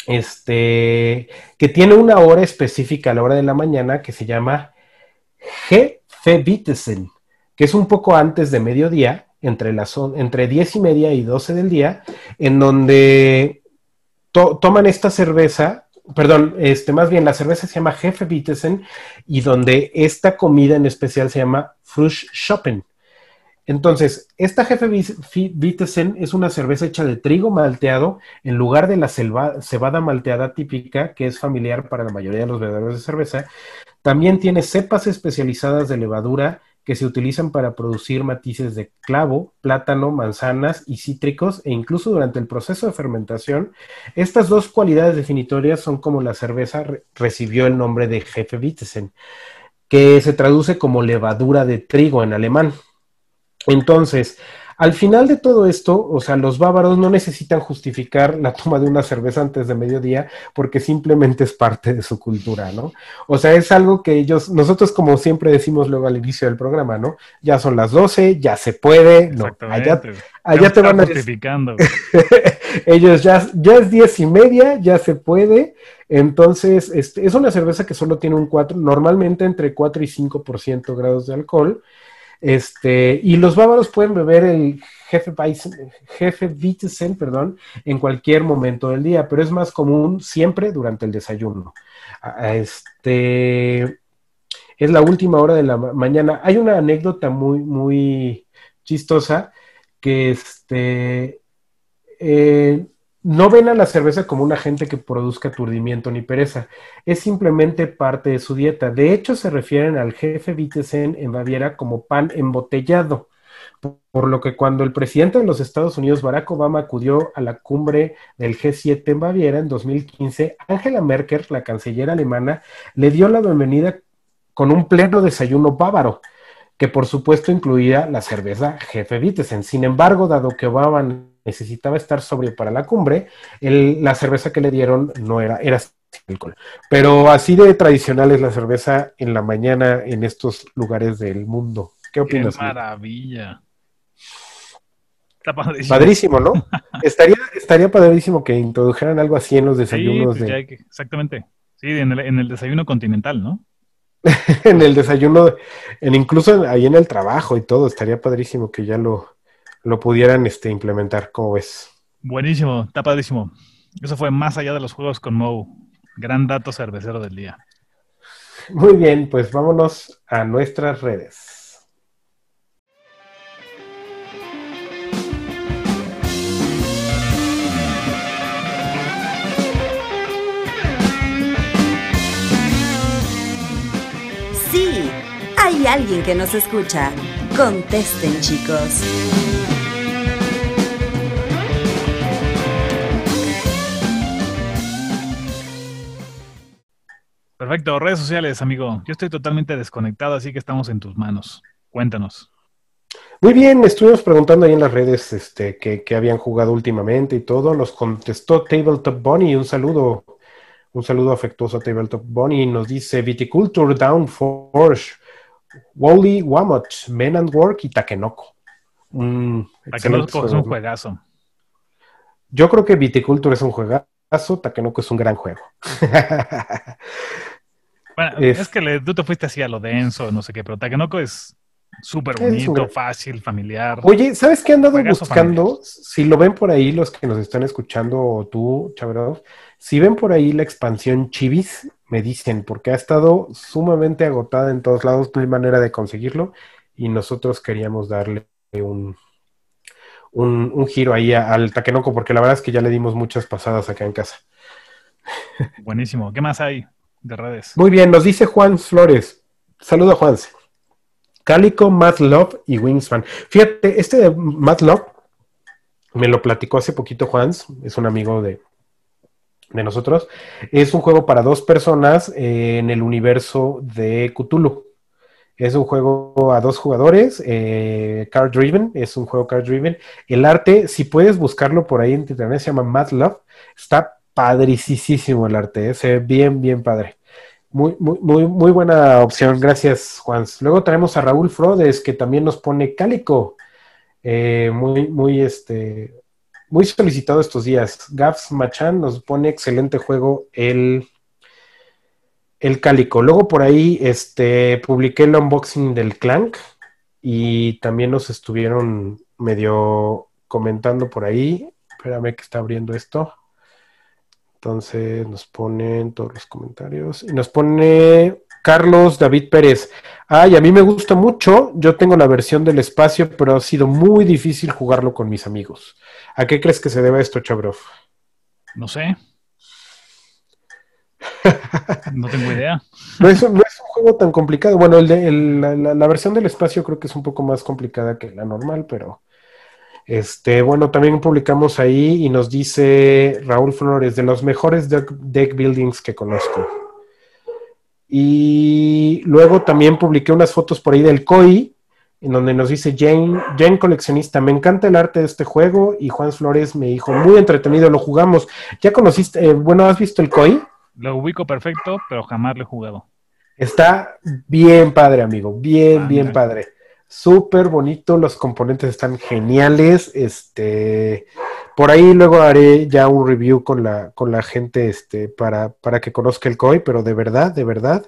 este, que tiene una hora específica a la hora de la mañana que se llama Hefewitesen, que es un poco antes de mediodía, entre, las, entre 10 y media y 12 del día, en donde to- toman esta cerveza, perdón, este, más bien la cerveza se llama Hefewitesen y donde esta comida en especial se llama Frush Shoppen. Entonces, esta jefe Vitesen es una cerveza hecha de trigo malteado en lugar de la cebada malteada típica, que es familiar para la mayoría de los bebedores de cerveza. También tiene cepas especializadas de levadura que se utilizan para producir matices de clavo, plátano, manzanas y cítricos, e incluso durante el proceso de fermentación. Estas dos cualidades definitorias son como la cerveza re- recibió el nombre de Jefe Vitesen, que se traduce como levadura de trigo en alemán. Entonces, al final de todo esto, o sea, los bávaros no necesitan justificar la toma de una cerveza antes de mediodía porque simplemente es parte de su cultura, ¿no? O sea, es algo que ellos, nosotros como siempre decimos luego al inicio del programa, ¿no? Ya son las 12, ya se puede, no, allá, allá te van a justificando. ellos ya, ya es diez y media, ya se puede. Entonces, este, es una cerveza que solo tiene un 4, normalmente entre 4 y 5% grados de alcohol. Este, y los bávaros pueden beber el jefe, jefe perdón, en cualquier momento del día, pero es más común siempre durante el desayuno. Este, es la última hora de la ma- mañana. Hay una anécdota muy, muy chistosa que este, eh, no ven a la cerveza como un agente que produzca aturdimiento ni pereza, es simplemente parte de su dieta. De hecho, se refieren al jefe Wittesen en Baviera como pan embotellado, por, lo que cuando el presidente de los Estados Unidos, Barack Obama, acudió a la cumbre del G7 en Baviera en 2015, Angela Merkel, la canciller alemana, le dio la bienvenida con un pleno desayuno bávaro que por supuesto incluía la cerveza Jefe Wittesen. Sin embargo, dado que Obama necesitaba estar sobrio para la cumbre, el- la cerveza que le dieron no era, era sin alcohol. Pero así de tradicional es la cerveza en la mañana en estos lugares del mundo. ¿Qué Qué opinas? amigo? maravilla. Está padrísimo. Padrísimo, ¿no? estaría, estaría padrísimo que introdujeran algo así en los Sí, desayunos pues de, que- exactamente. Sí, en el, en el desayuno continental, ¿no? en el desayuno, en incluso ahí en el trabajo y todo, estaría padrísimo que ya lo, lo pudieran este, implementar, ¿cómo ves? Buenísimo, está padrísimo. Eso fue más allá de los juegos con Moe. Gran dato cervecero del día. Muy bien, pues vámonos a nuestras redes. Sí, hay alguien que nos escucha. Contesten, chicos. Perfecto, redes sociales, amigo. Yo estoy totalmente desconectado, así que estamos en tus manos. Cuéntanos. Muy bien, estuvimos preguntando ahí en las redes este, que, que habían jugado últimamente y todo. Nos contestó Tabletop Bunny. Un saludo, un saludo afectuoso a Tabletop Bunny. Nos dice Viticulture, Downforge, Wally, Wamot, Men and Work y Takenoko. Mm, no es un juegazo. Yo creo que Viticulture es un juegazo, Takenoko es un gran juego. Bueno, Es- es, que le- tú te fuiste así a lo denso, no sé qué, pero Takenoko es súper bonito, fácil, familiar. Oye, ¿sabes qué andado Juegazo buscando? Si lo ven por ahí, los que nos están escuchando, o tú, Chabrov, si ven por ahí la expansión Chivis, me dicen, porque ha estado sumamente agotada en todos lados, no hay manera de conseguirlo, y nosotros queríamos darle un, un, un giro ahí a- al Takenoko, porque la verdad es que ya le dimos muchas pasadas acá en casa. Buenísimo. ¿Qué más hay de redes? Muy bien, nos dice Juan Flores. Saludo a Juan. Calico, Matt Love y Wingspan. Fíjate, este de Matt Love me lo platicó hace poquito Juan, es un amigo de, de nosotros. Es un juego para dos personas eh, en el universo de Cthulhu. Es un juego a dos jugadores, eh, card driven, es un juego card driven. El arte, si puedes buscarlo por ahí en internet, se llama Mad Love. Está padricísimo el arte, eh, se ve bien, bien padre. Muy, muy, muy, muy buena opción, gracias Juan. Luego tenemos a Raúl Frodes, que también nos pone Cálico. Eh, muy, muy, este, muy solicitado estos días. Gafs Machan nos pone excelente juego el, el Cálico. Luego por ahí este, publiqué el unboxing del Clank y también nos estuvieron medio comentando por ahí. Espérame que está abriendo esto. Entonces nos ponen todos los comentarios. Y nos pone Carlos David Pérez. Ay, a mí me gusta mucho. Yo tengo la versión del espacio, pero ha sido muy difícil jugarlo con mis amigos. ¿A qué crees que se debe esto, Chabrov? No sé. No tengo idea. No es, no es un juego tan complicado. Bueno, el de, el- la, la- la versión del espacio creo que es un poco más complicada que la normal, pero este, bueno, también publicamos ahí y nos dice Raúl Flores de los mejores deck, deck buildings que conozco. Y luego también publiqué unas fotos por ahí del COI, en donde nos dice Jane, Jane coleccionista, me encanta el arte de este juego y Juan Flores me dijo, muy entretenido, lo jugamos. ¿Ya conociste, eh, bueno, has visto el COI? Lo ubico perfecto, pero jamás lo he jugado. Está bien padre, amigo. Bien, Ah, bien mira. padre. Súper bonito, los componentes están geniales. Este, por ahí luego haré ya un review con la, con la gente, este, para, para que conozca el COI, pero de verdad, de verdad,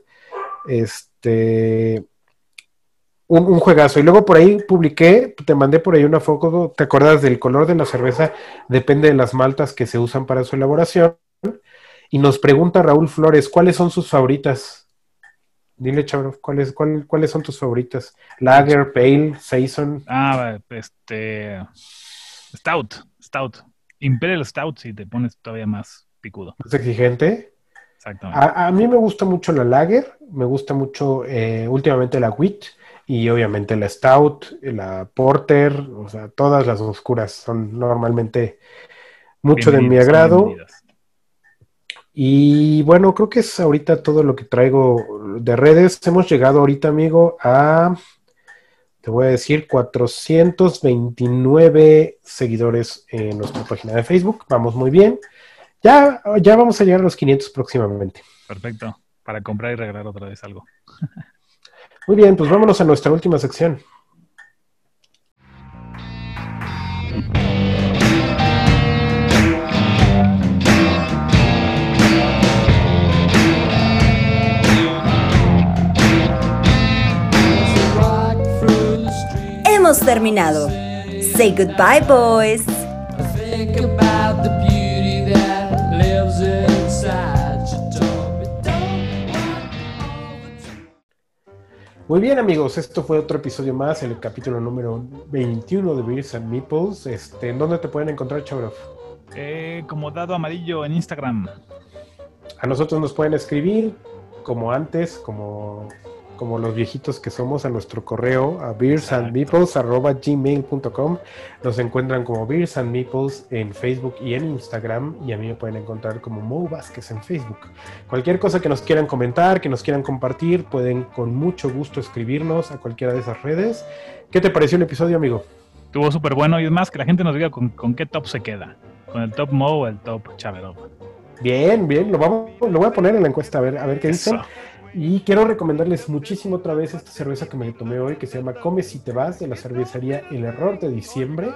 este, un, un juegazo. Y luego por ahí publiqué, te mandé por ahí una foto, ¿te acuerdas del color de la cerveza? Depende de las maltas que se usan para su elaboración. Y nos pregunta Raúl Flores, ¿cuáles son sus favoritas? Dile, Chabro, ¿cuáles, cuál- ¿cuáles son tus favoritas? Lager, Pale, Saison. Ah, este. Stout. Stout. Imperial Stout, si te pones todavía más picudo. ¿Es exigente? Exactamente. A, a mí me gusta mucho la Lager, me gusta mucho eh, últimamente la Wheat y obviamente la Stout, la Porter, o sea, todas las oscuras son normalmente mucho de mi agrado. bienvenidas. Y bueno, creo que es ahorita todo lo que traigo de redes. Hemos llegado ahorita, amigo, a, te voy a decir, 429 seguidores en nuestra página de Facebook. Vamos muy bien. Ya, ya vamos a llegar a los 500 próximamente. Perfecto. Para comprar y regalar otra vez algo. Muy bien, pues vámonos a nuestra última sección. Hemos terminado. Say goodbye, boys. Muy bien, amigos, esto fue otro episodio más, el capítulo número 21 de Beers and Meeples. Este, ¿En dónde te pueden encontrar, Chabrov? Eh, como dado amarillo en Instagram. A nosotros nos pueden escribir, como antes, como, como los viejitos que somos, a nuestro correo a beersandmeeples.gmail.com. Nos encuentran como Beers and Meeples en Facebook y en Instagram. Y a mí me pueden encontrar como Mo Vázquez en Facebook. Cualquier cosa que nos quieran comentar, que nos quieran compartir, pueden con mucho gusto escribirnos a cualquiera de esas redes. ¿Qué te pareció el episodio, amigo? Estuvo súper bueno y es más que la gente nos diga con, con qué top se queda. Con el top Mo o el top Chaverov. Bien, bien, lo, vamos, lo voy a poner en la encuesta a ver, a ver qué dicen. Y quiero recomendarles muchísimo otra vez esta cerveza que me tomé hoy, que se llama Come si te vas, de la cervecería El Error de diciembre.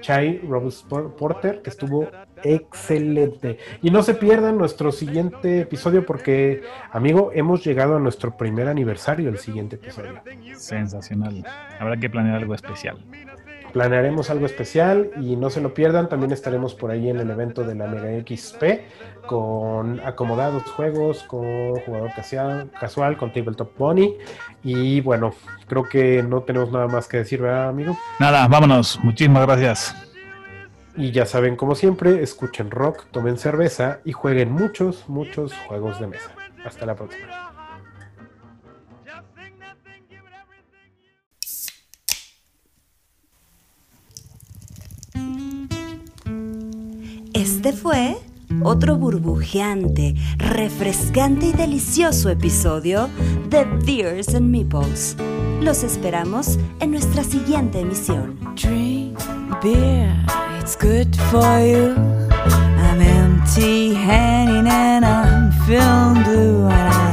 Chai Robust Porter, que estuvo excelente. Y no se pierdan nuestro siguiente episodio porque, amigo, hemos llegado a nuestro primer aniversario el siguiente episodio. Sensacional. Habrá que planear algo especial. Planearemos algo especial y no se lo pierdan. También estaremos por ahí en el evento de la Mega XP con acomodados juegos, con jugador casual, con Tabletop Bunny. Y bueno, creo que no tenemos nada más que decir, ¿verdad, amigo? Nada, vámonos. Muchísimas gracias. Y ya saben, como siempre, escuchen rock, tomen cerveza y jueguen muchos, muchos juegos de mesa. Hasta la próxima. Este fue otro burbujeante, refrescante y delicioso episodio de Beers and Meeples. Los esperamos en nuestra siguiente emisión. Drink beer, it's good for you. I'm empty handed and I'm feeling blue.